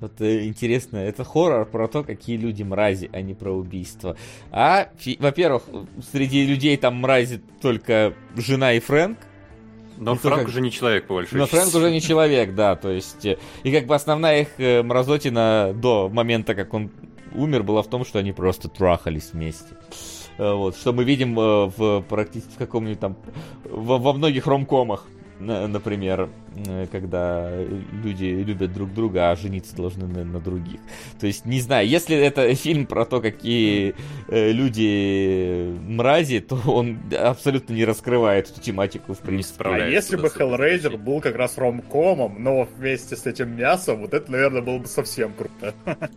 Вот э, интересно, это хоррор про то, какие люди мрази, а не про убийство. А, во-первых, среди людей там мрази только жена и Фрэнк, Но Ну, Франк как- уже не человек, по большой но Фрэнк уже не <laughs> человек, да, то есть... э, И как бы основная их э, мразотина до момента, как он умер, была в том, что они просто трахались вместе. Вот, что мы видим в практически в каком-нибудь там... Во, во многих ромкомах, например, э, когда люди любят друг друга, а жениться должны на, на других. То есть, не знаю, если это фильм про то, какие э, люди мрази, то он абсолютно не раскрывает эту тематику, в принципе. А если бы Hellraiser был как раз ромкомом, но вместе с этим мясом, вот это, наверное, было бы совсем круто. <laughs>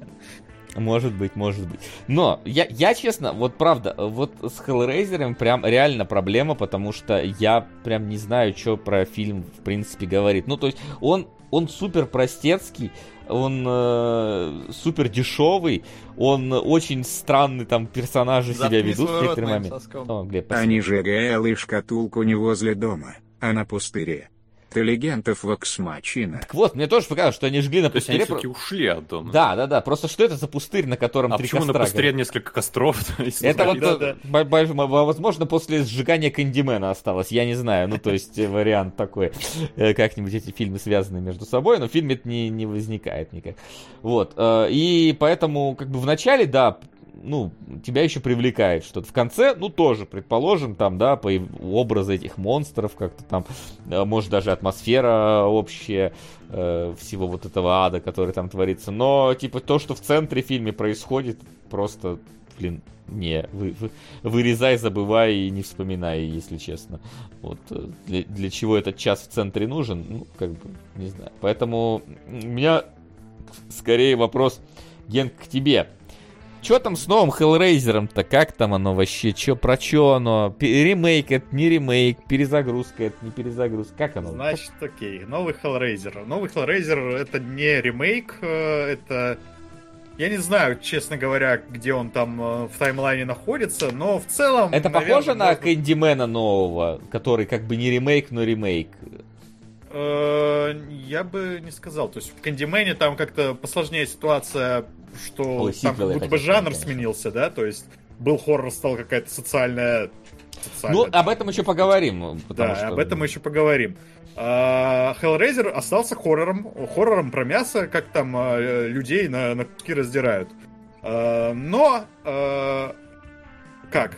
Может быть, может быть. Но я, я честно, вот правда, вот с Hellraiser прям реально проблема, потому что я прям не знаю, что про фильм в принципе говорит. Ну, то есть он, он супер простецкий, он э, супер дешевый, он очень странный, там персонажи себя Заткни ведут в моменты. соском. О, Глеб, спасибо. Они сжигали шкатулку не возле дома, а на пустыре. Интеллигентов воксмачина. Так вот, мне тоже показалось, что они жгли на То есть они пустыре. все-таки ушли от дома. Да, да, да. Просто что это за пустырь, на котором А три почему на костра пустыре горят? несколько костров? <laughs> Это вот, смотреть? да, э, возможно, после сжигания Кэндимена осталось, я не знаю, ну, то есть, э, вариант такой, э, как-нибудь эти фильмы связаны между собой, но в фильме это не, не возникает никак. Вот, и поэтому, как бы, в начале, да, ну, тебя еще привлекает что-то. В конце, ну, тоже, предположим, там, да, по образы этих монстров, как-то там, э, может, даже атмосфера общая э, всего вот этого ада, который там творится. Но, типа, то, что в центре фильме происходит, просто, блин, не, вы, вы- вырезай, забывай и не вспоминай, если честно. Вот, э, для, для чего этот час в центре нужен, ну, как бы, не знаю. Поэтому у меня скорее вопрос, Ген, к тебе. Чё там с новым Hellraiser-то? Как там оно вообще? Чё, про чё оно? Ремейк это не ремейк, перезагрузка это не перезагрузка. Как оно? Значит, окей, новый Hellraiser. Новый Hellraiser это не ремейк, э, это... Я не знаю, честно говоря, где он там э, в таймлайне находится, но в целом... это наверное, похоже на Кэндимена нового, который как бы не ремейк, но ремейк. Э, Я бы не сказал. То есть в Кандимене там как-то посложнее ситуация, что Ой, там будто бы сказать, жанр сменился, да? То есть был хоррор, стал какая-то социальная... социальная Ну, об этом еще поговорим. Да, что- об этом мы еще поговорим. А, Hellraiser остался хоррором, хоррором про мясо, как там а, людей на, на куски раздирают. А, но а, как?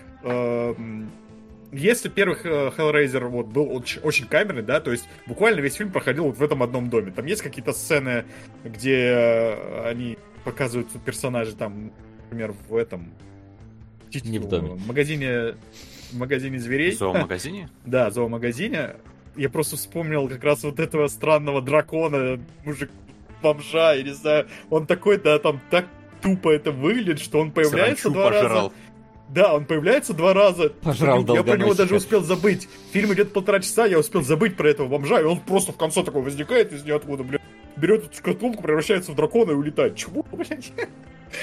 Если первый Х- Hellraiser вот был очень, очень камерный, да, то есть буквально весь фильм проходил вот в этом одном доме. Там есть какие-то сцены, где а, они показывают персонажей там, например, в этом Не в доме. в магазине в магазине зверей. В зоомагазине? <laughs> Да, зоомагазине. Я просто вспомнил как раз вот этого странного дракона, мужик бомжа, я не знаю. Он такой, да, там так тупо это выглядит, что он появляется Саранчу два пожрал. раза. Да, он появляется два раза. Пожрал я про него даже успел забыть. Фильм идет полтора часа, я успел забыть про этого бомжа, и он просто в конце такой возникает из ниоткуда, блядь. Берет эту шкатулку, превращается в дракона и улетает. Чего, блядь?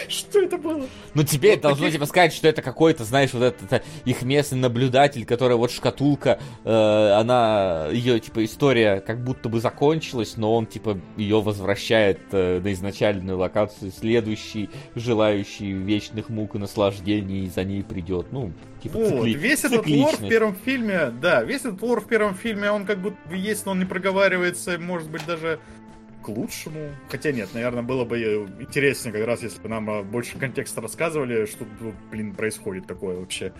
Что это было? Ну тебе Вот должно таких- типа сказать, что это какой-то, знаешь, вот этот это их местный наблюдатель, который вот шкатулка, э, она ее типа история как будто бы закончилась, но он типа ее возвращает э, на изначальную локацию, следующий желающий вечных мук и наслаждений за ней придет. Ну типа Вот, цикли- весь этот лор в первом фильме, да, весь этот лор в первом фильме, он как будто бы есть, но он не проговаривается, может быть, даже лучшему. Хотя нет, наверное, было бы э, интереснее как раз, если бы нам э, больше контекста рассказывали, что, тут, блин, происходит такое вообще.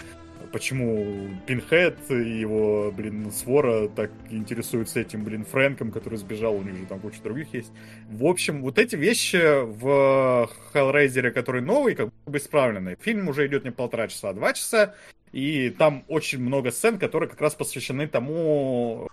Почему Пинхед и его, блин, свора так интересуются этим, блин, Фрэнком, который сбежал, у них же там куча других есть. В общем, вот эти вещи в Hellraiser, который новый, как бы исправлены. Фильм уже идет не полтора часа, а два часа. И там очень много сцен, которые как раз посвящены тому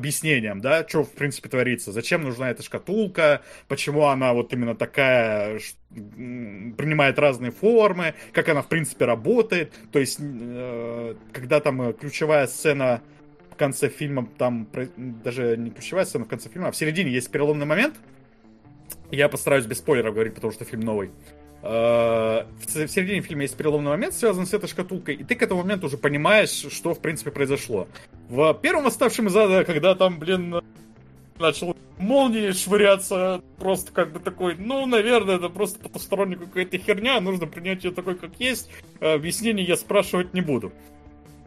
объяснениям, да, что в принципе творится, зачем нужна эта шкатулка, почему она вот именно такая, принимает разные формы, как она в принципе работает, то есть э, когда там э, ключевая сцена в конце фильма, там даже не ключевая сцена в конце фильма, а в середине есть переломный момент, я постараюсь без спойлеров говорить, потому что фильм новый. В ц- в середине фильма есть переломный момент, связанный с этой шкатулкой, и ты к этому моменту уже понимаешь, что в принципе произошло. В первом оставшем из ада, когда там, блин, начал молнии швыряться, просто как бы такой, ну, наверное, это просто потусторонняя какая-то херня, нужно принять ее такой, как есть. Э, Объяснений я спрашивать не буду.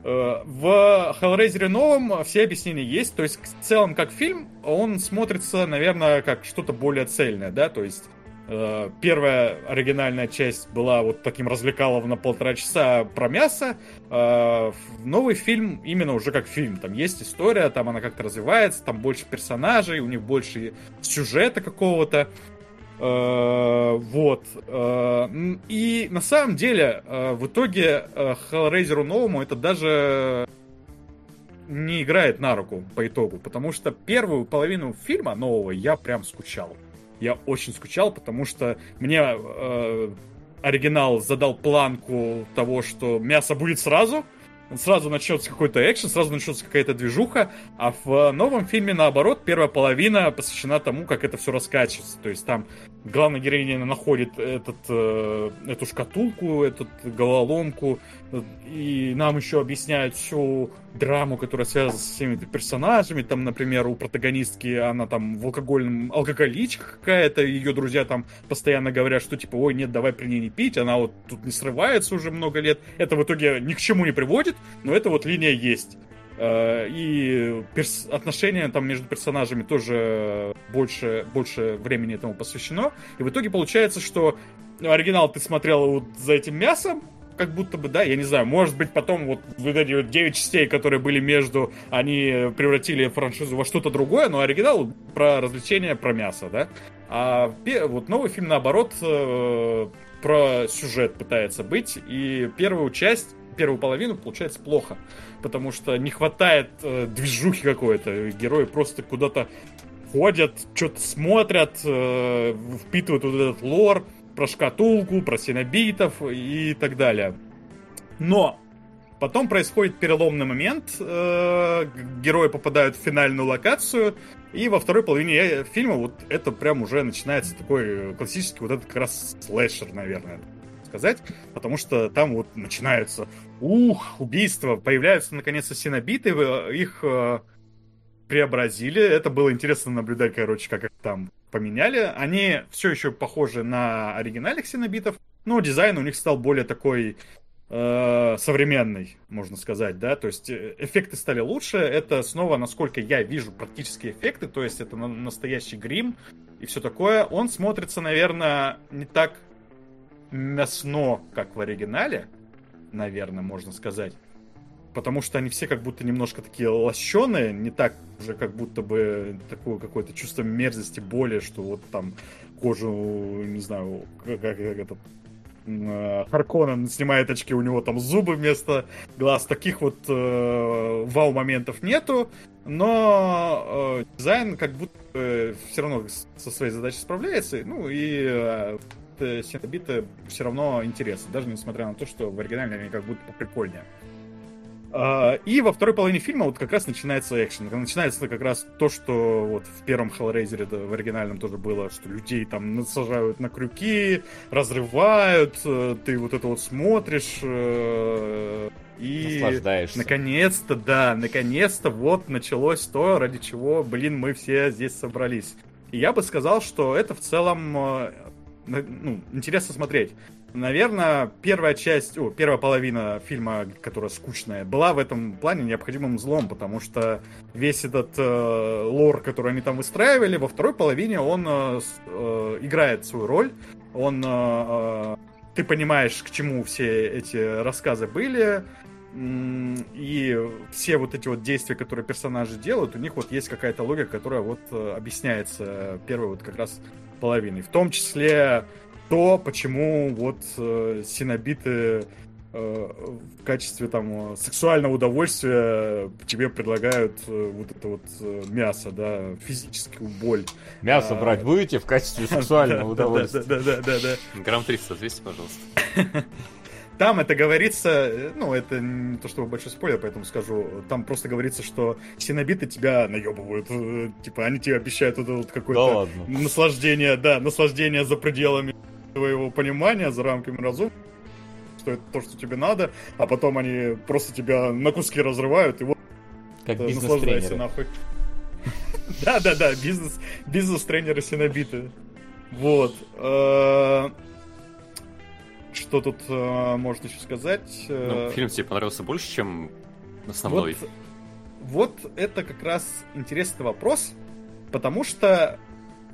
Э, В Hellraiser новом все объяснения есть, то есть в целом как фильм он смотрится, наверное, как что-то более цельное, да, то есть э, первая оригинальная часть была вот таким развлекалом на полтора часа про мясо, э, новый фильм именно уже как фильм, там есть история, там она как-то развивается, там больше персонажей, у них больше сюжета какого-то, Э, вот. Э, И на самом деле, э, в итоге э, Hellraiser новому это даже не играет на руку по итогу, потому что первую половину фильма нового я прям скучал. Я очень скучал, потому что мне э, оригинал задал планку того, что мясо будет сразу, сразу начнется какой-то экшен, сразу начнется какая-то движуха, а в новом фильме, наоборот, первая половина посвящена тому, как это все раскачивается. То есть там главная героиня находит этот, э, эту шкатулку, эту головоломку, и нам еще объясняют всю драму, которая связана с всеми персонажами. Там, например, у протагонистки она там в алкогольном алкоголичка какая-то, ее друзья там постоянно говорят, что типа, ой, нет, давай при ней не пить, она вот тут не срывается уже много лет. Это в итоге ни к чему не приводит, но эта вот линия есть. Э, и перс- отношения там между персонажами тоже больше, больше времени этому посвящено. И в итоге получается, что оригинал ты смотрел вот за этим мясом, как будто бы, да, я не знаю, может быть, потом вот, вот эти вот 9 частей, которые были между, они превратили франшизу во что-то другое, но оригинал про развлечения, про мясо, да. А вот новый фильм, наоборот, э, про сюжет пытается быть, и первую часть, первую половину получается плохо, потому что не хватает э, движухи какой-то, герои просто куда-то ходят, что-то смотрят, э, впитывают вот этот лор, про шкатулку, про синобитов и так далее. Но потом происходит переломный момент, э, герои попадают в финальную локацию, и во второй половине фильма вот это прям уже начинается такой классический вот этот как раз слэшер, наверное, сказать, потому что там вот начинаются, ух, убийства, появляются наконец-то синобиты, их э, преобразили, это было интересно наблюдать, короче, как их там поменяли. Они все еще похожи на оригинальных синобитов, но дизайн у них стал более такой э, современный, можно сказать, да, то есть э, эффекты стали лучше, это снова, насколько я вижу, практические эффекты, то есть это настоящий грим и все такое. Он смотрится, наверное, не так мясно, как в оригинале, наверное, можно сказать потому что они все как будто немножко такие лощеные, не так уже как будто бы такое какое-то чувство мерзости, боли, что вот там кожу, не знаю, как, как этот э, Харконен снимает очки, у него там зубы вместо глаз. Таких вот э, вау-моментов нету, но э, дизайн как будто э, все равно со своей задачей справляется. Ну и э, синобиты все равно интересны, даже несмотря на то, что в оригинале они как будто поприкольнее. А, и во второй половине фильма вот как раз начинается экшен. Начинается как раз то, что вот в первом Hellraiser, да, в оригинальном тоже было, что людей там насажают на крюки, разрывают, э, ты вот это вот смотришь, э, и наконец-то, да, наконец-то вот началось то, ради чего, блин, мы все здесь собрались. И я бы сказал, что это в целом э, ну, интересно смотреть. Наверное, первая часть, о, первая половина фильма, которая скучная, была в этом плане необходимым злом, потому что весь этот э, лор, который они там выстраивали, во второй половине он э, э, играет свою роль. Он, э, э, ты понимаешь, к чему все эти рассказы были, и все вот эти вот действия, которые персонажи делают, у них вот есть какая-то логика, которая вот э, объясняется первой вот как раз половиной. В том числе то, почему вот э, синобиты э, в качестве там сексуального удовольствия тебе предлагают э, вот это вот э, мясо, да, физическую боль. Мясо а, брать будете в качестве <laughs> сексуального удовольствия? Да, да, да, да. Грамм 300, 200, пожалуйста. <laughs> Там это говорится, ну, это не то чтобы большой спойлер, поэтому скажу, там просто говорится, что синобиты тебя наебывают, э, типа, они тебе обещают вот, вот какое-то да наслаждение, да, наслаждение за пределами твоего понимания, за рамками разума, что это то, что тебе надо, а потом они просто тебя на куски разрывают, и вот как наслаждайся нахуй. <laughs> Да-да-да, бизнес, бизнес-тренеры синобиты. Вот. Э, что тут э, можно еще сказать? Ну, фильм тебе понравился больше, чем основной. Вот, вот это как раз интересный вопрос, потому что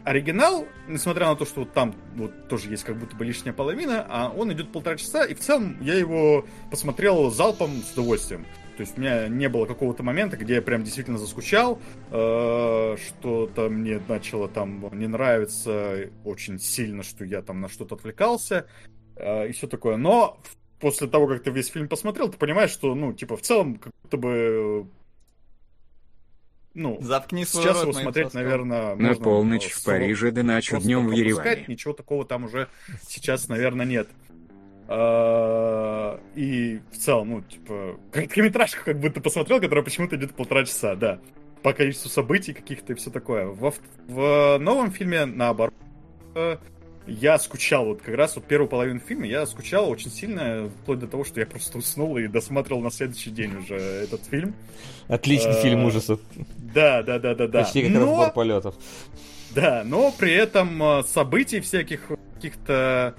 оригинал, несмотря на то, что вот там вот тоже есть как будто бы лишняя половина, а он идет полтора часа, и в целом я его посмотрел залпом с удовольствием. То есть у меня не было какого-то момента, где я прям действительно заскучал, э, что-то мне начало там не нравиться очень сильно, что я там на что-то отвлекался э, и все такое. Но после того, как ты весь фильм посмотрел, ты понимаешь, что, ну, типа, в целом, как будто бы ну, Заткни сейчас его смотреть, наверное, На полночь в Париже, да ночью днем в Ереване. Ничего такого там уже <laughs> сейчас, наверное, нет. А, И в целом, ну, типа, короткометражку как будто посмотрел, которая почему-то идет полтора часа, да. По количеству событий каких-то и все такое. Во, в- в новом фильме, наоборот, э, я скучал вот как раз вот первую половину фильма, я скучал очень сильно, вплоть до того, что я просто уснул и досматривал на следующий день уже этот фильм. Отличный Э, фильм ужасов. Да, да, да, да, да. Почти как Но- разбор полетов. Да, но при этом э, событий всяких каких-то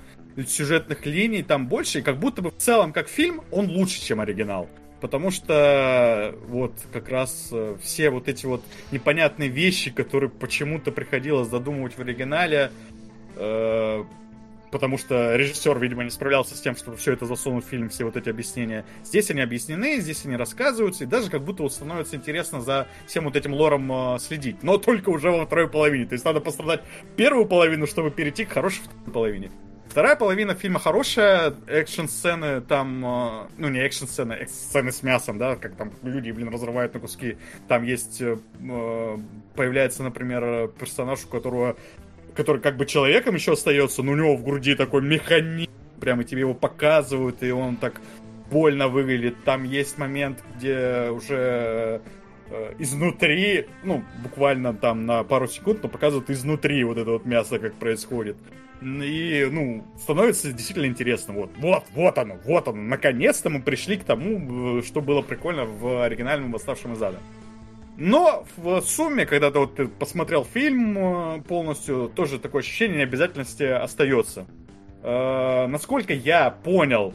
сюжетных линий там больше, и как будто бы в целом как фильм он лучше, чем оригинал. Потому что вот как раз э, все вот эти вот непонятные вещи, которые почему-то приходилось додумывать в оригинале, э, потому что режиссер, видимо, не справлялся с тем, чтобы все это засунуть в фильм, все вот эти объяснения. Здесь они объяснены, здесь они рассказываются, и даже как будто становится интересно за всем вот этим лором э, следить. Но только уже во второй половине. То есть надо пострадать первую половину, чтобы перейти к хорошей второй половине. Вторая половина фильма хорошая, экшн-сцены там, э, ну не экшн-сцены, экс- сцены с мясом, да, как там люди, блин, разрывают на куски. Там есть, э, э, появляется, например, э, персонаж, у которого, который как бы человеком еще остается, но у него в груди такой механизм, прямо тебе его показывают, и он так больно выглядит. Там есть момент, где уже э, изнутри, ну, буквально там на пару секунд, но показывают изнутри вот это вот мясо, как происходит. И, ну, становится действительно интересно. Вот, вот, вот оно, вот оно. Наконец-то мы пришли к тому, э, что было прикольно в оригинальном «Восставшем из ада». Но в сумме, когда ты вот ты посмотрел фильм э, полностью, тоже такое ощущение необязательности остается. Э, насколько я понял,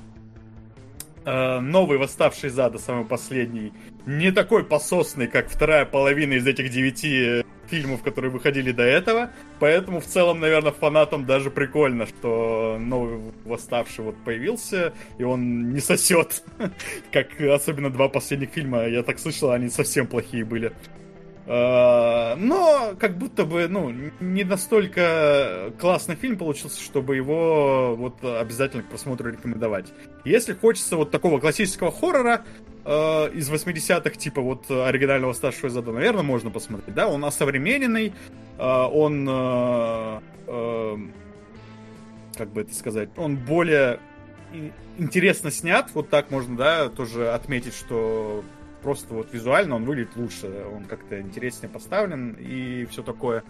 э, новый «Восставший из ада», самый последний, не такой пососный, как вторая половина из этих девяти э, фильмов, которые выходили до этого. Поэтому в целом, наверное, фанатам даже прикольно, что новый «Восставший» вот появился, и он не сосет. <laughs> Как особенно два последних фильма, я так слышал, они совсем плохие были. Э, Но как будто бы, ну, не настолько классный фильм получился, чтобы его вот обязательно к просмотру рекомендовать. Если хочется вот такого классического хоррора э, из 80-х, типа вот оригинального старшего зада, наверное, можно посмотреть. Да, он осовремененный, э, он, э, э, как бы это сказать, он более интересно снят, вот так можно, да, тоже отметить, что просто вот визуально он выглядит лучше, он как-то интереснее поставлен и все такое.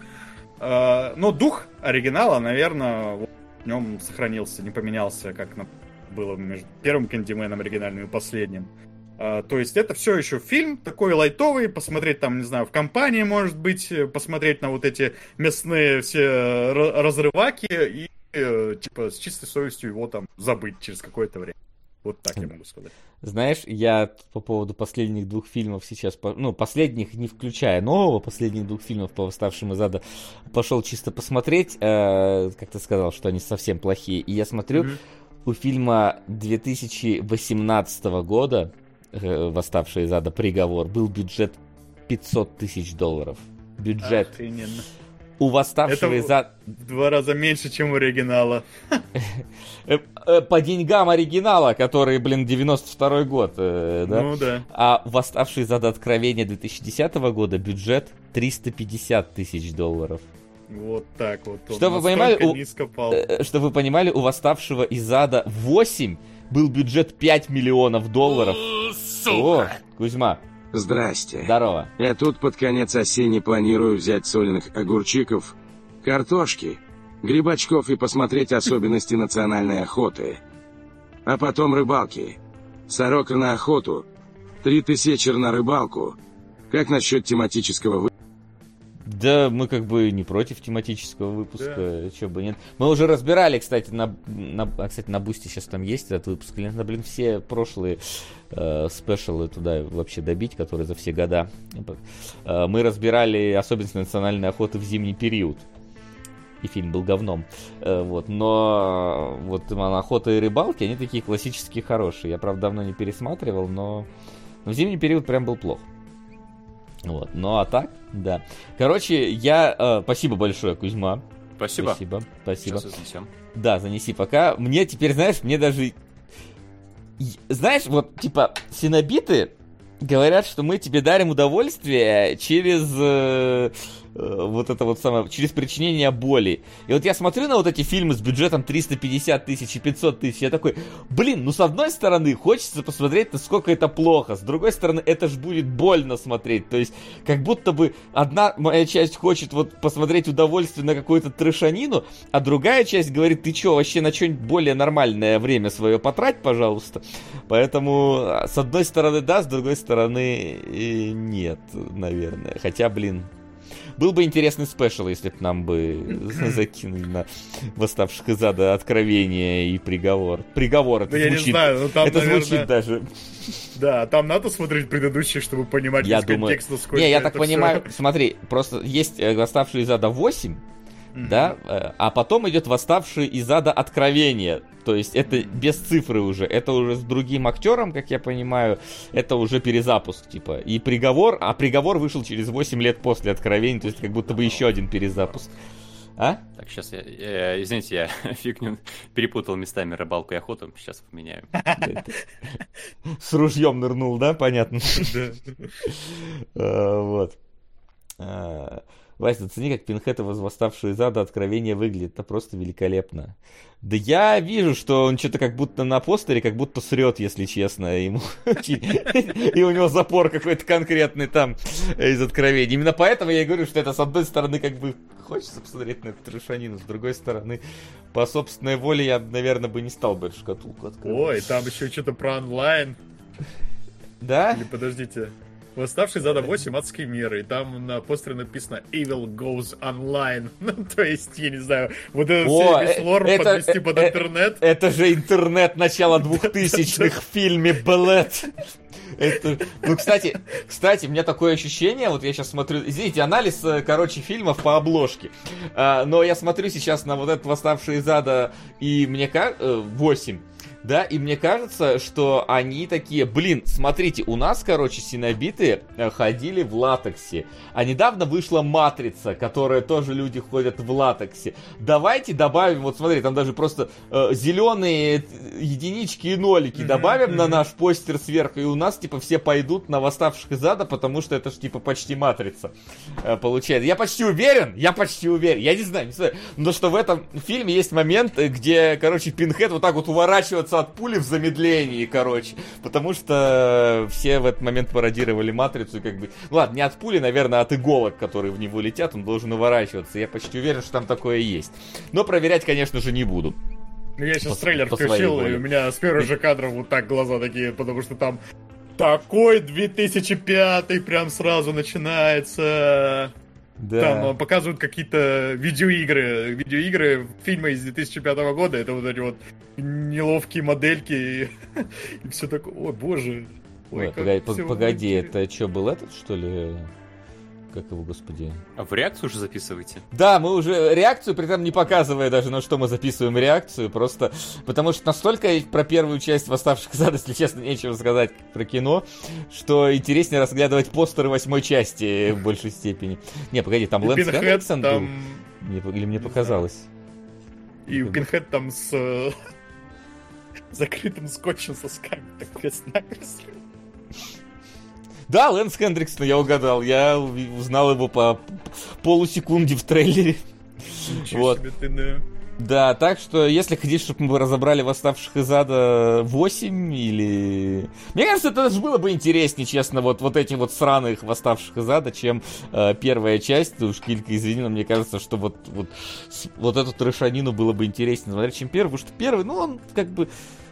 Э, Но дух оригинала, наверное, вот в нем сохранился, не поменялся, как на- было между первым Кэндименом оригинальным и последним. Э, То есть это все еще фильм такой лайтовый, посмотреть там, не знаю, в компании, может быть, э, посмотреть на вот эти мясные все э, ра- разрываки и э, типа с чистой совестью его там забыть через какое-то время. Вот так я могу сказать. Знаешь, я по поводу последних двух фильмов сейчас, ну, последних, не включая нового, последних двух фильмов по «Восставшим из ада», пошел чисто посмотреть, э, как ты сказал, что они совсем плохие, и я смотрю, Мгм. у фильма 2018 года э, «Восставший из ада. Приговор» был бюджет 500 тысяч долларов. Бюджет. Охрененно. У «Восставшего Это- из ада» В два раза меньше, чем у оригинала. <laughs> э, э, по деньгам оригинала, который, блин, 92 год, да? Ну да. А «Восставший из ада. Откровения» 2010 года бюджет 350 тысяч долларов. Вот так вот. Что вы понимали, у- Чтобы вы понимали, у «Восставшего из ада 8» был бюджет 5 миллионов долларов. О, Кузьма, Здрасте. здорово. Я тут под конец осени планирую взять соленых огурчиков, картошки, грибочков и посмотреть особенности национальной охоты. А потом рыбалки. Сорока на охоту, три тысячи на рыбалку. Как насчет тематического вы... Да, мы как бы не против тематического выпуска, чё бы нет. Мы уже разбирали, кстати, на, на, а, кстати, на Boosty сейчас там есть этот выпуск. Или надо, блин, все прошлые э, special ы туда вообще добить, которые за все года. Э, мы разбирали особенности национальной охоты в зимний период. И фильм был говном. Э, вот, но э, вот именно охота и рыбалки, они такие классические хорошие. Я, правда, давно не пересматривал, но в зимний период прям был плох. Вот, ну а так, да. Короче, я... э, спасибо большое, Кузьма. Спасибо. Спасибо, спасибо. Сейчас изнесем. Да, занеси пока. Мне теперь, знаешь, мне даже... Знаешь, вот, типа, синобиты говорят, что мы тебе дарим удовольствие через... э, вот это вот самое, через причинение боли. И вот я смотрю на вот эти фильмы с бюджетом 350 тысяч и 500 тысяч, я такой, блин, ну с одной стороны хочется посмотреть, насколько это плохо, с другой стороны это ж будет больно смотреть, то есть как будто бы одна моя часть хочет вот посмотреть удовольствие на какую-то трешанину, а другая часть говорит, ты чё, вообще на что-нибудь более нормальное время свое потрать, пожалуйста. Поэтому а, с одной стороны да, с другой стороны нет, наверное. Хотя, блин, был бы интересный спешл, если бы нам бы закинули на восставших из ада откровение и приговор. Приговор, это Ну, я не звучит, знаю, ну, там, это наверное, звучит даже. Да, там надо смотреть предыдущие, чтобы понимать Я без думаю... контекста, сколько Не, я так понимаю, смотри, просто есть э, восставшие из ада 8, Мгм. да, э, а потом идет восставший из ада откровение. То есть это без цифры уже, это уже с другим актером, как я понимаю, это уже перезапуск, типа. И приговор, а приговор вышел через 8 лет после откровения, то есть как будто бы еще один перезапуск. А? Так, сейчас я, э, извините, я <laughs> фигню перепутал местами рыбалку и охоту, сейчас поменяю. С ружьем нырнул, да? Понятно. Э, <laughs> Вот. Вася, зацени, как Пинхет из восставшие из ада откровение выглядит. Это просто великолепно. Да я вижу, что он что-то как будто на постере, как будто срет, если честно. Ему... <laughs> И у него запор какой-то конкретный там из откровений. Именно поэтому я и говорю, что это с одной стороны как бы хочется посмотреть на эту трешанину, с другой стороны, по собственной воле я, наверное, бы не стал бы эту шкатулку открывать. Ой, там еще что-то про онлайн. Да? Или подождите. Восставший зада 8 адские меры. И там на постере написано Evil goes online. <laughs> Ну, то есть, я не знаю, вот этот весь э, лор это- подвести э, под э, интернет. Это же интернет начала двухтысячных в фильме Белет. Это... Ну, кстати, кстати, у меня такое ощущение, вот я сейчас смотрю, извините, анализ, короче, фильмов по обложке. А, но я смотрю сейчас на вот этот «Восставший из ада» и мне кажется, 8, да, и мне кажется, что они такие, блин, смотрите, у нас, короче, синобиты э, ходили в латексе, а недавно вышла «Матрица», которая тоже люди ходят в латексе. Давайте добавим, вот смотри, там даже просто э, зеленые единички и нолики добавим на наш постер сверху, и у нас, типа, все пойдут на «Восставших из ада», потому что это ж, типа, почти «Матрица» э, получается. Я почти уверен, я почти уверен, я не знаю, не знаю, но что в этом фильме есть момент, э, где, короче, Пинхед вот так вот уворачивается от пули в замедлении, короче, потому что все в этот момент пародировали Матрицу, и как бы, ну ладно, не от пули, наверное, а от иголок, которые в него летят, он должен уворачиваться, я почти уверен, что там такое есть. Но проверять, конечно же, не буду. Я сейчас по- трейлер по включил, и у меня с первых же кадров вот так глаза такие, потому что там такой 2005 прям сразу начинается. Да. Там показывают какие-то видеоигры. Видеоигры, фильмы из 2005 года. Это вот эти вот неловкие модельки и, <laughs> все такое. Ой, боже. Ой, как погоди, погоди, это что, был этот, что ли? Как его, господи? А в реакцию уже записываете? Да, мы уже реакцию, при этом не показывая даже, на что мы записываем реакцию, просто потому что настолько про первую часть «Восставших из ада», если честно, нечего сказать про кино, что интереснее разглядывать постеры восьмой части в большей степени. Не, погоди, там Лэнс был? там... Мне- или мне не показалось? И у Пинхед там с э, <laughs> закрытым скотчем сосками. Так крест-накрест. Да, Лэнс Хендриксон, я угадал. Я узнал его по полусекунде в трейлере. Ничего Вот. себе ты, да. Да, так что, если хотите, чтобы мы разобрали «Восставших из ада» 8 или... Мне кажется, это даже было бы интереснее, честно, вот, вот этих вот сраных «Восставших из ада», чем э, первая часть. Ты уж, Килька, извини, но мне кажется, что вот, вот, вот эту трешанину было бы интереснее смотреть, чем первый, потому что первый, ну, он как бы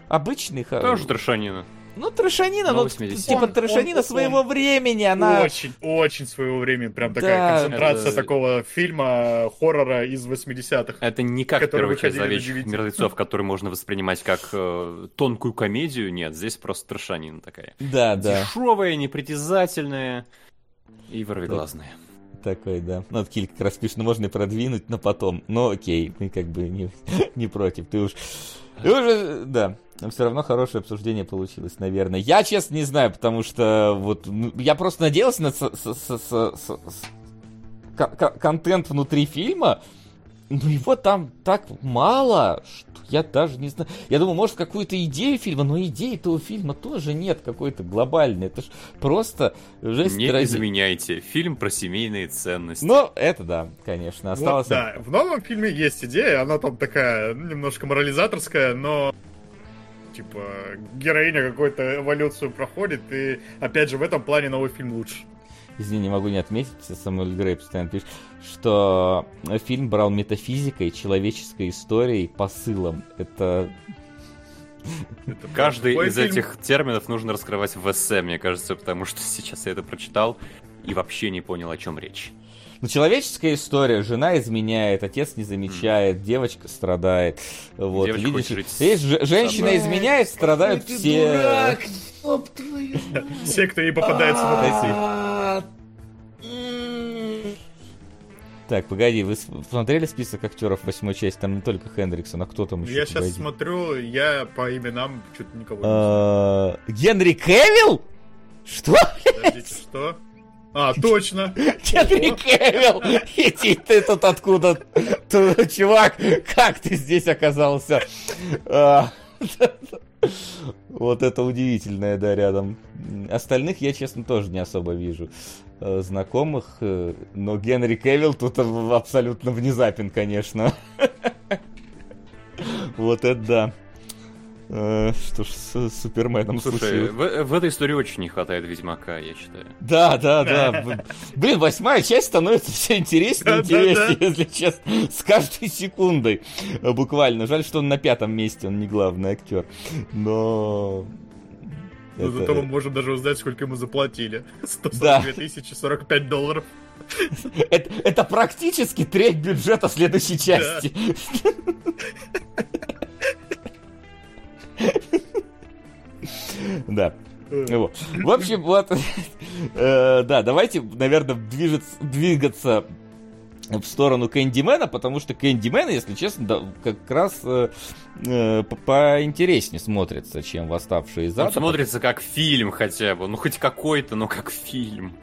обычный. Тоже трешанина. Ну, трешанина, Ну, 80-х. типа Он- трешанина он- своего времени, она... Очень, очень своего времени. Прям Да. такая концентрация Это- такого фильма, хоррора из 80-х. Это не как первая часть «Зловещих мертвецов», <laughs> которую можно воспринимать как э, тонкую комедию. Нет, здесь просто трешанина такая. Да, да. Дешевая, непритязательная и ворвиглазная. Такой, да. Ну, Киль как раз пишет, ну, можно и продвинуть, но потом. Ну, окей, мы как бы не, не против. Ты уж... Ты уже, да. Но все равно хорошее обсуждение получилось, наверное. Я, честно, не знаю, потому что вот ну, я просто надеялся на с- с- с- с- с- с- кон- кон- контент внутри фильма, ну его там так мало, что я даже не знаю. Я думаю, может, какую-то идею фильма, но идеи этого фильма тоже нет какой-то глобальной. Это ж просто жесть Не ради- изменяйте. Фильм про семейные ценности. Ну, это да, конечно. Вот, Осталось... да, в новом фильме есть идея, она там такая ну, немножко морализаторская, но типа героиня какую-то эволюцию проходит, и опять же в этом плане новый фильм лучше. Извини, не могу не отметить, Самуэль Грей постоянно пишет, что фильм брал метафизикой, человеческой историей, посылом. Это... Это <laughs> Каждый из фильм. этих терминов нужно раскрывать в эссе, мне кажется, потому что сейчас я это прочитал и вообще не понял, о чем речь. Ну, человеческая история. Жена изменяет, отец не замечает, девочка страдает. Вот, Девочка видишь, хочет жить видишь, же- женщина изменяет, страдают все. <laughs> Все, кто ей попадается на пути. А, Так, погоди, вы смотрели список актеров восьмой части? Там не только Хендриксон, а кто там еще? Я сейчас смотрю, я по именам что-то никого не знаю. А, Генри Кевилл? Что? Подождите, что? А, точно! Генри Кевилл! Иди ты тут откуда? Чувак, как ты здесь оказался? <laughs> Вот это удивительное, да, рядом. Остальных я, честно, тоже не особо вижу э, знакомых, э, но Генри Кевилл тут абсолютно внезапен, конечно. <laughs> Вот это да. Э, Что ж с Суперменом Слушай, в, в этой истории очень не хватает Ведьмака, я считаю. Да, да, <laughs> да. Блин, восьмая часть становится все интереснее и интереснее, если честно. С каждой секундой. Буквально. Жаль, что он на пятом месте, он не главный актер. Но... Ну, это- зато мы можем даже узнать, сколько ему заплатили. <laughs> Да. 142 тысячи 45 долларов. <laughs> это, это практически треть бюджета следующей части. Да. Вот. В общем, вот. э, Да, давайте, наверное, движется- двигаться в сторону Кэндимена, потому что Кэндимен, если честно, да, как раз э, э, по- поинтереснее смотрится, чем «Восставшие из Он ада». смотрится как фильм хотя бы, ну хоть какой-то, но как фильм.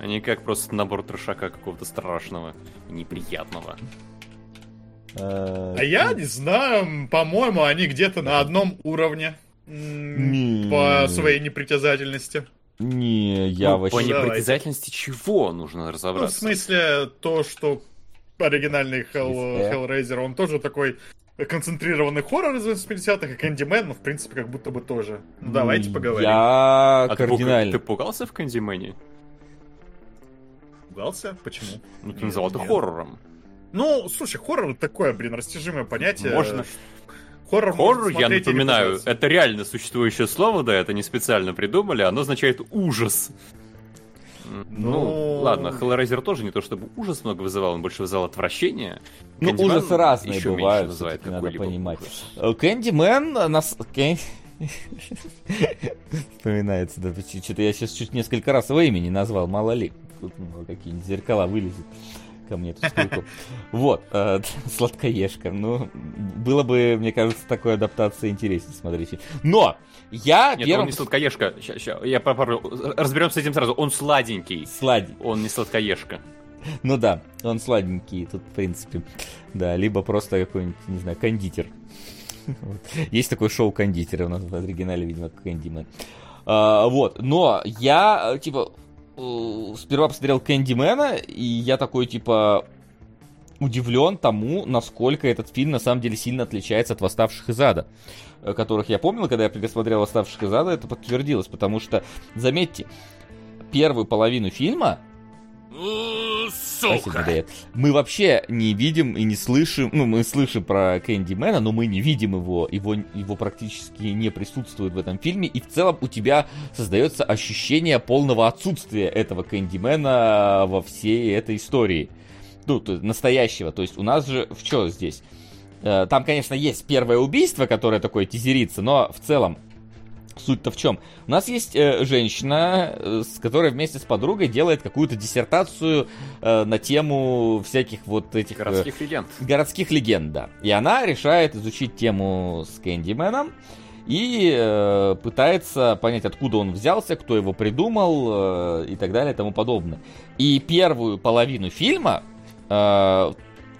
А не как просто набор трешака какого-то страшного и неприятного. Э, А я не знаю, по-моему, они где-то на одном уровне. Не. По своей непритязательности. Не, я Ну, вообще... По Давайте. непритязательности чего нужно Ну, в разобраться? смысле, то, что оригинальный Hell. Hellraiser, он тоже такой концентрированный хоррор из 80-х, и Кэндимен, ну, в принципе, как будто бы тоже. Ну, давайте поговорим. Я А кардинально... Ты пугался в Кандимене? Пугался? Почему? Ну, ты Нет, назвал это нет. хоррором. Ну, слушай, хоррор такое, блин, растяжимое понятие. Можно. Хоррор, Хоррор, я напоминаю, это реально существующее слово, да, это не специально придумали, оно означает ужас. М, Ну, Ну, ладно, Hellraiser тоже не то чтобы ужас много вызывал, он больше вызывал отвращение. Ну, Candyman ужасы разные еще бывают, вызывает надо понимать. ужас. Э, Кэндимен нас... Кэн- <laughs> Вспоминается, да, что-то я сейчас чуть несколько раз его имени назвал, мало ли. Тут какие-нибудь зеркала вылезут ко мне тут стойку. Вот, э, <laughs> сладкоежка. Ну, было бы, мне кажется, такой адаптация интереснее смотреть. Но я Нет, первым... он не сладкоежка. Ща, ща, я попробую. Разберемся с этим сразу. Он сладенький. Сладень. Он не сладкоежка. Ну да, он сладенький тут, в принципе. Да, либо просто какой-нибудь, не знаю, кондитер. <laughs> Вот. Есть такое шоу кондитера у нас в оригинале, видимо, Кэндимен. А, вот, но я, э, типа, сперва посмотрел Кэндимена, и я такой, типа, удивлен тому, насколько этот фильм на самом деле сильно отличается от «Восставших из ада», э, которых я помнил, когда я пересмотрел «Восставших из ада», это подтвердилось, потому что, заметьте, первую половину фильма Спасибо, Дэйв. Мы вообще не видим и не слышим, ну, мы слышим про Кэндимена, но мы не видим его, его, его практически не присутствует в этом фильме, и в целом у тебя создается ощущение полного отсутствия этого Кэндимена во всей этой истории. Ну, настоящего. То есть у нас же, в что здесь? Э, Там, конечно, есть первое убийство, которое такое тизерится, но в целом Суть-то в чем? У нас есть э, женщина, э, с которой вместе с подругой делает какую-то диссертацию э, на тему всяких вот этих э, Городских легенд. городских легенд, да. И она решает изучить тему с Кэндименом и э, пытается понять, откуда он взялся, кто его придумал э, и так далее и тому подобное. И первую половину фильма э,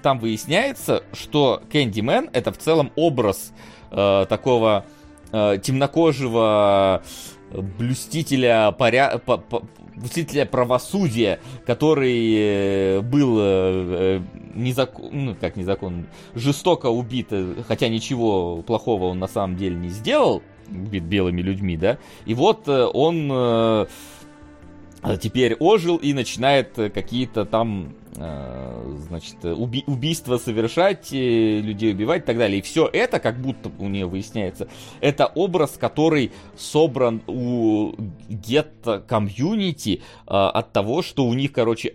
там выясняется, что Кэндимен это в целом образ э, такого э, темнокожего блюстителя поря... по, по, блюстителя правосудия, который э, был э, незакон, ну как незаконно, жестоко убит, э, хотя ничего плохого он на самом деле не сделал, убит белыми людьми, да, и вот э, он э, теперь ожил и начинает какие-то там Э, значит, уби убийства совершать, э, людей убивать и так далее. И все это, как будто у нее выясняется, это образ, который собран у гетто-комьюнити э, от того, что у них, короче,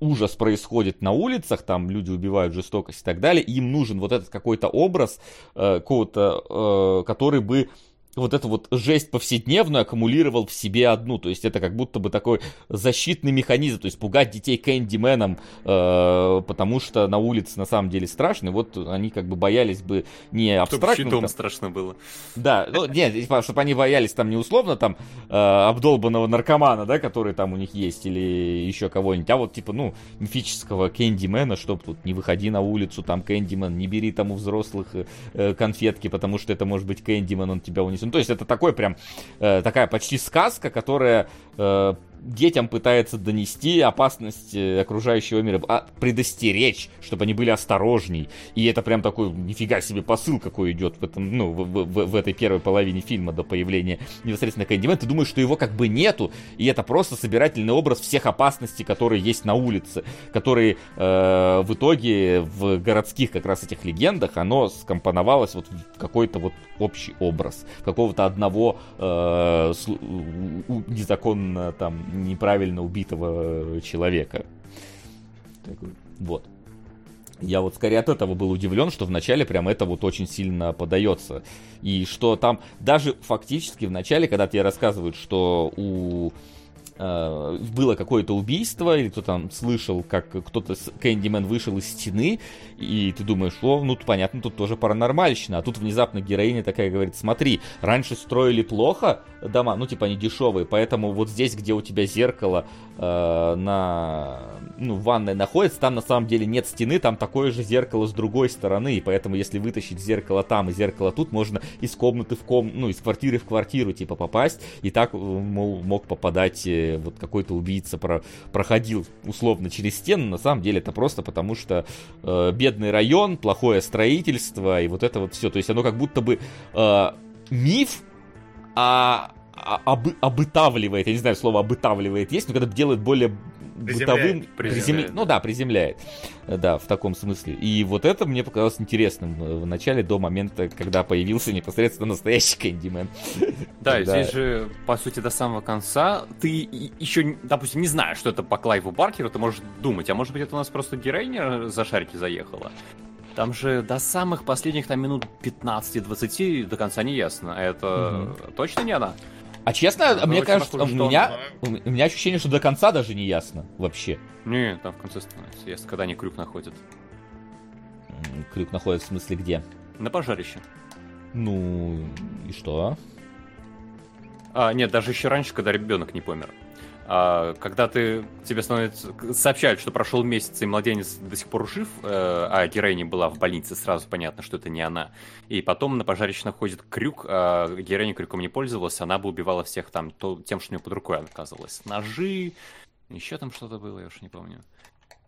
ужас происходит на улицах, там люди убивают жестокость и так далее, им нужен вот этот какой-то образ, э, какого-то, э, который бы вот эту вот жесть повседневную аккумулировал в себе одну. То есть это как будто бы такой защитный механизм. То есть пугать детей Кэндименом, э, потому что на улице на самом деле страшно. И вот они как бы боялись бы не абстрактно. Чтобы щитом страшно было. Да, ну нет, чтобы они боялись там не условно там э, обдолбанного наркомана, да, который там у них есть, или еще кого-нибудь, а вот типа, ну, мифического Кэндимена, чтобы тут не выходи на улицу, там Кэндимен, не бери там у взрослых э, конфетки, потому что это может быть Кэндимен, он тебя унесет. Ну, то есть это такой прям, э, такая почти сказка, которая э, детям пытается донести опасность окружающего мира, а предостеречь, чтобы они были осторожней. И это прям такой, нифига себе, посыл какой идет в, этом, ну, в, в, в этой первой половине фильма до появления непосредственно Кэндимена. Ты думаешь, что его как бы нету, и это просто собирательный образ всех опасностей, которые есть на улице, которые э, в итоге в городских как раз этих легендах, оно скомпоновалось вот в какой-то вот общий образ какого-то одного э, незаконно там неправильно убитого человека. Вот. Я вот скорее от этого был удивлен, что вначале прям это вот очень сильно подается. И что там даже фактически в начале, когда тебе рассказывают, что у э, было какое-то убийство, или кто там слышал, как кто-то, Кэндимен вышел из стены, и ты думаешь, о, ну, понятно, тут тоже паранормальщина, а тут внезапно героиня такая говорит, смотри, раньше строили плохо дома, ну, типа они дешевые, поэтому вот здесь, где у тебя зеркало э, на, ну, ванной находится, там на самом деле нет стены, там такое же зеркало с другой стороны, и поэтому если вытащить зеркало там и зеркало тут, можно из комнаты в ком, ну, из квартиры в квартиру, типа, попасть, и так, мол, мог попадать э, вот какой-то убийца про, проходил условно через стену, на самом деле это просто потому, что э, бедный район, плохое строительство и вот это вот все. То есть оно как будто бы э, миф, а, а об, обытавливает, я не знаю, слово обытавливает есть, но когда делает более бытовым... Приземляет. Ну да, приземляет. Да, в таком смысле. И вот это мне показалось интересным в начале, до момента, когда появился непосредственно настоящий Кэндимен. Да, и здесь же, по сути, до самого конца ты еще, допустим, не знаешь, что это по Клайву Баркеру, ты можешь думать, а может быть это у нас просто героиня за шарики заехала. Там же до самых последних там минут 15-20 до конца не ясно. Это угу. точно не она? А честно, ну, мне кажется, у меня, у меня ощущение, что до конца даже не ясно вообще. Не, там в конце становится ясно, когда они крюк находят. Крюк находят в смысле где? На пожарище. Ну, и что? А, нет, даже еще раньше, когда ребенок не помер. А, когда ты тебе становится сообщают, что прошел месяц и младенец до сих пор жив, э, а героиня была в больнице, сразу понятно, что это не она. И потом на пожарище находит крюк, а героиня крюком не пользовалась, она бы убивала всех там то, тем, что у нее под рукой оказалось. Ножи, еще там что-то было, я уж не помню.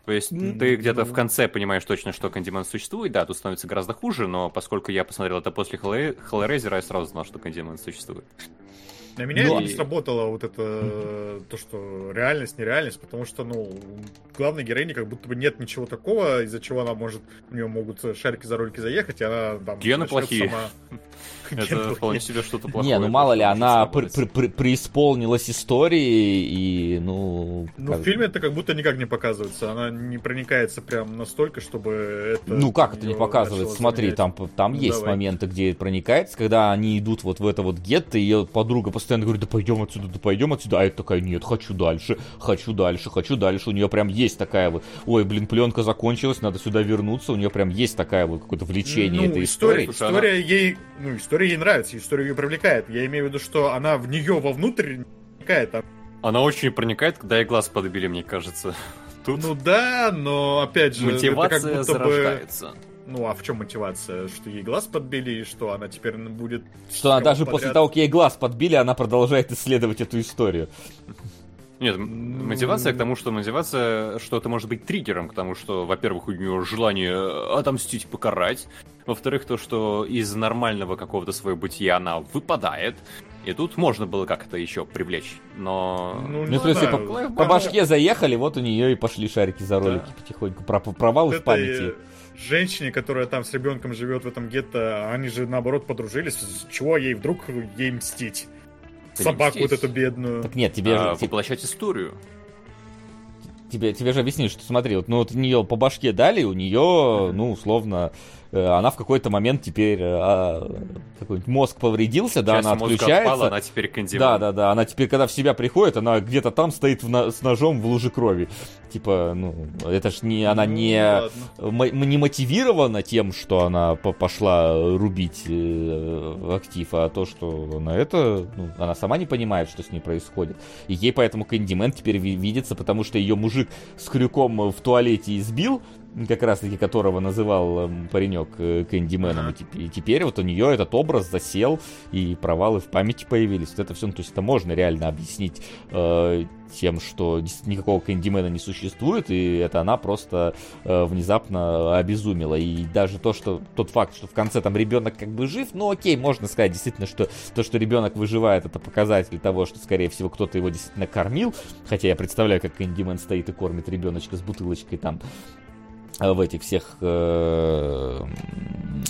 То есть mm-hmm. ты где-то в конце понимаешь точно, что Кандиман существует, да, тут становится гораздо хуже, но поскольку я посмотрел это после Hellraiser, я сразу знал, что Кандиман существует. На меня Но... не сработало вот это, mm-hmm. то, что реальность, нереальность, потому что, ну, главной героини как будто бы нет ничего такого, из-за чего она может, у нее могут шарики за ролики заехать, и она там... Гены плохие. Сама... <laughs> Это вполне себе что-то плохое. Не, ну мало ли, она преисполнилась историей, и, ну... Ну, в фильме это как будто никак не показывается, она не проникается прям настолько, чтобы это... Ну, как это не показывается? Смотри, там, там есть моменты, где проникается, когда они идут вот в это вот гетто, ее подруга постоянно говорит, да пойдем отсюда, да пойдем отсюда. А это такая, нет, хочу дальше, хочу дальше, хочу дальше. У нее прям есть такая вот, ой, блин, пленка закончилась, надо сюда вернуться. У нее прям есть такая вот какое-то влечение ну, этой истории. История, история она... ей, ну, история ей нравится, история ее привлекает. Я имею в виду, что она в нее вовнутрь проникает. Она очень проникает, когда ей глаз подбили, мне кажется. <laughs> Тут Ну да, но опять же, мотивация это как будто бы... Ну а в чем мотивация? Что ей глаз подбили, и что она теперь будет... Что она даже подряд- после того, как ей глаз подбили, она продолжает исследовать эту историю. Нет, мотивация к тому, что мотивация, что это может быть триггером, к тому, что, во-первых, у нее желание отомстить, покарать. Во-вторых, то, что из нормального какого-то своего бытия она выпадает. И тут можно было как-то еще привлечь. Но... Ну, Ну, не в смысле, знаю. по, Ну, по башке заехали, вот у нее и пошли шарики за ролики потихоньку. Про провалы в этой памяти. Женщине, которая там с ребенком живет в этом гетто, они же наоборот подружились. С чего ей вдруг ей мстить? Не Собаку вот мстить. эту бедную. Так нет, тебе а, же, воплощать историю. тебе, тебе же объяснили, что смотри, вот, ну вот у нее по башке дали, у нее, ну, условно, она в какой-то момент теперь э, а, какой-нибудь мозг повредился, да, Часть она мозга отключается. отпала, она теперь кандиман. Да, да, да. Она теперь, когда в себя приходит, она где-то там стоит в на- с ножом в луже крови. Типа, ну, это ж не, она Ну, не, м- не мотивирована тем, что она по- пошла рубить э, актив, а то, что на это, ну, она сама не понимает, что с ней происходит. И ей поэтому Кэндимен теперь ви- видится, потому что ее мужик с крюком в туалете избил, как раз таки которого называл эм, паренек э, Кэндименом, Ага. и, теп- и теперь вот у нее этот образ засел, и провалы в памяти появились. Вот это все, ну, то есть это можно реально объяснить э, тем, что никакого Кэндимена не существует, и это она просто э, внезапно обезумела. И даже то, что тот факт, что в конце там ребенок как бы жив, ну окей, можно сказать действительно, что то, что ребенок выживает, это показатель того, что, скорее всего, кто-то его действительно кормил. Хотя я представляю, как Кэндимен стоит и кормит ребеночка с бутылочкой там в этих всех э,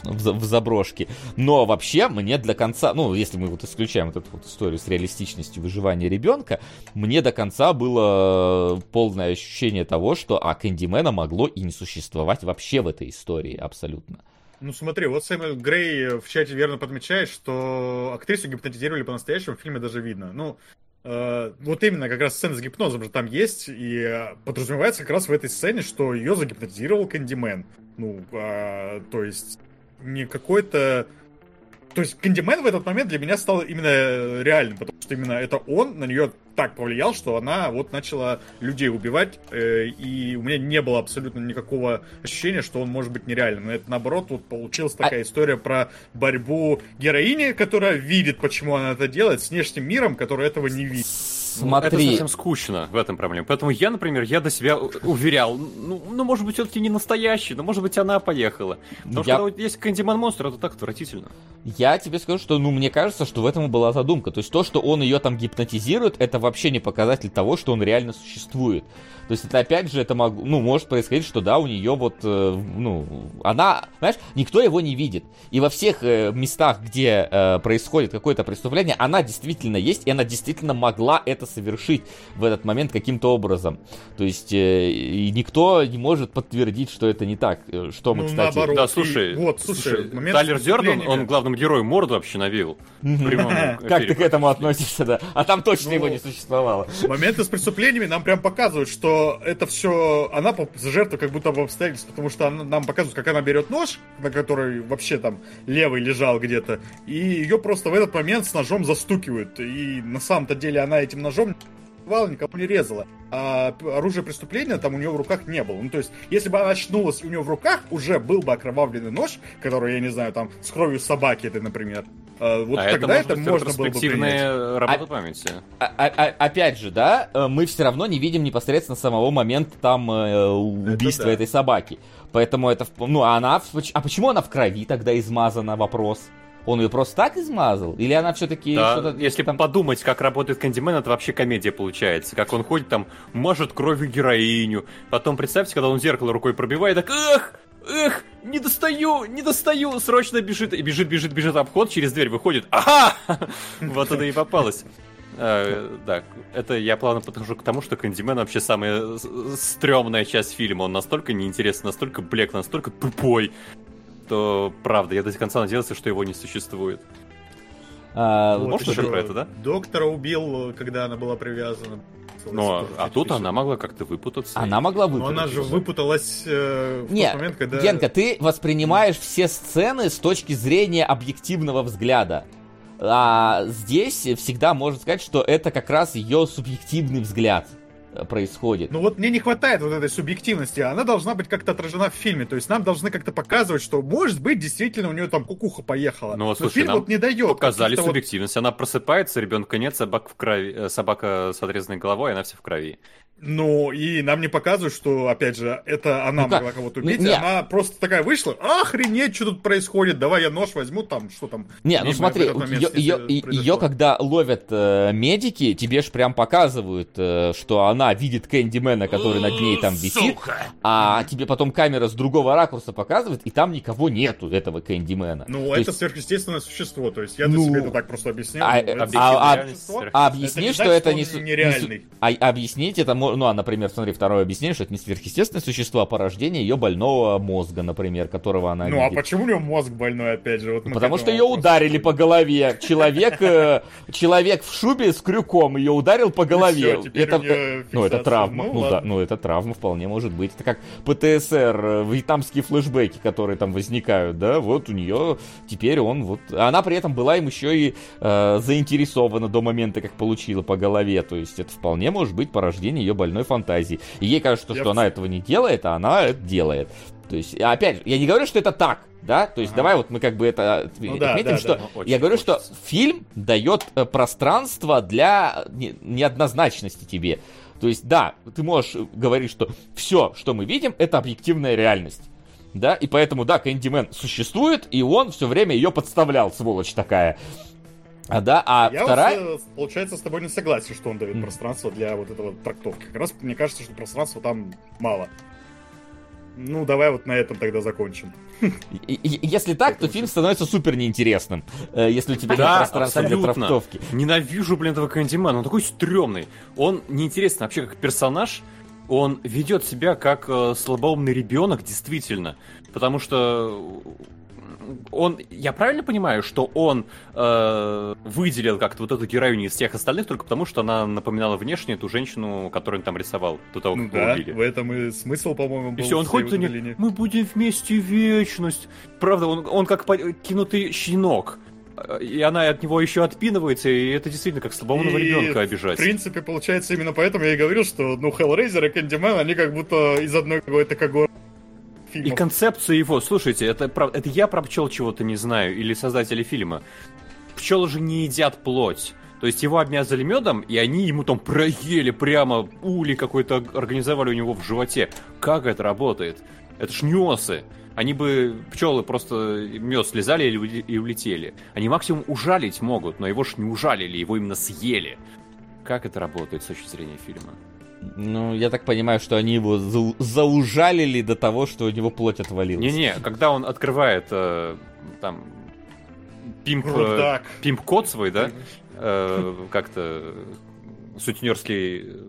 в, за- в заброшке. Но вообще мне для конца, ну, если мы вот исключаем вот эту вот историю с реалистичностью выживания ребенка, мне до конца было полное ощущение того, что а Кэндимена могло и не существовать вообще в этой истории абсолютно. Ну смотри, вот Сэмюэл Грей в чате верно подмечает, что актрису гипнотизировали по-настоящему, в фильме даже видно. Ну, э, вот именно как раз сцена с гипнозом же там есть, и э, подразумевается как раз в этой сцене, что ее загипнотизировал Кэндимен. Ну, а, то есть не какой-то... То есть Кэндимен в этот момент для меня стал именно реальным, потому что именно это он на нее так повлиял, что она вот начала людей убивать, э, и у меня не было абсолютно никакого ощущения, что он может быть нереальным. Это наоборот, вот получилась такая история про борьбу героини, которая видит, почему она это делает, с внешним миром, который этого не видит. Ну, Это Смотри, совсем скучно, в этом проблема. Поэтому я, например, я до себя уверял, ну, ну может быть, все-таки не настоящий, но может быть, она поехала. Потому что Я- когда вот есть Кандиман Монстр, это так отвратительно. Я тебе скажу, что, ну, мне кажется, что в этом и была задумка. То есть то, что он ее там гипнотизирует, это вообще не показатель того, что он реально существует. То есть это опять же, это мог, ну, может происходить, что да, у нее вот, э, ну, она, знаешь, никто его не видит. И во всех э, местах, где э, происходит какое-то преступление, она действительно есть, и она действительно могла это совершить в этот момент каким-то образом. То есть э, и никто не может подтвердить, что это не так. Что мы, Ну, кстати... наоборот. Да, И слушай, вот, слушай, момент Тайлер Дерден, преступлениями. он главному герою морду вообще навил. <laughs> Как ты к этому относишься, да? А там точно Ну, его не существовало. Моменты с преступлениями нам прям показывают, что это все она по- жертва как будто бы обстоятельств, потому что она- нам показывают, как она берет нож, на который вообще там левый лежал где-то, и ее просто в этот момент с ножом застукивают. И на самом-то деле она этим ножом убивала, никого не резала. А оружие преступления там у нее в руках не было. Ну, то есть, если бы она очнулась, и у нее в руках уже был бы окровавленный нож, который, я не знаю, там, с кровью собаки, это, например. а, вот а это тогда может это быть можно было бы принять. работа памяти. А- а- а- опять же, да, э, мы все равно не видим непосредственно самого момента там э, убийства да. этой собаки. Поэтому это, ну, а она, а почему она в крови тогда измазана, вопрос? Он ее просто так измазал? Или она все-таки Да, что-то если там... подумать, как работает Кэндимен, это вообще комедия получается. Как он ходит там, мажет кровью героиню. Потом представьте, когда он зеркало рукой пробивает, так эх, эх, не достаю, не достаю, срочно бежит. И бежит, бежит, бежит обход, через дверь выходит. Ага! <laughs> Вот это и попалось. Э, Да, это я плавно подхожу к тому, что Кэндимен вообще самая стрёмная часть фильма. Он настолько неинтересный, настолько блек, настолько тупой, то правда, я до конца надеялся, что его не существует. А, Вот Можно еще про это, да? Доктора убил, когда она была привязана. Но, а тут она могла как-то выпутаться. Она могла Но выпутаться. она же выпуталась э, в Не, тот момент, когда... Генка, ты воспринимаешь все сцены с точки зрения объективного взгляда. А здесь всегда можно сказать, что это как раз ее субъективный взгляд. Происходит. Ну вот мне не хватает вот этой субъективности, она должна быть как-то отражена в фильме, то есть нам должны как-то показывать, что может быть действительно у нее там кукуха поехала. Ну, Но слушай, фильм нам вот не дает. Показали каких-то вот- субъективность. Она просыпается, ребенка нет, собака в крови, э, собака с отрезанной головой, она вся в крови. Ну, и нам не показывают, что, опять же, это она Ну могла кого-то убить, не. она просто такая вышла, охренеть, что тут происходит, давай я нож возьму, там, что там. Не, ну смотри, момент ее, ее, когда ловят э, медики, тебе ж прям показывают, э, что она видит Кэндимена, который над ней там висит, а тебе потом камера с другого ракурса показывает, и там никого нету этого Кэндимена. Ну, То это есть, сверхъестественное существо, то есть я для Ну, себя это так просто объяснял. а, это а- а- а объясни, Это что это не, нереальный. а, объяснить это, ну, а, например, смотри, второе объяснение, что это не сверхъестественное существо, а порождение ее больного мозга, например, которого она Ну, а видит. почему у него мозг больной, опять же? Вот Потому что ее ударили по голове. Человек, э, человек в шубе с крюком ее ударил по голове. теперь это, ну, это травма. Ну, Ну, да, ну, это травма вполне может быть. Это как ПТСР, э, вьетнамские флешбеки, которые там возникают, да, вот у нее теперь он вот... Она при этом была им еще и э, заинтересована до момента, как получила по голове. То есть это вполне может быть порождение ее больной фантазии. И ей кажется, Я что она этого не делает, а она это делает. То есть, опять же, я не говорю, что это так, да, то есть Ага. давай вот мы как бы это Ну да, отметим, да, что да. Ну, я говорю, хочется. что фильм дает э, пространство для не- неоднозначности тебе. То есть, да, ты можешь э, говорить, что все, что мы видим, это объективная реальность. Да, и поэтому, да, Кэндимен существует, и он все время ее подставлял, сволочь такая. А, да, а Я вторая... вот, э, получается, с тобой не согласен, что он дает пространство для вот этого трактовки. Как раз мне кажется, что пространства там мало. Ну, давай вот на этом тогда закончим. Если так, то фильм становится супер неинтересным. э, Если у тебя нет Да, пространства для трактовки. Ненавижу, блин, этого Кэндимана. Он такой стрёмный. Он неинтересный вообще как персонаж. Он ведет себя как э, слабоумный ребенок, действительно. Потому что он, я правильно понимаю, что он э, выделил как-то вот эту героиню из всех остальных только потому, что она напоминала внешне ту женщину, которую он там рисовал до того, Ну как его да, убили. в этом и смысл, по-моему, был. И все, он ходит вот и не, этой линии. мы будем вместе вечность. Правда, он, он как кинутый щенок. И она от него еще отпинывается, и это действительно как слабоумного И, ребенка обижать. В принципе, получается, именно поэтому я и говорил, что, ну, Hellraiser и Candyman, они как будто из одной какой-то когорты И фильмов. концепция его, слушайте, это, это я про пчел чего-то не знаю, или создатели фильма. Пчелы же не едят плоть. То есть его обмязали медом, и они ему там проели прямо ули какой-то организовали у него в животе. Как это работает? Это ж нюансы. Они бы, пчелы просто мед слезали и и улетели. Они максимум ужалить могут, но его ж не ужалили, его именно съели. Как это работает с точки зрения фильма? Ну, я так понимаю, что они его зау- заужалили до того, что у него плоть отвалилась. Не-не, когда он открывает э, там пимп, э, пимп-код свой, да, э, как-то сутенерский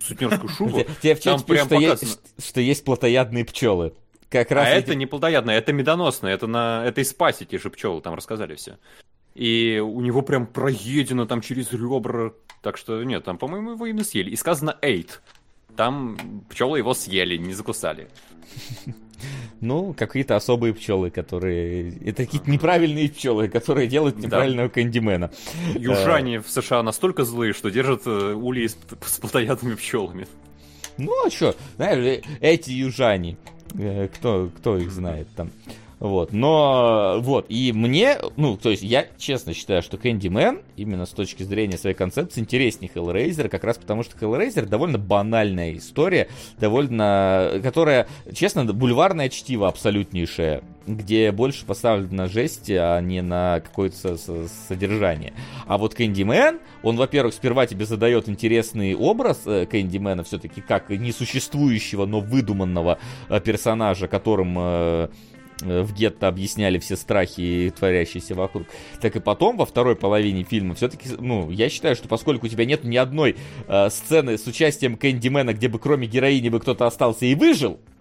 сутенерскую <laughs> шубу, Те- Тебе в Там чате прям пишут, что есть, что есть плотоядные пчелы. Как раз а эти- это не плодоядное, это медоносное, это на это из паси те же пчелы, там рассказали все. И у него прям проедено там через ребра, так что нет, там, по-моему, его именно съели. И сказано eight. Там пчелы его съели, не закусали. <laughs> Ну, какие-то особые пчелы, которые... Это какие-то неправильные пчелы, которые делают Да. неправильного кандимена. Южане в США настолько злые, что держат э, ульи с, с плотоядными пчелами. Ну, а что, знаешь, э, эти южане, э, кто, кто их знает там. Вот, но, вот, и мне, ну, то есть я честно считаю, что Candyman, именно с точки зрения своей концепции, интереснее Hellraiser, как раз потому, что Hellraiser довольно банальная история, довольно, которая, честно, бульварное чтиво абсолютнейшее, где больше поставлено на жесть, а не на какое-то со- со- содержание. А вот Candyman, он, во-первых, сперва тебе задает интересный образ э, Кэндимена, все-таки как несуществующего, но выдуманного э, персонажа, которым э, э, в гетто объясняли все страхи, творящиеся вокруг. Так и потом, во второй половине фильма, все-таки, ну, я считаю, что поскольку у тебя нет ни одной э, сцены с участием Кэндимена, где бы кроме героини бы кто-то остался и выжил, Э,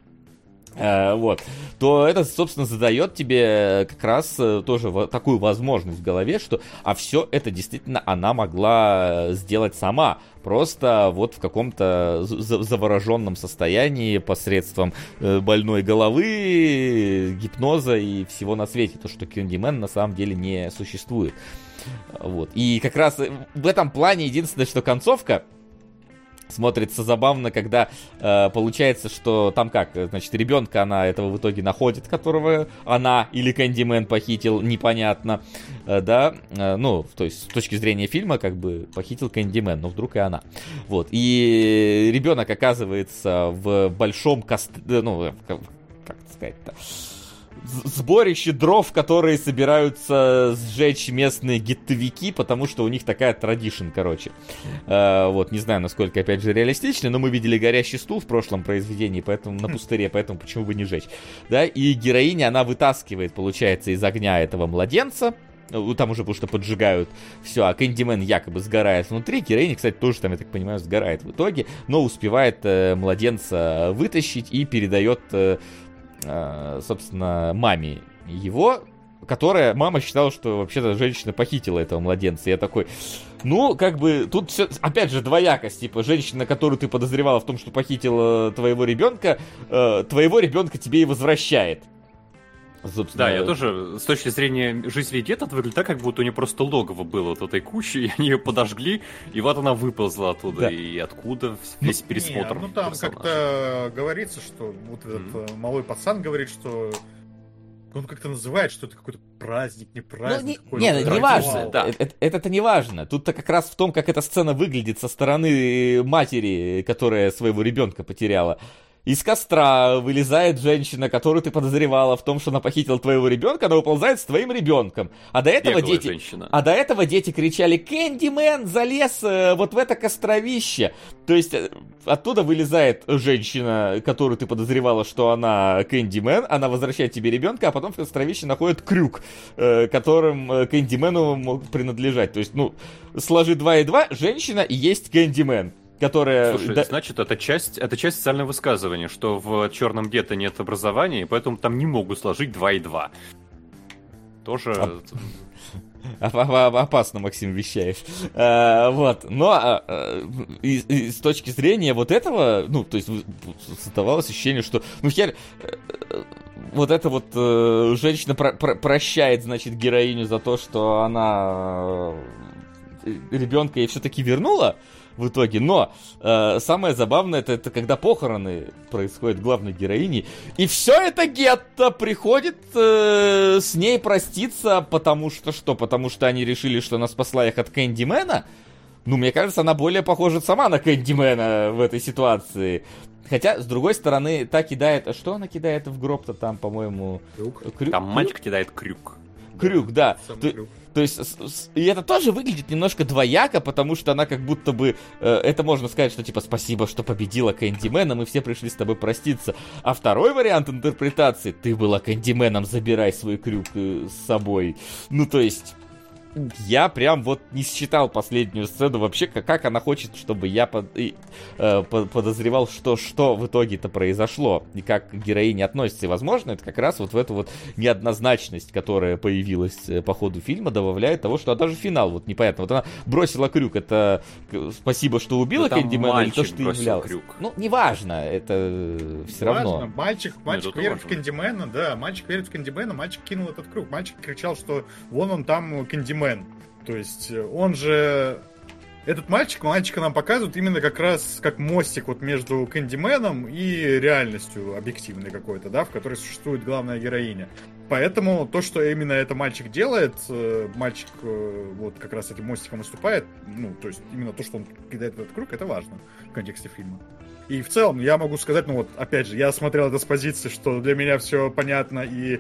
вот, то это, собственно, задает тебе э, как раз э, тоже такую возможность в голове, что а все это действительно она могла э, сделать сама, просто вот в каком-то завороженном состоянии посредством э, больной головы, гипноза и всего на свете, то, что Кэндимен на самом деле не существует. Вот. И как раз э, в этом плане единственное, что концовка смотрится забавно, когда э, получается, что там как, значит, ребенка она этого в итоге находит, которого она или Кэндимен похитил, непонятно, э, да, э, ну, то есть с точки зрения фильма, как бы похитил Кэндимен, но вдруг и она. Вот, и ребенок оказывается в большом кост... Э, ну, как сказать-то, сборище дров, которые собираются сжечь местные геттовики, потому что у них такая традишн, короче. Э, вот, не знаю, насколько, опять же, реалистично, но мы видели горящий стул в прошлом произведении, поэтому на пустыре, поэтому почему бы не жечь. Да, и героиня, она вытаскивает, получается, из огня этого младенца, ну, там уже потому что поджигают все, а Кэндимен якобы сгорает внутри. Героиня, кстати, тоже там, я так понимаю, сгорает в итоге, но успевает э, младенца вытащить и передает Э, собственно, маме его, которая, мама считала, что вообще-то женщина похитила этого младенца. Я такой, ну, как бы, тут все, опять же, двоякость, типа, женщина, которую ты подозревала в том, что похитила твоего ребенка, э, твоего ребенка тебе и возвращает. Собственно... Да, я тоже, с точки зрения жителей гетто, это выглядит так, как будто у нее просто логово было вот этой кучи, <laughs> и они ее подожгли, и вот она выползла оттуда, да. и откуда весь ну, пересмотр. Не, ну там как-то говорится, что вот mm-hmm. этот малой пацан говорит, что он как-то называет, что это какой-то праздник, не праздник. Ну, не, не, не важно. Да. Это, это не важно. Тут-то как раз в том, как эта сцена выглядит со стороны матери, которая своего ребенка потеряла из костра вылезает женщина, которую ты подозревала в том, что она похитила твоего ребенка, она уползает с твоим ребенком. А до этого Беглая дети... Женщина. А до этого дети кричали «Кэндимен залез э, вот в это костровище!» То есть э, оттуда вылезает женщина, которую ты подозревала, что она Кэндимен, она возвращает тебе ребенка, а потом в костровище находит крюк, э, которым э, Кэндимену мог принадлежать. То есть, ну, сложи 2 и 2, женщина и есть Кэндимен которая... Слушай, да... значит, это часть, это часть социального высказывания, что в черном гетто нет образования, и поэтому там не могут сложить 2 и 2. Тоже... <laughs> Опасно, Максим, вещаешь. А, вот. Но а, а, и, и, с точки зрения вот этого, ну, то есть создавалось ощущение, что, ну, хер, э, вот эта вот э, женщина про про прощает, значит, героиню за то, что она э, ребенка ей все-таки вернула, в итоге. Но э, самое забавное это, это когда похороны происходят главной героини. И все это гетто приходит э, с ней проститься, потому что что? Потому что они решили, что она спасла их от Кэндимена. Ну, мне кажется, она более похожа сама на Кэндимена в этой ситуации. Хотя, с другой стороны, та кидает... А что она кидает в гроб-то там, по-моему? Крюк. Крюк. Там мальчик кидает крюк. Крюк, да. Сам То, крюк. То есть, и это тоже выглядит немножко двояко, потому что она как будто бы, э, это можно сказать, что типа спасибо, что победила Кэндимена, мы все пришли с тобой проститься. А второй вариант интерпретации, ты была Кэндименом, забирай свой крюк э, с собой. Ну, то есть, я прям вот не считал последнюю сцену вообще, как, как она хочет, чтобы я под, и, э, подозревал, что, что в итоге-то произошло, и как героиня относится. И, возможно, это как раз вот в эту вот неоднозначность, которая появилась э, по ходу фильма, добавляет того, что а даже финал вот непонятно. Вот она бросила крюк, это спасибо, что убила ну, Кэндимена, или то, что ты являлась. Крюк. Ну, неважно, это все равно. Важно. Мальчик, мальчик верит важно. в Кэндимена, да, мальчик верит в Кэндимена, мальчик кинул этот крюк, мальчик кричал, что вон он там Кэндимен Мэн. То есть э, он же... Этот мальчик, мальчика нам показывают именно как раз как мостик вот между Кэндименом и реальностью объективной какой-то, да, в которой существует главная героиня. Поэтому то, что именно это мальчик делает, э, мальчик э, вот как раз этим мостиком выступает, ну, то есть именно то, что он кидает в этот круг, это важно в контексте фильма. И в целом я могу сказать, ну вот, опять же, я смотрел это с позиции, что для меня все понятно, и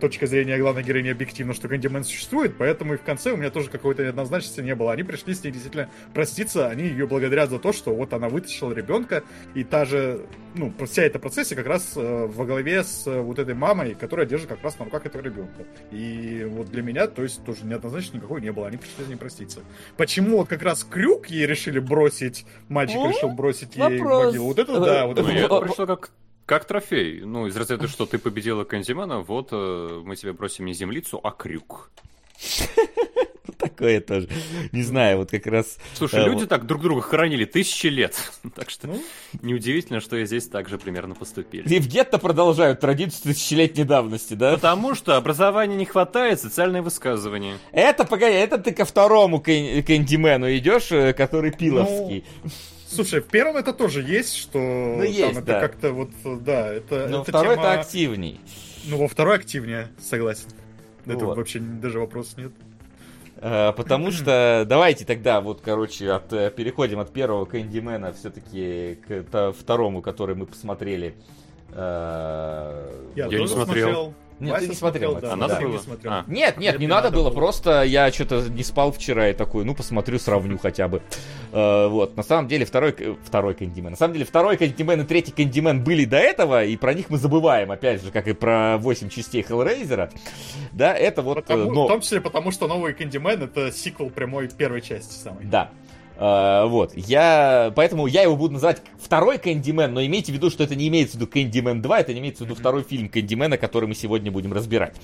точка зрения главной героини объективно, что Кэндимен существует, поэтому и в конце у меня тоже какой-то неоднозначности не было. Они пришли с ней действительно проститься, они ее благодарят за то, что вот она вытащила ребенка, и та же, ну, вся эта процессия как раз э, во главе с э, вот этой мамой, которая держит как раз на руках этого ребенка. И вот для меня, то есть, тоже неоднозначно никакой не было, они пришли с ней проститься. Почему вот как раз крюк ей решили бросить, мальчик О, решил бросить ей вопрос победил. Вот это да, вот это. Ну, это пришло как как трофей. Ну, из разряда, что ты победила Канзимана, вот э, мы тебе бросим не землицу, а крюк. Такое тоже. Не знаю, вот как раз... Слушай, э, люди вот. так друг друга хоронили тысячи лет. <laughs> так что ну? неудивительно, что и здесь также примерно поступили. И в гетто продолжают традицию тысячелетней давности, да? Потому что образования не хватает, социальное высказывание. Это, погоди, это ты ко второму кэндимену идешь, э, который пиловский. Ну... Слушай, в первом это тоже есть, что Ну, там есть, это да. как-то вот, да, это, Но это второй-то тема- активней. Ну, во второй активнее, согласен. Это Вот. вообще даже вопросов нет. Э, Потому что <clears throat> давайте тогда вот, короче, от, э, переходим от первого Кэндимена все-таки к второму, который мы посмотрели. Э, Я тоже не смотрел. Нет, Вася ты не смотрел, да, а надо не было? смотрел. А. Нет, нет, Нет, не не надо надо было, было. просто я что-то не спал вчера и такой, ну посмотрю, сравню хотя бы. Э, вот, на самом деле второй, второй Кэндимен, на самом деле второй Кэндимен и третий Кэндимен были до этого, и про них мы забываем, опять же, как и про 8 частей Хеллрейзера. Да, это вот... э, Потому- но- В том числе потому, что новый Кэндимен это сиквел прямой первой части самой. Да. Э, вот, я, поэтому я его буду называть второй Кэндимен, но имейте в виду, что это не имеется в виду Кэндимен 2, это не имеется в виду второй фильм Кэндимена, который мы сегодня будем разбирать.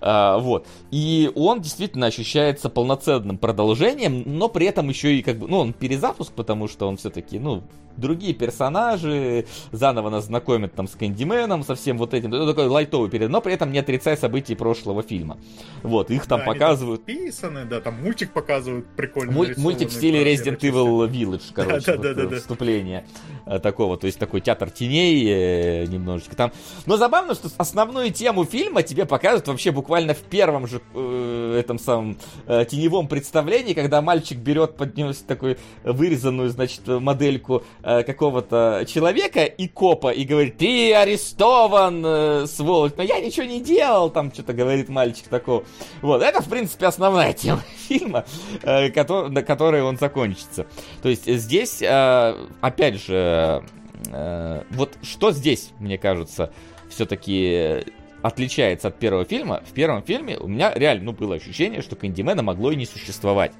Э, вот, и он действительно ощущается полноценным продолжением, но при этом еще и как бы, ну, он перезапуск, потому что он все-таки, ну, другие персонажи, заново нас знакомят там с Кэндименом, со всем вот этим, ну, такой лайтовый период, но при этом не отрицая событий прошлого фильма. Вот, их там Да, показывают. Писаны, да, там мультик показывают прикольно. Муль- мультик в стиле про Resident Evil Village, короче, Да, вот, да, да, э, да. вступление э, такого, то есть такой театр теней э, немножечко там. Но забавно, что основную тему фильма тебе показывают вообще буквально в первом же э, этом самом э, теневом представлении, когда мальчик берет, поднес такую вырезанную, значит, модельку э, какого-то человека и копа и говорит, ты арестован, э, сволочь, но я ничего не делал, там что-то говорит мальчик такого. Вот, это, в принципе, основная <laughs> тема фильма, э, кото- на которой он закончится. То есть здесь, э, опять же, э, вот что здесь, мне кажется, все-таки отличается от первого фильма. В первом фильме у меня реально ну, было ощущение, что Кэндимена могло и не существовать.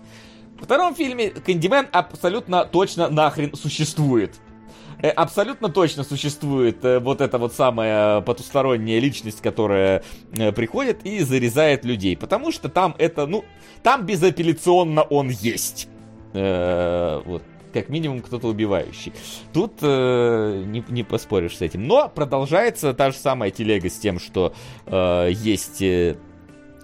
Во втором фильме Кэндимен абсолютно точно нахрен существует. Э, Абсолютно точно существует э, вот эта вот самая потусторонняя личность, которая э, приходит и зарезает людей. Потому что там это, ну, там безапелляционно он есть. Э, вот, как минимум кто-то убивающий. Тут э, не, не поспоришь с этим. Но продолжается та же самая телега с тем, что э, есть э,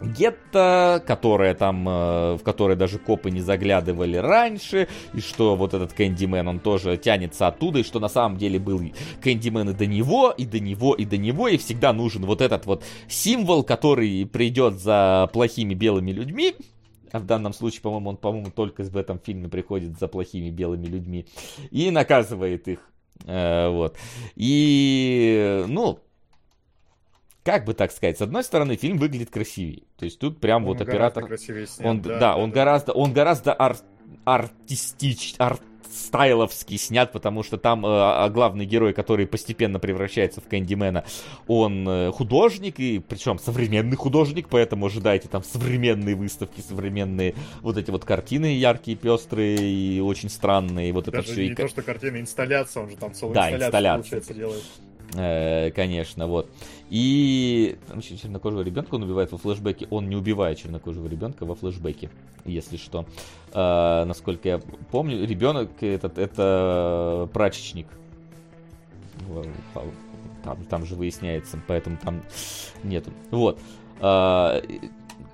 гетто, которая там, э, в которой даже копы не заглядывали раньше, и что вот этот Кэндимен, он тоже тянется оттуда, и что на самом деле был Кэндимен и до него, и до него, и до него, и всегда нужен вот этот вот символ, который придет за плохими белыми людьми, а в данном случае, по-моему, он, по-моему, только в этом фильме приходит за плохими белыми людьми и наказывает их. Э, вот. И, ну, как бы так сказать, с одной стороны, фильм выглядит красивее. То есть тут прям Он вот оператор... красивее снят, Он, да, он гораздо, он гораздо ар- артистич, арт-стайловский снят, потому что там э, а главный герой, который постепенно превращается в Кэндимена, он э, художник, и причем современный художник, поэтому ожидайте там современные выставки, современные вот эти вот картины яркие, пестрые и очень странные, вот это Даже все. не и то, что картина, инсталляция, он же там целую Да, инсталляцию, инсталляция. получается, делает. Э, конечно, вот. И там чернокожего ребенка он убивает во флешбеке. Он не убивает чернокожего ребенка во флешбеке, если что. Э, насколько я помню, ребенок этот это прачечник. В- Там, там же выясняется, поэтому там нету. Вот. Э,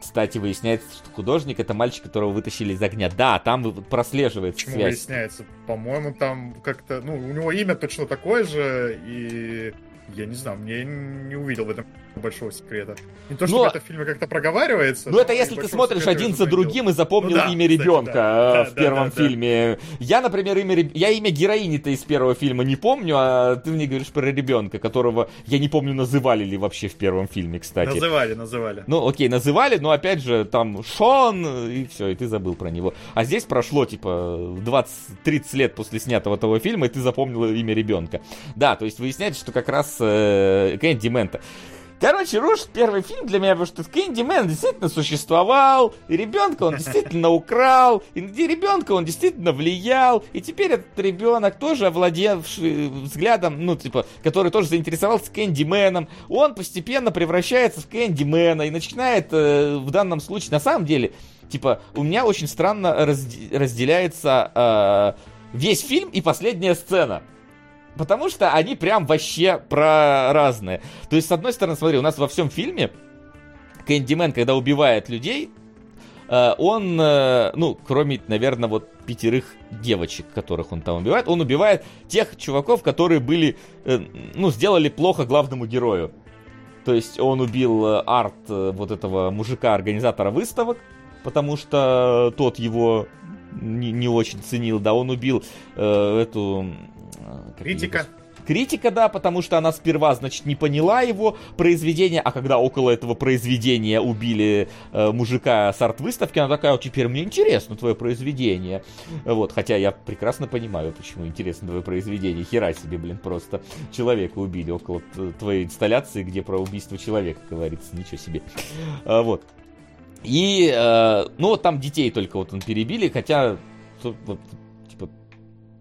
Кстати, выясняется, что художник это мальчик, которого вытащили из огня. Да, там прослеживается Почему связь. выясняется? По-моему, там как-то... Ну, у него имя точно такое же, и... Я не знаю, мне не увидел в этом большого секрета. Не то, чтобы Но- это в фильме как-то проговаривается. Ну, это но если ты смотришь один за другим и запомнил Ну да, имя ребенка да. э, Да, в да, первом да, да. фильме. Я, например, имя я имя героини-то из первого фильма не помню, а ты мне говоришь про ребенка, которого я не помню, называли ли вообще в первом фильме, кстати. Называли, называли. Ну, окей, называли, но опять же, там Шон, и все, и ты забыл про него. А здесь прошло, типа, 20-30 лет после снятого того фильма, и ты запомнил имя ребенка. Да, то есть выясняется, что как раз э, Кэнди Мента. Короче, рушит первый фильм для меня, потому что Кэнди Мэн действительно существовал, и ребенка он действительно украл, и на ребенка он действительно влиял, и теперь этот ребенок, тоже овладевший взглядом, ну, типа, который тоже заинтересовался Кэнди Мэном, он постепенно превращается в Кэнди Мэна и начинает э, в данном случае, на самом деле, типа, у меня очень странно разде- разделяется э, весь фильм и последняя сцена. Потому что они прям вообще про разные. То есть, с одной стороны, смотри, у нас во всем фильме Кэндимен, когда убивает людей, э, он, э, ну, кроме, наверное, вот пятерых девочек, которых он там убивает, он убивает тех чуваков, которые были, э, ну, сделали плохо главному герою. То есть он убил арт вот этого мужика, организатора выставок, потому что тот его не, не очень ценил, да, он убил э, эту... Критика. Критика, да, потому что она сперва, значит, не поняла его произведение, а когда около этого произведения убили э, мужика с арт-выставки, она такая, вот теперь мне интересно твое произведение. Вот, хотя я прекрасно понимаю, почему интересно твое произведение. Хера себе, блин, просто человека убили около твоей инсталляции, где про убийство человека говорится, ничего себе. А, вот. И, э, ну, вот там детей только вот он перебили, хотя, типа,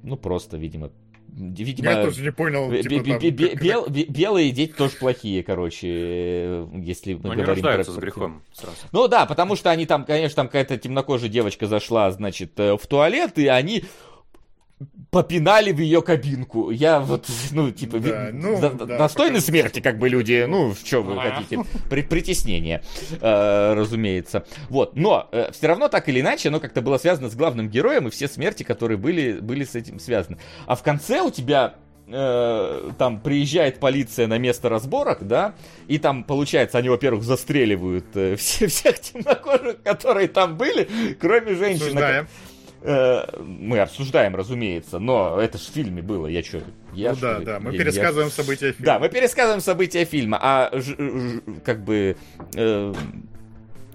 ну, просто, видимо, видимо... Я тоже не понял, типа, Белые дети тоже плохие, короче, э, если мы Ну, они говорим рождаются с про- грехом сразу. Ну да, потому что они там, конечно, там какая-то темнокожая девочка зашла, значит, э, в туалет, и они попинали в ее кабинку. Я вот, ну, типа, Да, ви- ну, да, достойны смерти, как бы люди, ну, в чем вы хотите, При- притеснение, э, разумеется. Вот, но все равно так или иначе, оно как-то было связано с главным героем, и все смерти, которые были, были с этим связаны. А в конце у тебя э, там приезжает полиция на место разборок, да, и там, получается, они, во-первых, застреливают э, <laughs> все, всех темнокожих, которые там были, кроме женщин. Обсуждаем. Э, мы обсуждаем, разумеется, но это ж в фильме было, я что? Я Ну что да, ли? да, мы Я- я- пересказываем события фильма. Да, мы пересказываем события фильма, а ж- ж- как бы э,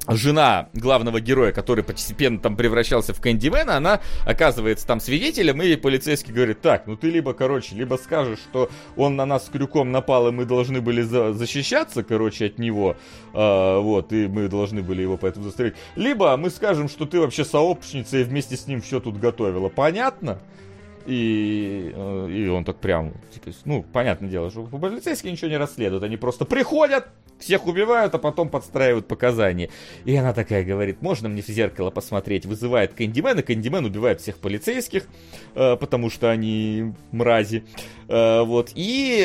жена главного героя, который постепенно там превращался в Кэндимена, она оказывается там свидетелем, и полицейский говорит, так, ну ты либо, короче, либо скажешь, что он на нас крюком напал, и мы должны были за- защищаться, короче, от него, а, вот, и мы должны были его поэтому застрелить, либо мы скажем, что ты вообще сообщница и вместе с ним все тут готовила, понятно? И, э, и он так прям, типа, ну, понятное дело, что полицейские ничего не расследуют, они просто приходят, всех убивают, а потом подстраивают показания. И она такая говорит, можно мне в зеркало посмотреть? Вызывает Кэндимена, Кэндимен убивает всех полицейских, э, потому что они мрази. Э, вот, и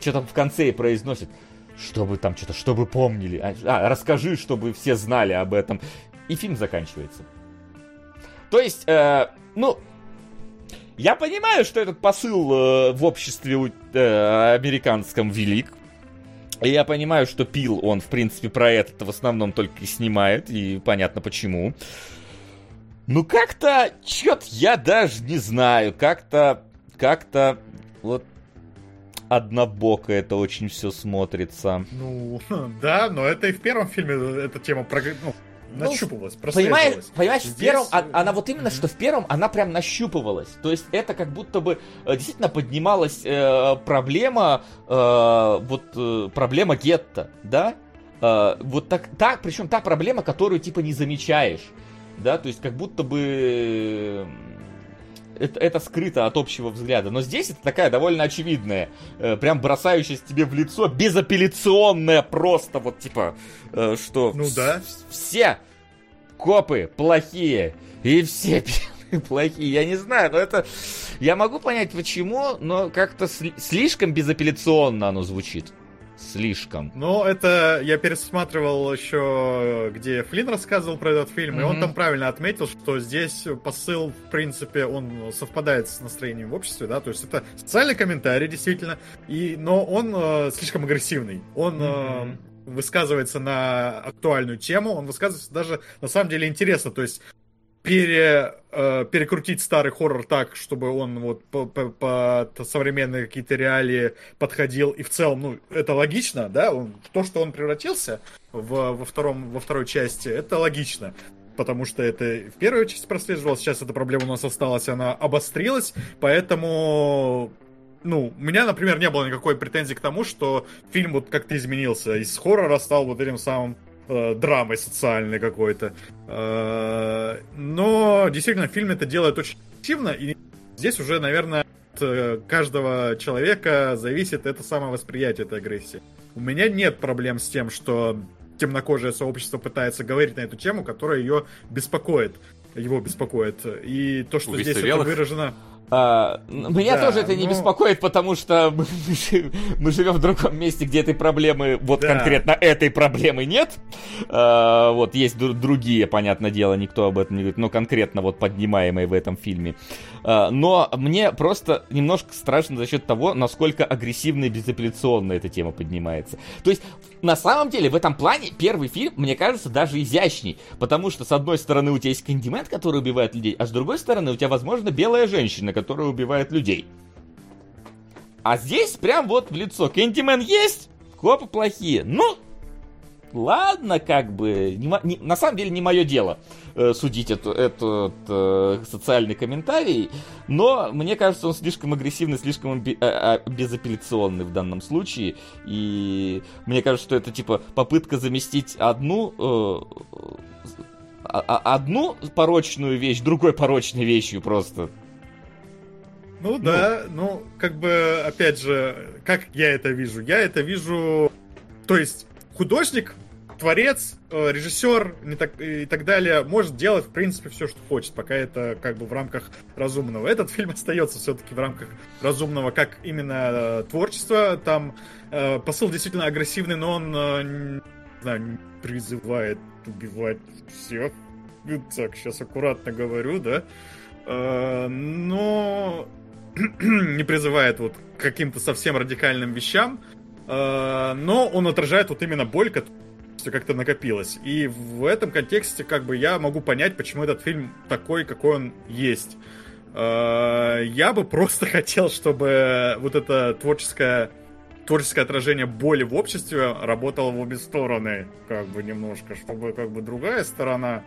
что там в конце и произносит, чтобы там что-то, чтобы помнили. А, а, расскажи, чтобы все знали об этом. И фильм заканчивается. То есть, э, ну, я понимаю, что этот посыл э, в обществе э, американском велик. И я понимаю, что Пил, он, в принципе, про это в основном только и снимает, и понятно почему. Ну, как-то, чё-то я даже не знаю, как-то, как-то, вот, однобоко это очень все смотрится. Ну, <laughs> да, но это и в первом фильме эта тема прог- ну, Ну, нащупывалась, Понимаешь, прослеживалась. понимаешь, в Здесь, первом, а- она вот именно, что в первом, она прям нащупывалась. То есть это как будто бы э, действительно поднималась э, проблема, э, вот э, проблема гетто, да? Э, вот так, так, причем та проблема, которую типа не замечаешь, да? То есть как будто бы это, это скрыто от общего взгляда. Но здесь это такая довольно очевидная, э, прям бросающаяся тебе в лицо, безапелляционная просто, вот типа, э, что Ну да. все копы плохие, и все <laughs> белые плохие. Я не знаю, но это... Я могу понять, почему, но как-то сли- слишком безапелляционно оно звучит. Слишком. Но это я пересматривал еще, где Флинн рассказывал про этот фильм, и он там правильно отметил, что здесь посыл, в принципе, он совпадает с настроением в обществе, да, то есть это социальный комментарий, действительно, и, но он э, слишком агрессивный. Он э, Мгм. высказывается на актуальную тему, он высказывается даже, на самом деле, интересно, то есть пере, э, перекрутить старый хоррор так, чтобы он вот по- современные какие-то реалии подходил. И в целом, ну, это логично, да? Он, то, что он превратился в, во, втором, во второй части, это логично. Потому что это в первой части прослеживалось, сейчас эта проблема у нас осталась, она обострилась, поэтому ну, у меня, например, не было никакой претензии к тому, что фильм вот как-то изменился. Из хоррора стал вот этим самым э, драмой социальной какой-то. Э, но действительно, фильм это делает очень активно, и здесь уже, наверное, от э, каждого человека зависит это самое восприятие этой агрессии. У меня нет проблем с тем, что темнокожее сообщество пытается говорить на эту тему, которая ее беспокоит. Его беспокоит. И то, что Убийство здесь белых? это выражено... А, меня Да, тоже это не но- беспокоит, потому что <laughs> мы, мы жи- мы живем в другом месте, где этой проблемы, вот Да. конкретно этой проблемы нет. А, вот есть дру- другие, понятное дело, никто об этом не говорит, но конкретно вот поднимаемые в этом фильме. А, но мне просто немножко страшно за счет того, насколько агрессивно и безапелляционно эта тема поднимается. То есть, на самом деле, в этом плане первый фильм, мне кажется, даже изящней. Потому что, с одной стороны, у тебя есть кандимент, который убивает людей, а с другой стороны, у тебя, возможно, белая женщина, которая убивает людей. А здесь прям вот в лицо. Кэндимен есть, копы плохие. Ну, ладно, как бы. не не- на самом деле не мое дело э, судить эту, этот э, социальный комментарий, но мне кажется, он слишком агрессивный, слишком амби- а- а- безапелляционный в данном случае. И мне кажется, что это типа попытка заместить одну э, а- одну порочную вещь другой порочной вещью просто. Ну да, ну, как бы, опять же, как я это вижу? Я это вижу, то есть художник, творец, э, режиссер не так, и так далее может делать, в принципе, все, что хочет, пока это как бы в рамках разумного. Этот фильм остается все-таки в рамках разумного, как именно э, творчество. Там э, посыл действительно агрессивный, но он, э, не знаю, призывает убивать всех. Ну, Так, сейчас аккуратно говорю, да. Э, но <clears throat> не призывает вот к каким-то совсем радикальным вещам, э, но он отражает вот именно боль, которая как-то накопилась. И в этом контексте как бы я могу понять, почему этот фильм такой, какой он есть. Э, Я бы <laughs> просто хотел, чтобы вот это творческое творческое отражение боли в обществе работало в обе стороны, как бы немножко, чтобы как бы другая сторона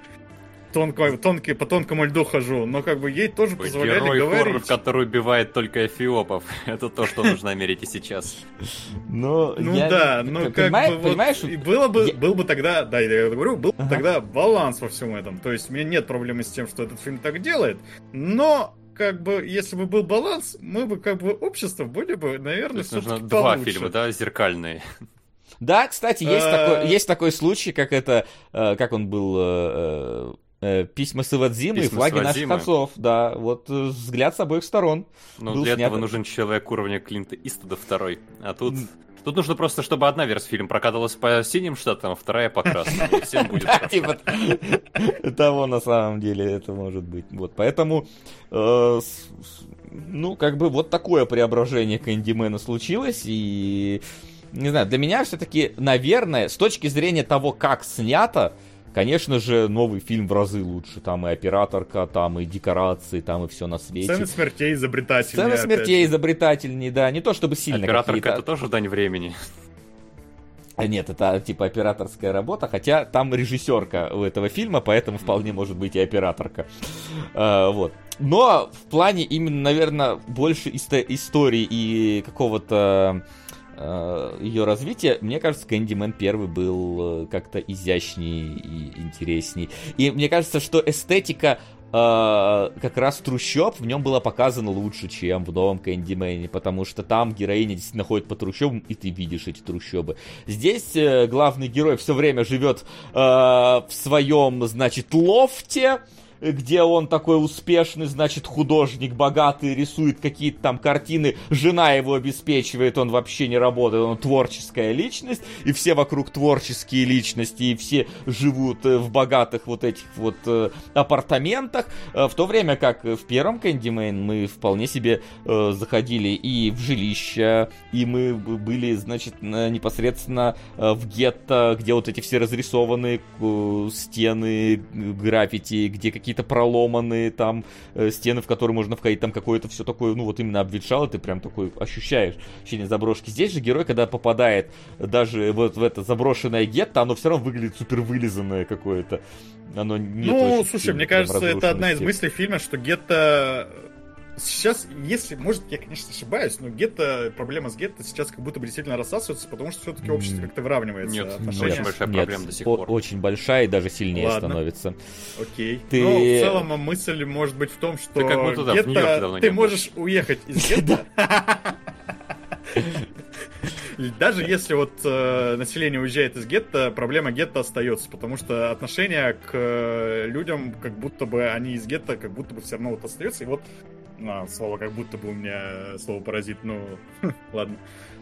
тонко, тонкий, по тонкому льду хожу, но как бы ей тоже позволяли Герой хоррор, говорить. который убивает только эфиопов. <laughs> Это то, что нужно Америке сейчас. Но Ну я- да, ну как понимаешь, бы вот понимаешь, и было бы, я- был бы тогда, да, я говорю, был бы Ага. тогда баланс во всем этом. То есть у меня нет проблемы с тем, что этот фильм так делает, но как бы если бы был баланс, мы бы как бы общество были бы, То наверное, есть нужно всё-таки два получше. фильма, да, зеркальные. Да, кстати, есть, Э, такой, есть такой случай, как это, э, как он был, э, э, письма с Ивадзимы и «Письма флаги с наших Ивадзимы». отцов, да, вот э, взгляд с обоих сторон. Но Был для снят- этого нужен человек уровня Клинта Иствуда второй. А тут... Тут нужно просто, чтобы одна версия фильма прокатывалась по синим штатам, а вторая по красным. И всем будет типа того на самом деле это может быть. Вот, поэтому, э, ну, как бы вот такое преображение Кэндимена случилось, и, не знаю, для меня все-таки, наверное, с точки зрения того, как снято, конечно же, новый фильм в разы лучше. Там и операторка, там и декорации, там и все на свете. Сцены смертей изобретательные. Сцены смертей изобретательнее, да, не то чтобы сильно Операторка это тоже дань времени. А Нет, это типа операторская работа, хотя там режиссерка у этого фильма, поэтому вполне может быть и операторка. А, вот. Но в плане именно, наверное, больше исто- истории и какого-то ее развития, мне кажется, Кэндимен первый был э, как-то изящней и интересней. И мне кажется, что эстетика э, как раз трущоб в нем была показана лучше, чем в новом Кэндимене, потому что там героиня действительно ходит по трущобам, и ты видишь эти трущобы. Здесь э, главный герой все время живет э, в своем, значит, лофте, где он такой успешный, значит, художник, богатый, рисует какие-то там картины, жена его обеспечивает, он вообще не работает, он творческая личность, и все вокруг творческие личности, и все живут э, в богатых вот этих вот э, апартаментах, Э, в то время как в первом Кэндимейн мы вполне себе заходили и в жилища, и мы были, значит, на- непосредственно в гетто, где вот эти все разрисованные стены, граффити, где какие-то проломанные там э, стены, в которые можно входить, там какое-то все такое, ну вот именно обветшало, ты прям такой ощущаешь ощущение заброшки. Здесь же герой, когда попадает даже вот в это заброшенное гетто, оно все равно выглядит супер вылизанное какое-то. Оно не Ну, слушай, мне кажется, это одна из мыслей фильма, что гетто... Сейчас, если, может, я, конечно, ошибаюсь, но гетто, проблема с гетто сейчас как будто бы действительно рассасывается, потому что все-таки общество как-то выравнивается. Нет, отношения. очень большая проблема до сих пор. Очень большая и даже сильнее Ладно. становится. Окей. Ты- Но в целом а, мысль может быть в том, что Ты как будто, да, гетто, ты не был. можешь уехать из <laughs> гетто. Даже если вот э, население уезжает из гетто, проблема гетто остается, потому что отношение к э, людям, как будто бы они из гетто, как будто бы все равно вот остается. И вот А, слово как будто бы у меня слово паразит, ну, ладно.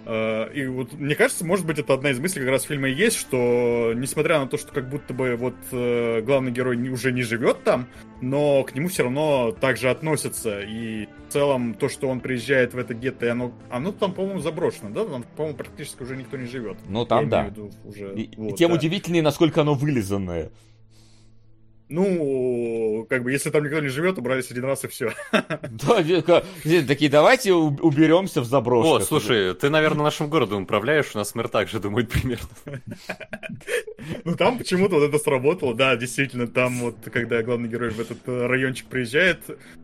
А, и вот, мне кажется, может быть, это одна из мыслей как раз фильма и есть, что, несмотря на то, что как будто бы вот э, главный герой уже не живет там, но к нему все равно также относятся. И в целом то, что он приезжает в это гетто, и оно, оно там, по-моему, заброшено, да? Там, по-моему, практически уже никто не живет. Ну, там Я да. имею в виду уже, и вот, тем да. удивительнее, насколько оно вылизанное. Ну, как бы, если там никто не живет, убрались один раз и все. <laughs> Да, такие, давайте уберемся в заброшках. О, слушай, ты, наверное, нашим городом управляешь, у нас мэр так же думает примерно. Ну, там почему-то вот это сработало, да, действительно, там вот, когда главный герой в этот э, райончик приезжает.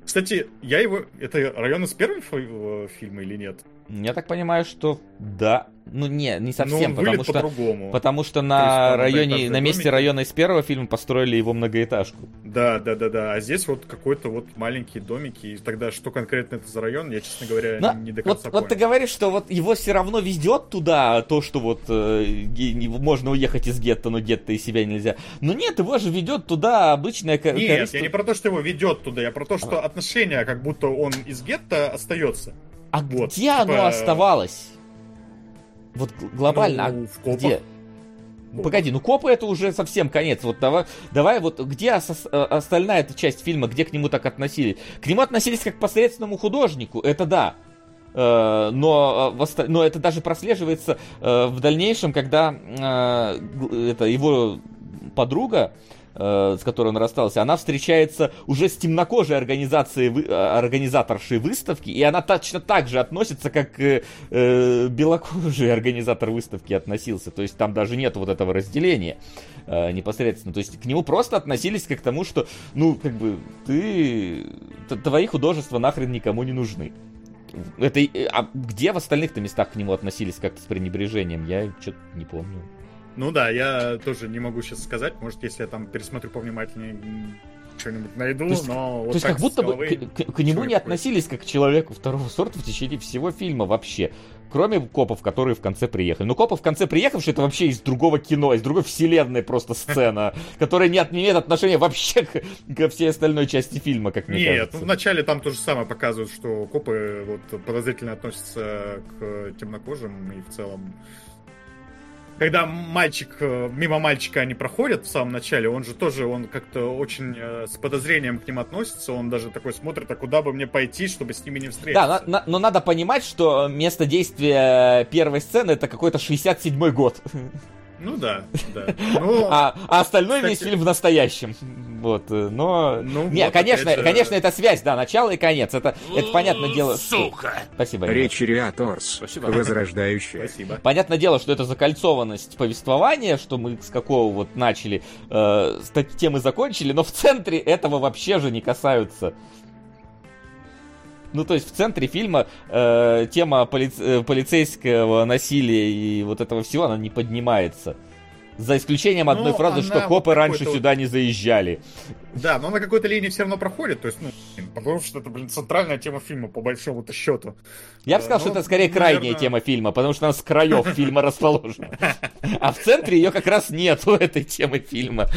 Кстати, я его... Это район из первого э, фильма или нет? Я так понимаю, что да. Ну, не, не Ну, совсем, он потому что... по-другому. Потому что То есть на там районе, на месте домики. района из первого фильма построили его многоэтажку. Да, да, да, да. А здесь вот какой-то вот маленькие домики. И тогда что конкретно это за район, я, честно говоря, Но не до вот, конца вот ты понял. говоришь, что вот его все равно везет туда, то, что вот э, можно уехать из гетто, но гетто из себя нельзя. Но нет, его же ведет туда обычное ко- Нет, корыство. я не про то, что его ведет туда, я про то, что отношение, как будто он из гетто остается. А вот, где оно типа- оставалось? Вот глобально, Ну, в копах. где? Погоди, ну копы это уже совсем конец. Вот давай, давай вот где ос- э, остальная эта часть фильма, где к нему так относились? К нему относились как к посредственному художнику, это да. Э, но, э, но это даже прослеживается э, в дальнейшем, когда э, это его подруга, э, с которой он расстался, она встречается уже с темнокожей организацией, э, организаторшей выставки, и она точно так же относится, как э, э, белокожий организатор выставки относился. То есть там даже нет вот этого разделения э, непосредственно. То есть к нему просто относились как к тому, что, ну, как бы, ты... Твои художества нахрен никому не нужны. Это, а где в остальных-то местах к нему относились как-то с пренебрежением? Я что-то не помню. Ну да, я тоже не могу сейчас сказать. Может, если я там пересмотрю повнимательнее, что-нибудь найду, То есть- но вот То есть как будто бы к, к- к нему не относились как к человеку второго сорта в течение всего фильма вообще. Кроме копов, которые в конце приехали. Но копы в конце приехавшие, это вообще из другого кино, из другой вселенной просто сцена, <laughs> которая не, имеет отношения вообще к, ко всей остальной части фильма, как мне Нет, кажется. ну вначале там то же самое показывают, что копы вот подозрительно относятся к темнокожим и в целом. Когда мальчик, э, мимо мальчика они проходят в самом начале, он же тоже, он как-то очень э, с подозрением к ним относится, он даже такой смотрит, а куда бы мне пойти, чтобы с ними не встретиться. Да, на- но надо понимать, что место действия первой сцены это какой-то 67-й год. Ну да, да. <laughs> Ну, А, а остальной Кстати- весь фильм в настоящем. Вот, э, но... Ну не, вот, конечно, же- конечно, это связь, да, начало и конец. Это, это понятное дело. что- Спасибо. Речь Риаторс, Спасибо. возрождающая. спасибо. Понятное дело, что это закольцованность повествования, что мы с какого вот начали, э, с темы закончили, но в центре этого вообще же не касаются. Ну, то есть в центре фильма э, тема полиц- э, полицейского насилия и вот этого всего, она не поднимается. За исключением одной Ну, фразы, что вот копы раньше вот- сюда не заезжали. Да, но на какой-то линии все равно проходит, то есть, ну, потому что это, блин, центральная тема фильма, по большому-то счету. Я бы Э, сказал, ну, что это скорее крайняя наверное- тема фильма, потому что она с краев фильма <laughs> расположена. А в центре ее как раз нету, <laughs> этой темы фильма.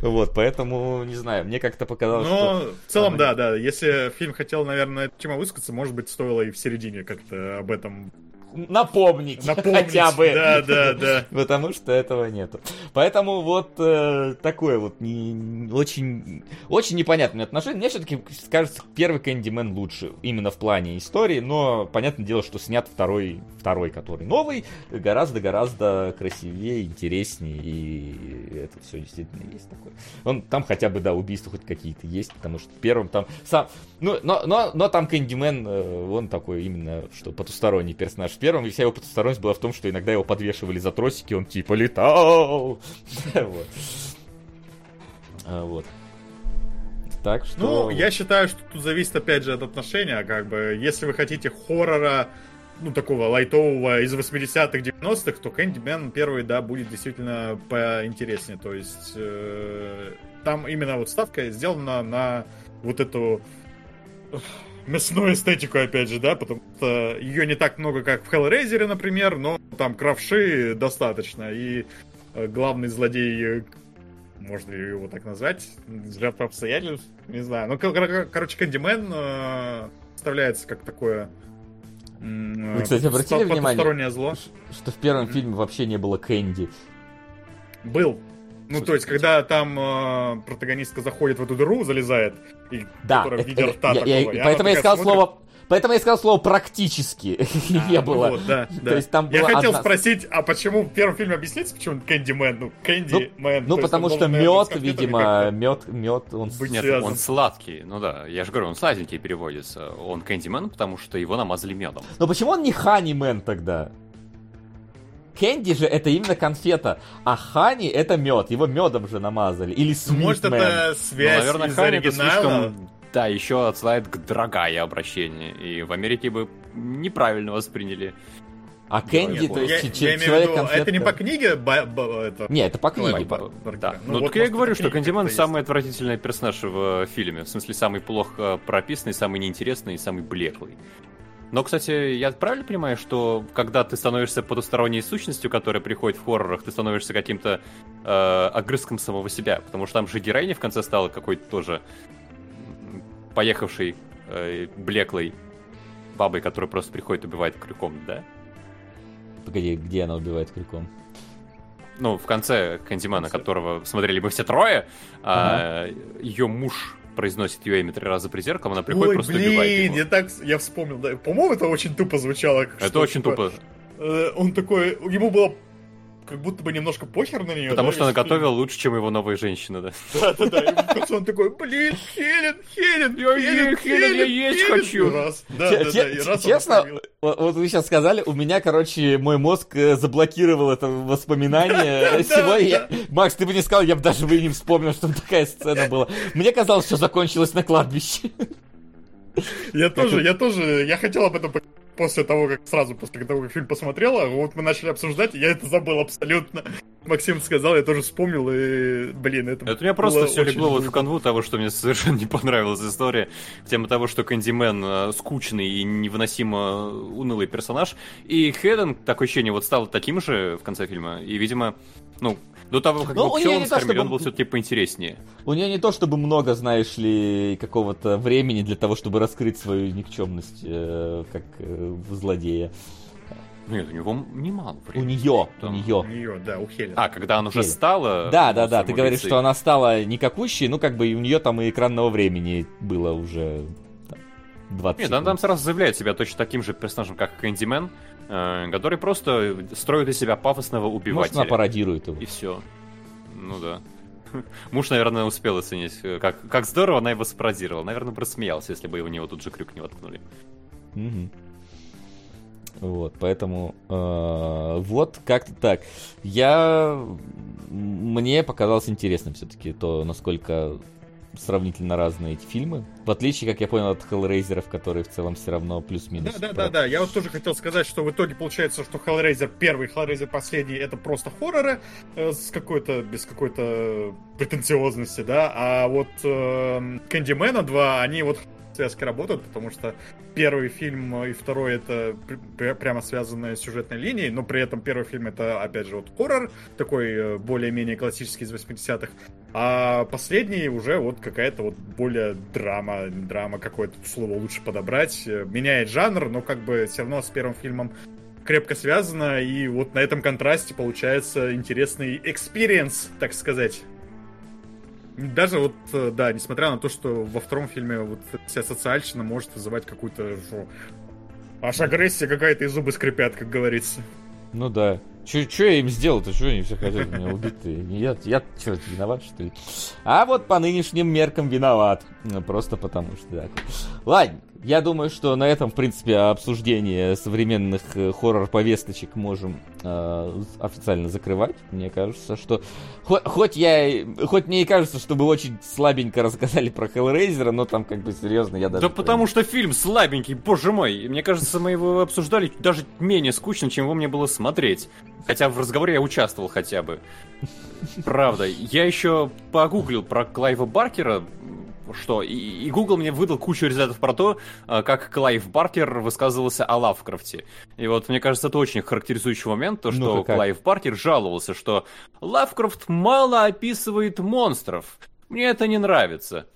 Вот, поэтому, не знаю, мне как-то показалось, Но что... в целом, да, да. Если фильм хотел, наверное, эту тему высказаться, может быть, стоило и в середине как-то об этом Напомнить, напомнить. хотя бы. Да, да, да. Потому что этого нету. Поэтому вот э, такое вот не, очень, очень непонятное отношение. Мне все-таки кажется, первый Кэндимен лучше именно в плане истории, но понятное дело, что снят второй, второй, который новый, гораздо-гораздо красивее, интереснее, и это все действительно есть такое. Он там хотя бы, да, убийства хоть какие-то есть, потому что в первом там сам... Ну, но, но, но там Кэндимен, э, он такой именно, что потусторонний персонаж. В первом и вся его потусторонность была в том, что иногда его подвешивали за тросики, он типа летал. <laughs> А, Вот. Так что... Ну, я считаю, что тут зависит, опять же, от отношения, как бы, если вы хотите хоррора, ну, такого лайтового из 80-х, 90-х, то Кэндимен первый, да, будет действительно поинтереснее, то есть э, там именно вот ставка сделана на вот эту мясную эстетику, опять же, да, потому что ее не так много, как в Hellraiser, например, но там кровши достаточно, и э, главный злодей, э, можно ли его так назвать, по обстоятельств, не знаю. Ну, кор- кор- короче, Кэндимен, э, представляется как такое... Вы, кстати, обратили внимание, зло. что в первом фильме вообще не было Кэнди? Был. Ну, то есть, когда там э, протагонистка заходит в эту дыру, залезает, и да, которая это, в виде рта я, такого, я, поэтому я сказал смотрит... слово Поэтому я сказал слово практически <laughs> а, не было. Вот, да, <laughs> да. То есть там я хотел одна... спросить, а почему в первом фильме объяснить, почему Candy Man? Ну, Candy ну, Man. Ну, потому что мед, видимо, мед, мед, он... Нет, он сладкий. Ну да, я же говорю, он сладенький переводится. Он Candy Man, потому что его намазали медом. Но почему он не Honey Man тогда? Кэнди же это именно конфета, а Хани это мед, его медом же намазали. Или Sweet Может, Man. это связь ну, наверное, из Хани оригинала? слишком да, еще отсылает к дорогая обращение. И в Америке бы неправильно восприняли. А Кэнди, то есть я, ч- я человек виду, Это не по книге? Ба, ба, это... Не, это по книге. По... Да. Ну, ну вот так я и говорю, что Кэндиман самый отвратительный персонаж в фильме. В смысле, самый плохо прописанный, самый неинтересный и самый блеклый. Но, кстати, я правильно понимаю, что когда ты становишься потусторонней сущностью, которая приходит в хоррорах, ты становишься каким-то э, огрызком самого себя? Потому что там же героиня в конце стала какой-то тоже поехавшей э, блеклой бабой, которая просто приходит и убивает крюком, да? Погоди, где она убивает крюком? Ну, в конце Кандимана, которого смотрели мы все трое, а, ага. а, ее муж произносит ее имя три раза при зеркале, она приходит Ой, просто блин, убивает его. я так, я вспомнил, да. По-моему, это очень тупо звучало. Это что, очень типа, тупо. Э, он такой, ему было как будто бы немножко похер на нее. Потому да, что она готовила лучше, чем его новая женщина, да. Да-да-да, и в конце он такой, блин, Хелен, Хелен, я Хелен, Хелен, я есть хочу. Раз, да-да-да, и раз Честно, вот вы сейчас сказали, у меня, короче, мой мозг э, заблокировал это воспоминание <laughs> сегодня. Макс, ты бы не сказал, я бы даже бы не вспомнил, что такая сцена была. Мне казалось, что закончилось на кладбище. Я тоже, я тоже, я хотел об этом после того, как сразу после того, как фильм посмотрел, а вот мы начали обсуждать, и я это забыл абсолютно. <laughs> Максим сказал, я тоже вспомнил, и, блин, это Это у меня просто все легло вот в канву того, что мне <laughs> совершенно не понравилась история. Тема того, что Кэндимен э, скучный и невыносимо унылый персонаж, и Хеден, такое ощущение, вот стал таким же в конце фильма, и, видимо, ну, до того, как ну, был чтобы... он был все-таки поинтереснее. У нее не то, чтобы много, знаешь ли, какого-то времени для того, чтобы раскрыть свою никчемность, э, как э, злодея. Нет, у него немало времени. У нее, Там, у нее. У нее, да, у Хелен. А, когда она уже Хелен. стала... Да, да, да, ты говоришь, что она стала никакущей, ну, как бы и у нее там и экранного времени было уже там, 20 Нет, она там сразу заявляет себя точно таким же персонажем, как Кэндимен, который просто строит из себя пафосного убивателя. Может, она пародирует его. И все. Ну да. Муж, наверное, успел оценить, как, как здорово она его спародировала. Наверное, бы рассмеялся, если бы в него тут же крюк не воткнули. Угу. Вот, поэтому э, вот как-то так. Я мне показалось интересным все-таки то, насколько сравнительно разные эти фильмы. В отличие, как я понял, от Hellraiser, которые в целом все равно плюс-минус. Да, да, да, да. Я вот тоже хотел сказать, что в итоге получается, что Hellraiser первый, Hellraiser последний это просто хорроры э, с какой-то, без какой-то претенциозности, да. А вот э, Candyman 2, они вот связки работают, потому что первый фильм и второй это пр- прямо связанные сюжетной линией, но при этом первый фильм это, опять же, вот хоррор, такой э, более-менее классический из 80-х, а последний уже вот какая-то вот более драма, драма какое-то слово лучше подобрать, меняет жанр, но как бы все равно с первым фильмом крепко связано, и вот на этом контрасте получается интересный experience, так сказать. Даже вот, э, да, несмотря на то, что во втором фильме вот вся социальщина может вызывать какую-то шо, аж агрессия какая-то и зубы скрипят, как говорится. Ну да. Что я им сделал-то? Что они все хотят меня убить? Я, я что, виноват, что ли? А вот по нынешним меркам виноват. Просто потому что так. Ладно, я думаю, что на этом, в принципе, обсуждение современных э, хоррор-повесточек можем э, официально закрывать. Мне кажется, что... Хоть, хоть я... Хоть мне и кажется, что мы очень слабенько рассказали про Hellraiser, но там как бы серьезно я даже... Да потому что фильм слабенький, боже мой. Мне кажется, мы его обсуждали даже менее скучно, чем его мне было смотреть. Хотя в разговоре я участвовал хотя бы. Правда. Я еще погуглил про Клайва Баркера, что и, и Google мне выдал кучу результатов про то, а, как Клайв Баркер высказывался о Лавкрафте. И вот мне кажется, это очень характеризующий момент, то, что ну Клайв Баркер жаловался, что Лавкрафт мало описывает монстров. Мне это не нравится.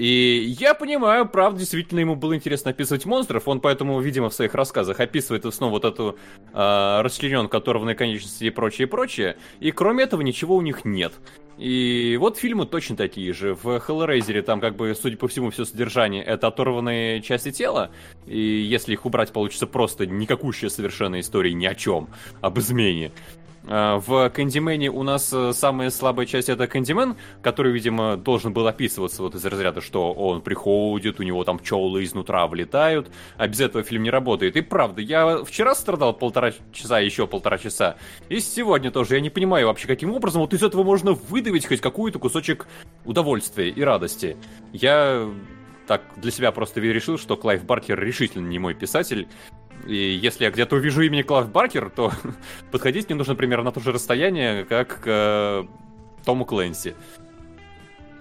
И я понимаю, правда, действительно ему было интересно описывать монстров, он поэтому, видимо, в своих рассказах описывает снова вот эту э, расчлененку, оторванные конечности и прочее, и прочее. И кроме этого ничего у них нет. И вот фильмы точно такие же. В Hellraiser там, как бы, судя по всему, все содержание — это оторванные части тела. И если их убрать, получится просто никакущая совершенно история ни о чем, об измене. А, в Кэндимене у нас э, самая слабая часть это Кэндимен, который, видимо, должен был описываться вот из разряда, что он приходит, у него там пчелы изнутра влетают, а без этого фильм не работает. И правда, я вчера страдал полтора часа, еще полтора часа, и сегодня тоже. Я не понимаю вообще, каким образом вот из этого можно выдавить хоть какую-то кусочек удовольствия и радости. Я так для себя просто решил, что Клайв Баркер решительно не мой писатель, и если я где-то увижу имени Клайв Баркер, то <laughs> подходить мне нужно примерно на то же расстояние, как к э, Тому Клэнси.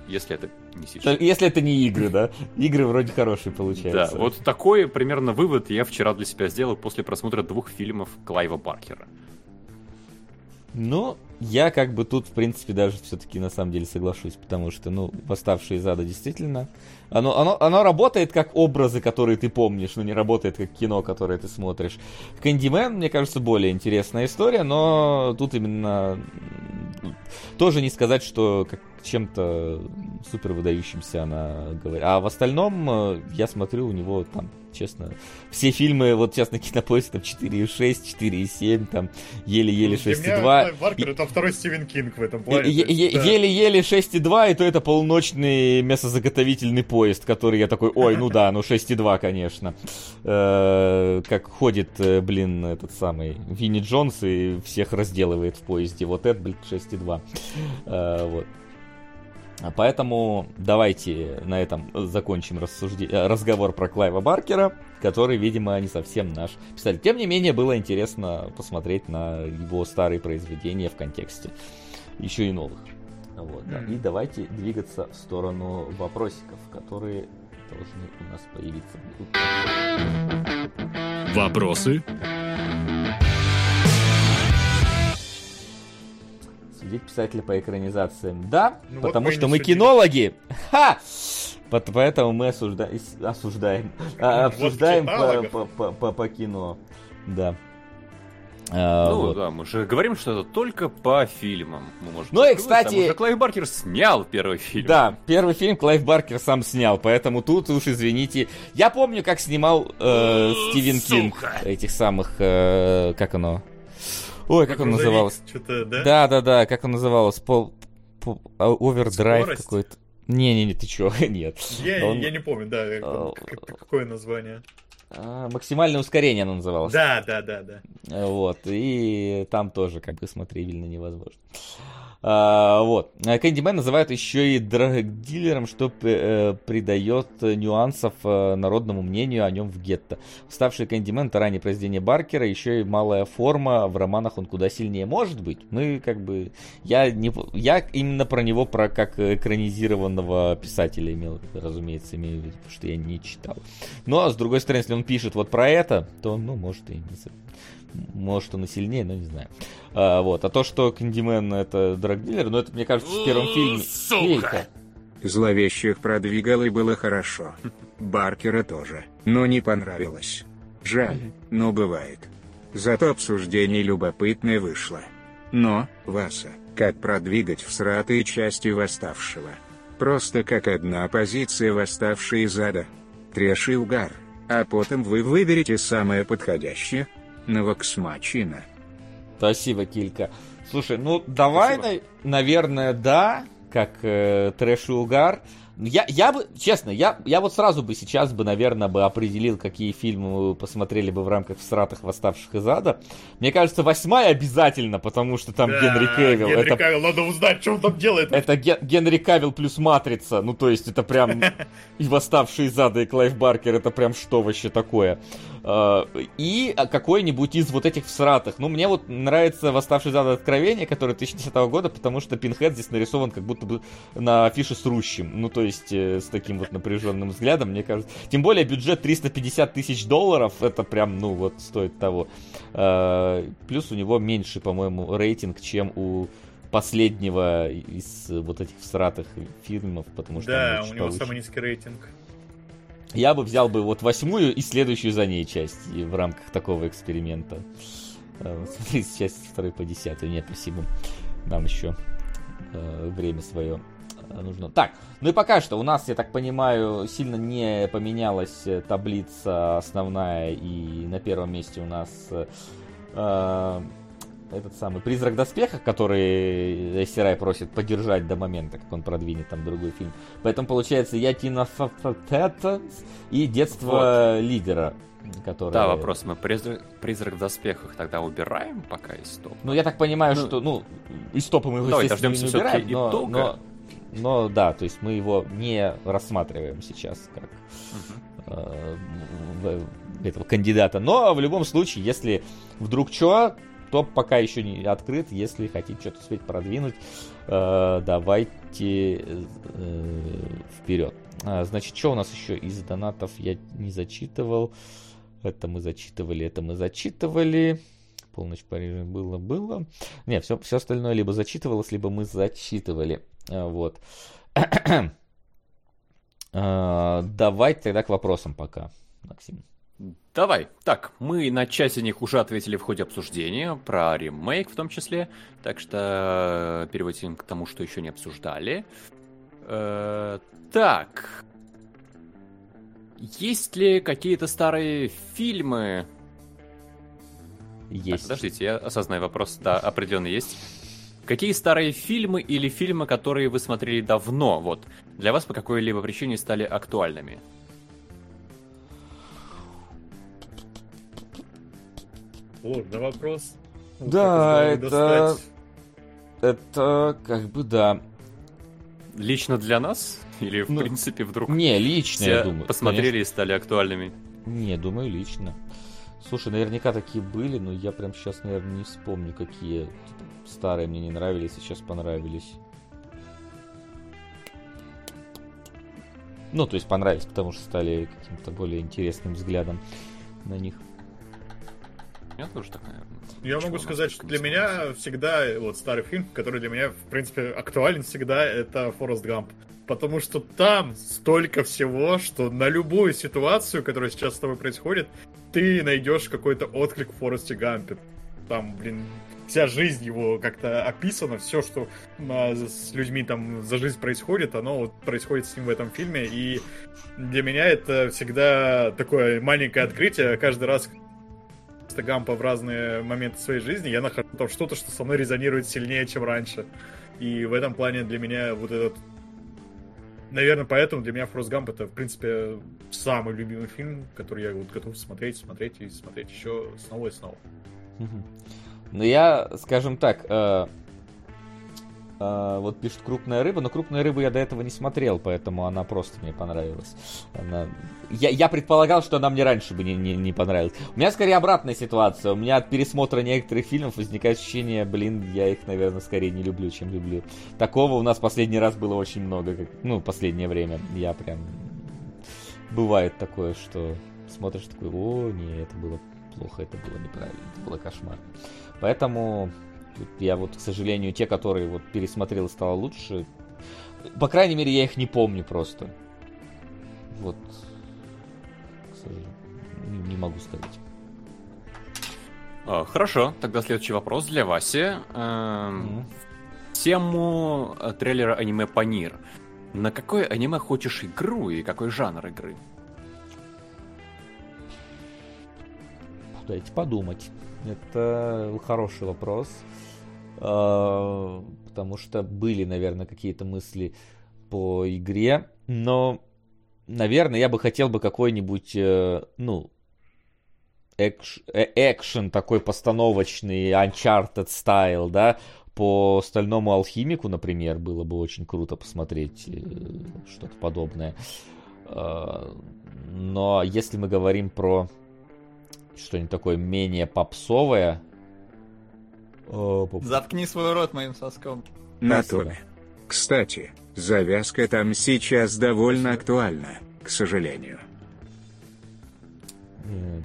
Если это не сейчас. Если это не игры, да? Игры вроде хорошие получаются. Да, вот такой примерно вывод я вчера для себя сделал после просмотра двух фильмов Клайва Баркера. Ну, я как бы тут, в принципе, даже все-таки на самом деле соглашусь, потому что, ну, «Восставшие из ада» действительно... Оно, оно, оно работает как образы, которые ты помнишь, но не работает как кино, которое ты смотришь. «Кэндимен», мне кажется, более интересная история, но тут именно... Тоже не сказать, что как чем-то супер выдающимся она говорит. А в остальном э, я смотрю, у него там честно. Все фильмы, вот сейчас на кинопоиске, там 4,6, 4,7, там еле-еле 6,2. Варкер это второй Стивен Кинг в этом плане. Еле-еле 6,2, и то это полуночный мясозаготовительный поезд, который я такой, ой, ну да, ну 6,2, конечно. Э, как ходит, э, блин, этот самый Винни Джонс и всех разделывает в поезде. Вот это, блин, 6,2. Э, вот. Поэтому давайте на этом закончим рассужде... Э, разговор про Клайва Баркера, который, видимо, не совсем наш писатель. Тем не менее, было интересно посмотреть на его старые произведения в контексте еще и новых. Вот, да. И давайте двигаться в сторону вопросиков, которые должны у нас появиться. Вопросы? Судить писателя по экранизациям. Да, ну, потому вот что мы судим. кинологи. Ха! Поэтому мы осужда... осуждаем. <laughs> А, обсуждаем по, по, по, по кино. Да. А, ну вот. да, мы же говорим, что это только по фильмам. Мы можем ну и, кстати... Там Клайв Баркер снял первый фильм. Да, первый фильм Клайв Баркер сам снял, поэтому тут уж извините. Я помню, как снимал э, Стивен Кинг этих самых... Э, как оно? Ой, как он назывался? Да? Да, да, да, как он назывался? Пол... А, овердрайв какой-то. Не-не-не, ты чё? <laughs> Нет. Я, он... я не помню, да, какое название. А, максимальное ускорение оно называлось. Да, да, да, да. Вот, и там тоже как бы смотрибельно невозможно. А, вот. Кэндимен называют еще и драгдилером, что э, придает нюансов э, народному мнению о нем в гетто. Уставший Кэндимен это раннее произведение Баркера, еще и малая форма, в романах он куда сильнее может быть. Мы как бы... Я, не, я именно про него, про как экранизированного писателя имел, разумеется, имею в виду, потому что я не читал. Но, с другой стороны, если он пишет вот про это, то, ну, может и не может, он и сильнее, но не знаю. А, вот. А то, что Кэндимен это драгдилер, ну это, мне кажется, в первом фильме. Сука! Зловещих продвигал и было хорошо. Баркера тоже, но не понравилось. Жаль, но бывает. Зато обсуждение любопытное вышло. Но, Васа, как продвигать всратые части восставшего? Просто как одна позиция восставшей из ада. Трэш и угар. А потом вы выберете самое подходящее, Новоксмачина. Спасибо, Килька. Слушай, ну давай, на, наверное, да, как э, трэш и угар. Я, я бы, честно, я, я вот сразу бы сейчас бы, наверное, бы определил, какие фильмы вы посмотрели бы в рамках «Всратых восставших из ада». Мне кажется, восьмая обязательно, потому что там да, Генри Кевилл. Генри это, Кавилл, надо узнать, что он там делает. Это Ген, Генри Кавилл плюс Матрица, ну то есть это прям <laughs> и «Восставшие из ада», и Клайв Баркер, это прям что вообще такое. Э, и какой-нибудь из вот этих всратых. Ну, мне вот нравится «Восставший из ада: Откровения», который 2010 года, потому что Пинхед здесь нарисован как будто бы на афише срущим. Ну, то есть э, с таким вот напряженным взглядом, мне кажется. Тем более бюджет 350 тысяч долларов, это прям, ну, вот стоит того. Э, плюс у него меньше, по-моему, рейтинг, чем у последнего из вот этих всратых фильмов, потому что... Да, у него получше. самый низкий рейтинг. Я бы взял бы вот восьмую и следующую за ней часть в рамках такого эксперимента. Смотри, <laughs> с части второй по десятую. Нет, спасибо. Нам еще э, время свое э, нужно. Так, ну и пока что у нас, я так понимаю, сильно не поменялась таблица основная, и на первом месте у нас э, этот самый призрак доспеха, который Сирай просит поддержать до момента, как он продвинет там другой фильм. Поэтому получается я Тина и детство вот. лидера. Который... Да, вопрос. Мы призрак, призрак в доспехах тогда убираем пока из топа? Ну, я так понимаю, ну, что, ну, из топа мы его, Давай, естественно, не убираем, но, но, но, да, то есть мы его не рассматриваем сейчас как угу. э, этого кандидата. Но в любом случае, если вдруг что, топ пока еще не открыт. Если хотите что-то успеть продвинуть, э, давайте э, вперед. А, значит, что у нас еще из донатов я не зачитывал. Это мы зачитывали, это мы зачитывали. Полночь в Париже было, было. Не, все, все остальное либо зачитывалось, либо мы зачитывали. А, вот. <clears throat> а, давайте тогда к вопросам пока, Максим. Давай. Так, мы на часть из них уже ответили в ходе обсуждения, про ремейк в том числе. Так что э, переводим к тому, что еще не обсуждали. Э, так. Есть ли какие-то старые фильмы? Есть. Так, подождите, я осознаю вопрос. Да, определенно есть. Какие старые фильмы или фильмы, которые вы смотрели давно, вот, для вас по какой-либо причине стали актуальными? Сложный вопрос. Да, это... Это как бы да. Лично для нас? Или в ну, принципе вдруг не, лично, все я думаю. посмотрели конечно. и стали актуальными? Не, думаю, лично. Слушай, наверняка такие были, но я прям сейчас, наверное, не вспомню, какие старые мне не нравились, и сейчас понравились. Ну, то есть понравились, потому что стали каким-то более интересным взглядом на них меня тоже так, наверное. Я могу сказать, что для меня всегда вот старый фильм, который для меня, в принципе, актуален всегда, это Форест Гамп. Потому что там столько всего, что на любую ситуацию, которая сейчас с тобой происходит, ты найдешь какой-то отклик в Форесте Гампе. Там, блин, вся жизнь его как-то описана, все, что а, с людьми там за жизнь происходит, оно вот происходит с ним в этом фильме. И для меня это всегда такое маленькое открытие. Каждый раз, Гампа в разные моменты своей жизни, я нахожу там что-то, что со мной резонирует сильнее, чем раньше. И в этом плане для меня вот этот... Наверное, поэтому для меня Фрост Гамп это, в принципе, самый любимый фильм, который я вот готов смотреть, смотреть и смотреть еще снова и снова. Ну, я, скажем так, э, вот пишет крупная рыба, но крупную рыбу я до этого не смотрел, поэтому она просто мне понравилась. Она... Я, я предполагал, что она мне раньше бы не, не, не понравилась. У меня скорее обратная ситуация. У меня от пересмотра некоторых фильмов возникает ощущение, блин, я их, наверное, скорее не люблю, чем люблю. Такого у нас последний раз было очень много, как, ну, последнее время. Я прям... Бывает такое, что смотришь такой, о, не, это было плохо, это было неправильно, это было кошмар. Поэтому я вот, к сожалению, те, которые вот пересмотрел и стало лучше, по крайней мере, я их не помню просто. Вот, к сожалению, не могу сказать. А, хорошо, тогда следующий вопрос для Васи. Mm-hmm. Тему э, трейлера аниме Панир. На какое аниме хочешь игру и какой жанр игры? Дайте подумать. Это хороший вопрос. А, потому что были, наверное, какие-то мысли по игре, но, наверное, я бы хотел бы какой-нибудь, э, ну, экш, э, экшен такой постановочный, Uncharted стайл, да, по Стальному Алхимику, например, было бы очень круто посмотреть э, что-то подобное. А, но если мы говорим про что-нибудь такое менее попсовое, Заткни свой рот моим соском. Натура. Кстати, завязка там сейчас довольно актуальна, к сожалению.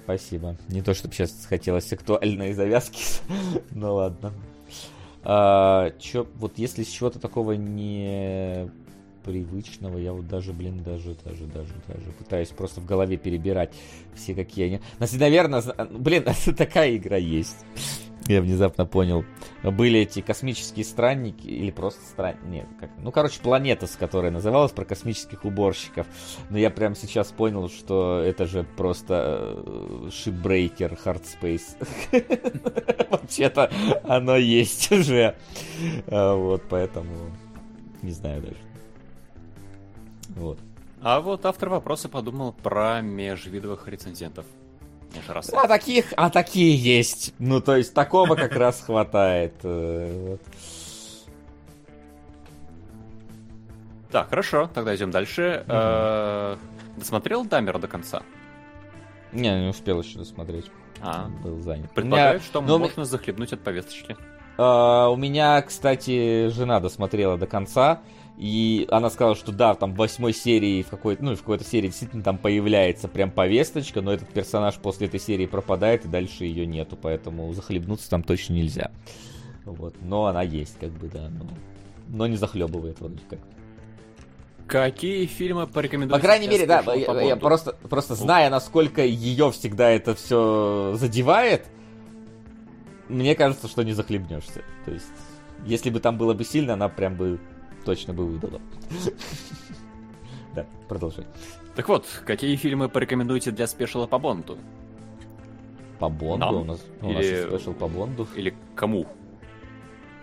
Спасибо. Не то, чтобы сейчас хотелось актуальной завязки, <laughs> но ладно. А, чё, вот если с чего-то такого не привычного, я вот даже, блин, даже, даже, даже, даже пытаюсь просто в голове перебирать все какие они. Наверное, блин, <laughs> такая игра есть. Я внезапно понял. Были эти космические странники, или просто странники, как, ну, короче, планета, с которой называлась, про космических уборщиков. Но я прямо сейчас понял, что это же просто шипбрейкер Hard Space. <laughs> Вообще-то оно есть уже. А, вот, поэтому не знаю даже. Вот. А вот автор вопроса подумал про межвидовых рецензентов. А таких, а такие есть. Ну, то есть, такого как раз хватает. Э, так, хорошо, тогда идем дальше. Э, досмотрел Дамера до конца? Не, не успел еще досмотреть. А, был занят. Предполагаю, что ну, можно захлебнуть от повесточки. Э, у меня, кстати, жена досмотрела до конца. И она сказала, что да, там в восьмой серии, в какой-то, ну, в какой-то серии действительно там появляется прям повесточка, но этот персонаж после этой серии пропадает, и дальше ее нету, поэтому захлебнуться там точно нельзя. Вот, но она есть, как бы, да, но, но не захлебывает вроде как. Какие фильмы порекомендуете? По крайней мере, да, я, я просто, просто зная, насколько ее всегда это все задевает, мне кажется, что не захлебнешься. То есть, если бы там было бы сильно, она прям бы точно бы выдала. Да, продолжай. Так вот, какие фильмы порекомендуете для спешила по Бонду? По Бонду? У нас, у нас есть спешл по Бонду. Или кому?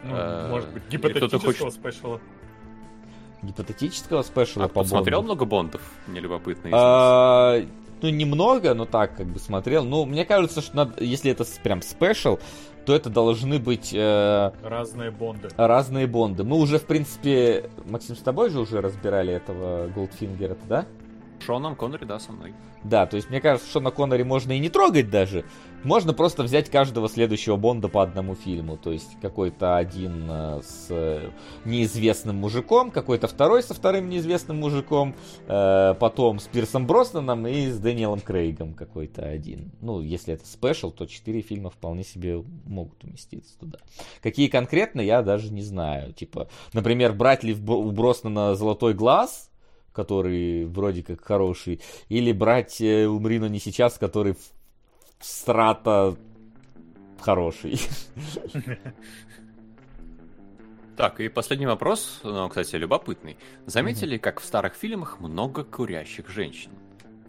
Ну, э, может быть, гипотетического special а. Гипотетического special а, а по Бонду. смотрел много Бондов? Мне любопытно. А, ну, немного, но так, как бы смотрел. Ну, мне кажется, что надо, если это прям special, то это должны быть... Э, разные бонды. Разные бонды. Мы уже, в принципе, Максим, с тобой же уже разбирали этого Голдфингера, да? Шоном Коннери, да, со мной. Да, то есть мне кажется, что на Коннери можно и не трогать даже. Можно просто взять каждого следующего Бонда по одному фильму. То есть какой-то один э, с э, неизвестным мужиком, какой-то второй со вторым неизвестным мужиком, э, потом с Пирсом Броснаном и с Дэниелом Крейгом какой-то один. Ну, если это спешл, то четыре фильма вполне себе могут уместиться туда. Какие конкретно, я даже не знаю. Типа, например, брать ли у Броснана «Золотой глаз», который вроде как хороший, или брать «Умри, но не сейчас», который страта хороший. Так, и последний вопрос, ну, кстати, любопытный. Заметили, как в старых фильмах много курящих женщин?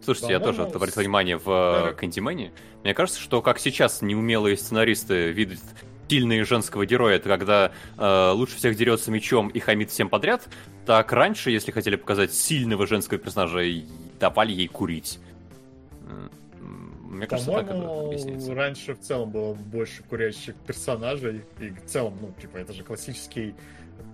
Слушайте, я тоже обратил внимание в Кандимене. Мне кажется, что как сейчас неумелые сценаристы видят сильные женского героя, это когда э, лучше всех дерется мечом и хамит всем подряд, так раньше, если хотели показать сильного женского персонажа, давали ей курить. Мне кажется, так это объясняется. раньше в целом было больше курящих персонажей, и в целом, ну, типа, это же классический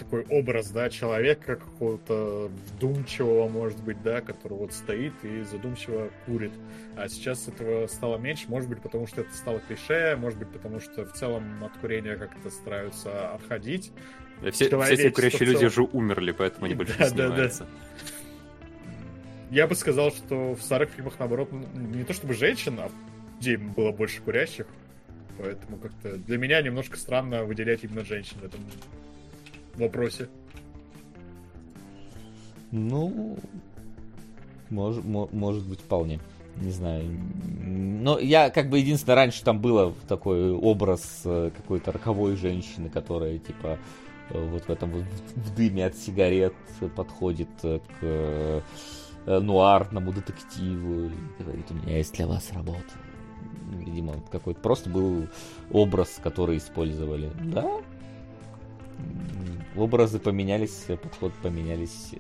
такой образ, да, человека какого-то вдумчивого, может быть, да, который вот стоит и задумчиво курит. А сейчас этого стало меньше, может быть, потому что это стало клише, может быть, потому что в целом от курения как-то стараются отходить. Все, все эти курящие люди уже умерли, поэтому они больше да, не снимаются. <laughs> Да, да. Я бы сказал, что в старых фильмах, наоборот, не то чтобы женщин, а людей было больше курящих. Поэтому как-то для меня немножко странно выделять именно женщин в этом вопросе. Ну, может, может быть, вполне. Не знаю. Но я как бы единственное, раньше там было такой образ э, какой-то роковой женщины, которая типа э, вот в этом в дыме от сигарет подходит к Э, нуарному детективу и говорит, у меня есть для вас работа. Видимо, какой-то просто был образ, который использовали. Да, образы поменялись, подход поменялись,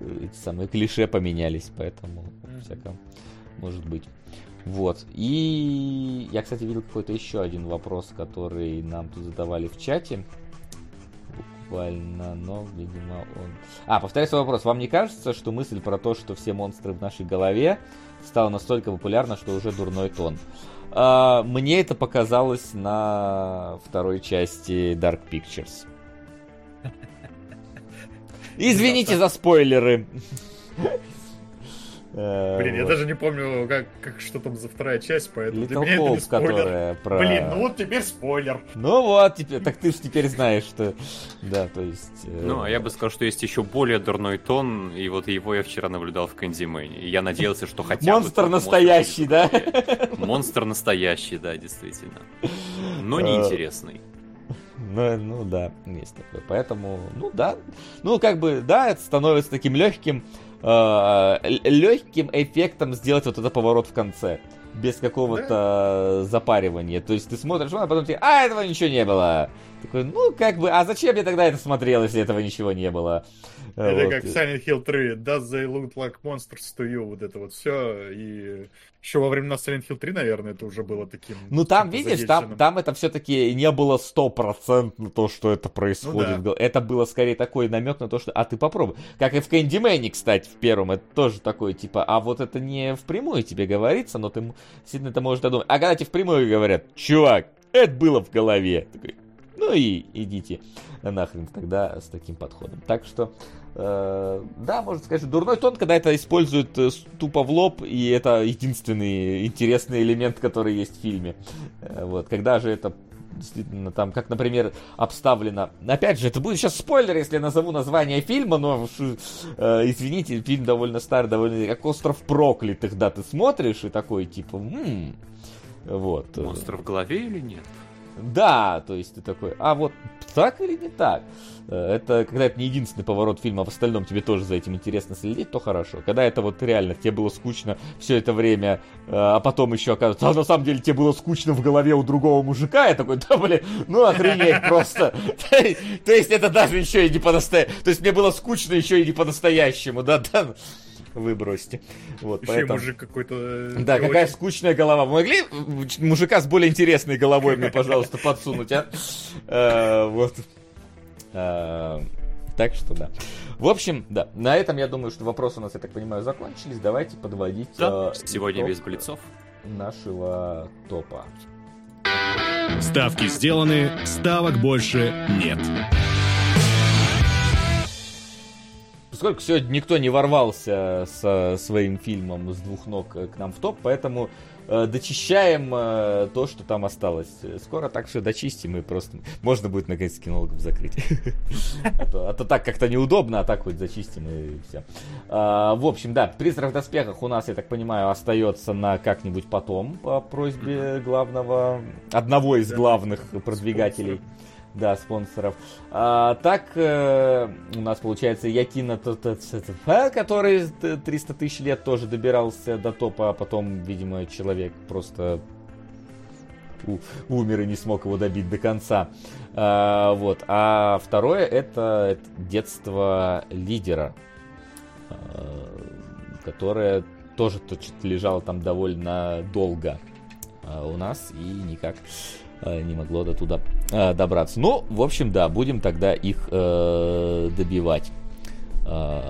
э, эти самые клише поменялись, поэтому всяком может быть. Вот. И я, кстати, видел какой-то еще один вопрос, который нам тут задавали в чате буквально, но, видимо, он... А, повторяю свой вопрос. Вам не кажется, что мысль про то, что все монстры в нашей голове стала настолько популярна, что уже дурной тон? А, мне это показалось на второй части Dark Pictures. <laughs> Извините за спойлеры. Э, Блин, я даже не помню, как, как что там за вторая часть, поэтому для Little меня это не Hope, спойлер. которая про... Блин, ну вот теперь спойлер. Ну вот, теперь, так ты же теперь знаешь, что... Да, то есть... э, Ну, а я бы сказал, что есть еще более дурной тон, и вот его я вчера наблюдал в Кэндимене. И я надеялся, что хотя бы... Монстр настоящий, да? Монстр настоящий, да, действительно. Но Э, неинтересный. Ну, ну да, есть такое. Поэтому, ну да. Ну, как бы, да, это становится таким легким, легким эффектом сделать вот этот поворот в конце. Без какого-то запаривания. То есть ты смотришь, а потом тебе, а, этого ничего не было. Такой, ну, как бы, а зачем я тогда это смотрел, если этого ничего не было? Это Вот. как Silent Hill 3, Does they look like monsters to you? Вот это вот все. И еще во времена Silent Hill 3, наверное, это уже было таким... Ну там, чем-то видишь, там, там это все-таки не было стопроцентно то, что это происходит. Ну да. Это было скорее такой намек на то, что, а ты попробуй. Как и в Кэндимене, кстати, в первом, это тоже такой, типа, а вот это не впрямую тебе говорится, но ты сильно это можешь додумать. А когда тебе впрямую говорят, чувак, это было в голове. Такой, ну и идите нахрен тогда с таким подходом. Так что, э, да, можно сказать, что дурной тон, когда это используют э, тупо в лоб, и это единственный интересный элемент, который есть в фильме. Э, вот, когда же это действительно там, как, например, обставлено. Опять же, это будет сейчас спойлер, если я назову название фильма, но э, извините, фильм довольно старый, довольно как остров проклятых, да, ты смотришь и такой типа, «М». вот. Монстр в голове или нет? Да, то есть ты такой, а вот так или не так? Э, Это когда это не единственный поворот фильма, а в остальном тебе тоже за этим интересно следить, то хорошо. Когда это вот реально тебе было скучно все это время, э, а потом еще оказывается, а на самом деле тебе было скучно в голове у другого мужика, я такой, да блин, ну охренеть просто. <laughs> То есть это даже еще и не по-настоящему. То есть мне было скучно еще и не по-настоящему, да, да. Вы бросьте. Вот, Еще и поэтому... мужик какой-то... э, Да, какая очень- скучная голова. Вы могли мужика с более интересной головой мне, пожалуйста, подсунуть, а? Э, Вот. Э, Так что да. В общем, да. На этом я думаю, что вопросы у нас, я так понимаю, закончились. Давайте подводить Да, э, сегодня итог без блицов. нашего топа. Ставки сделаны, ставок больше нет. Поскольку сегодня никто не ворвался со своим фильмом с двух ног э, к нам в топ, поэтому э, дочищаем э, то, что там осталось. Скоро так все дочистим и просто можно будет наконец кинологов закрыть. <laughs> А то, а то так как-то неудобно, а так хоть зачистим и все. в общем, да, призрак в доспехах у нас, я так понимаю, остается на как-нибудь потом по просьбе главного, одного из главных продвигателей. Да, спонсоров. А, так э, у нас получается Якина который т- 300 тысяч лет тоже добирался до топа, а потом, видимо, человек просто умер и не смог его добить до конца. А, вот. А второе это, детство лидера, а, которое тоже лежало там довольно долго а, у нас и никак не могло до туда э, добраться. Ну, в общем, да, будем тогда их э, добивать. Э,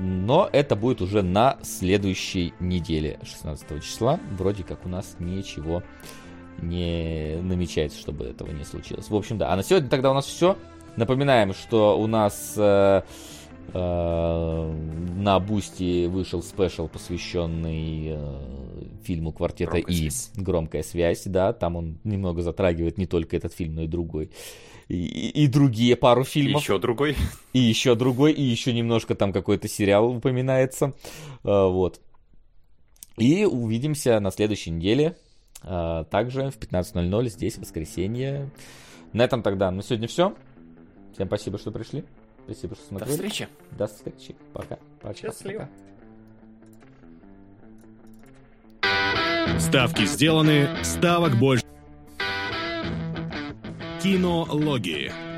Но это будет уже на следующей неделе, 16 числа. Вроде как у нас ничего не намечается, чтобы этого не случилось. В общем, да. А на сегодня тогда у нас все. Напоминаем, что у нас э, э, на Boosty вышел special, посвященный э, фильму «Квартета Громкая И». связь. Громкая связь, да. Там он немного затрагивает не только этот фильм, но и другой. И, и- и другие пару фильмов. Еще другой. И еще другой, и еще немножко там какой-то сериал упоминается. А, Вот. И увидимся на следующей неделе. Также в 15.00 здесь, в воскресенье. На этом тогда на сегодня все. Всем спасибо, что пришли. Спасибо, что До смотрели. встречи. До встречи. Пока. Пока. Счастливо. пока. Ставки сделаны, ставок больше. Кинологии.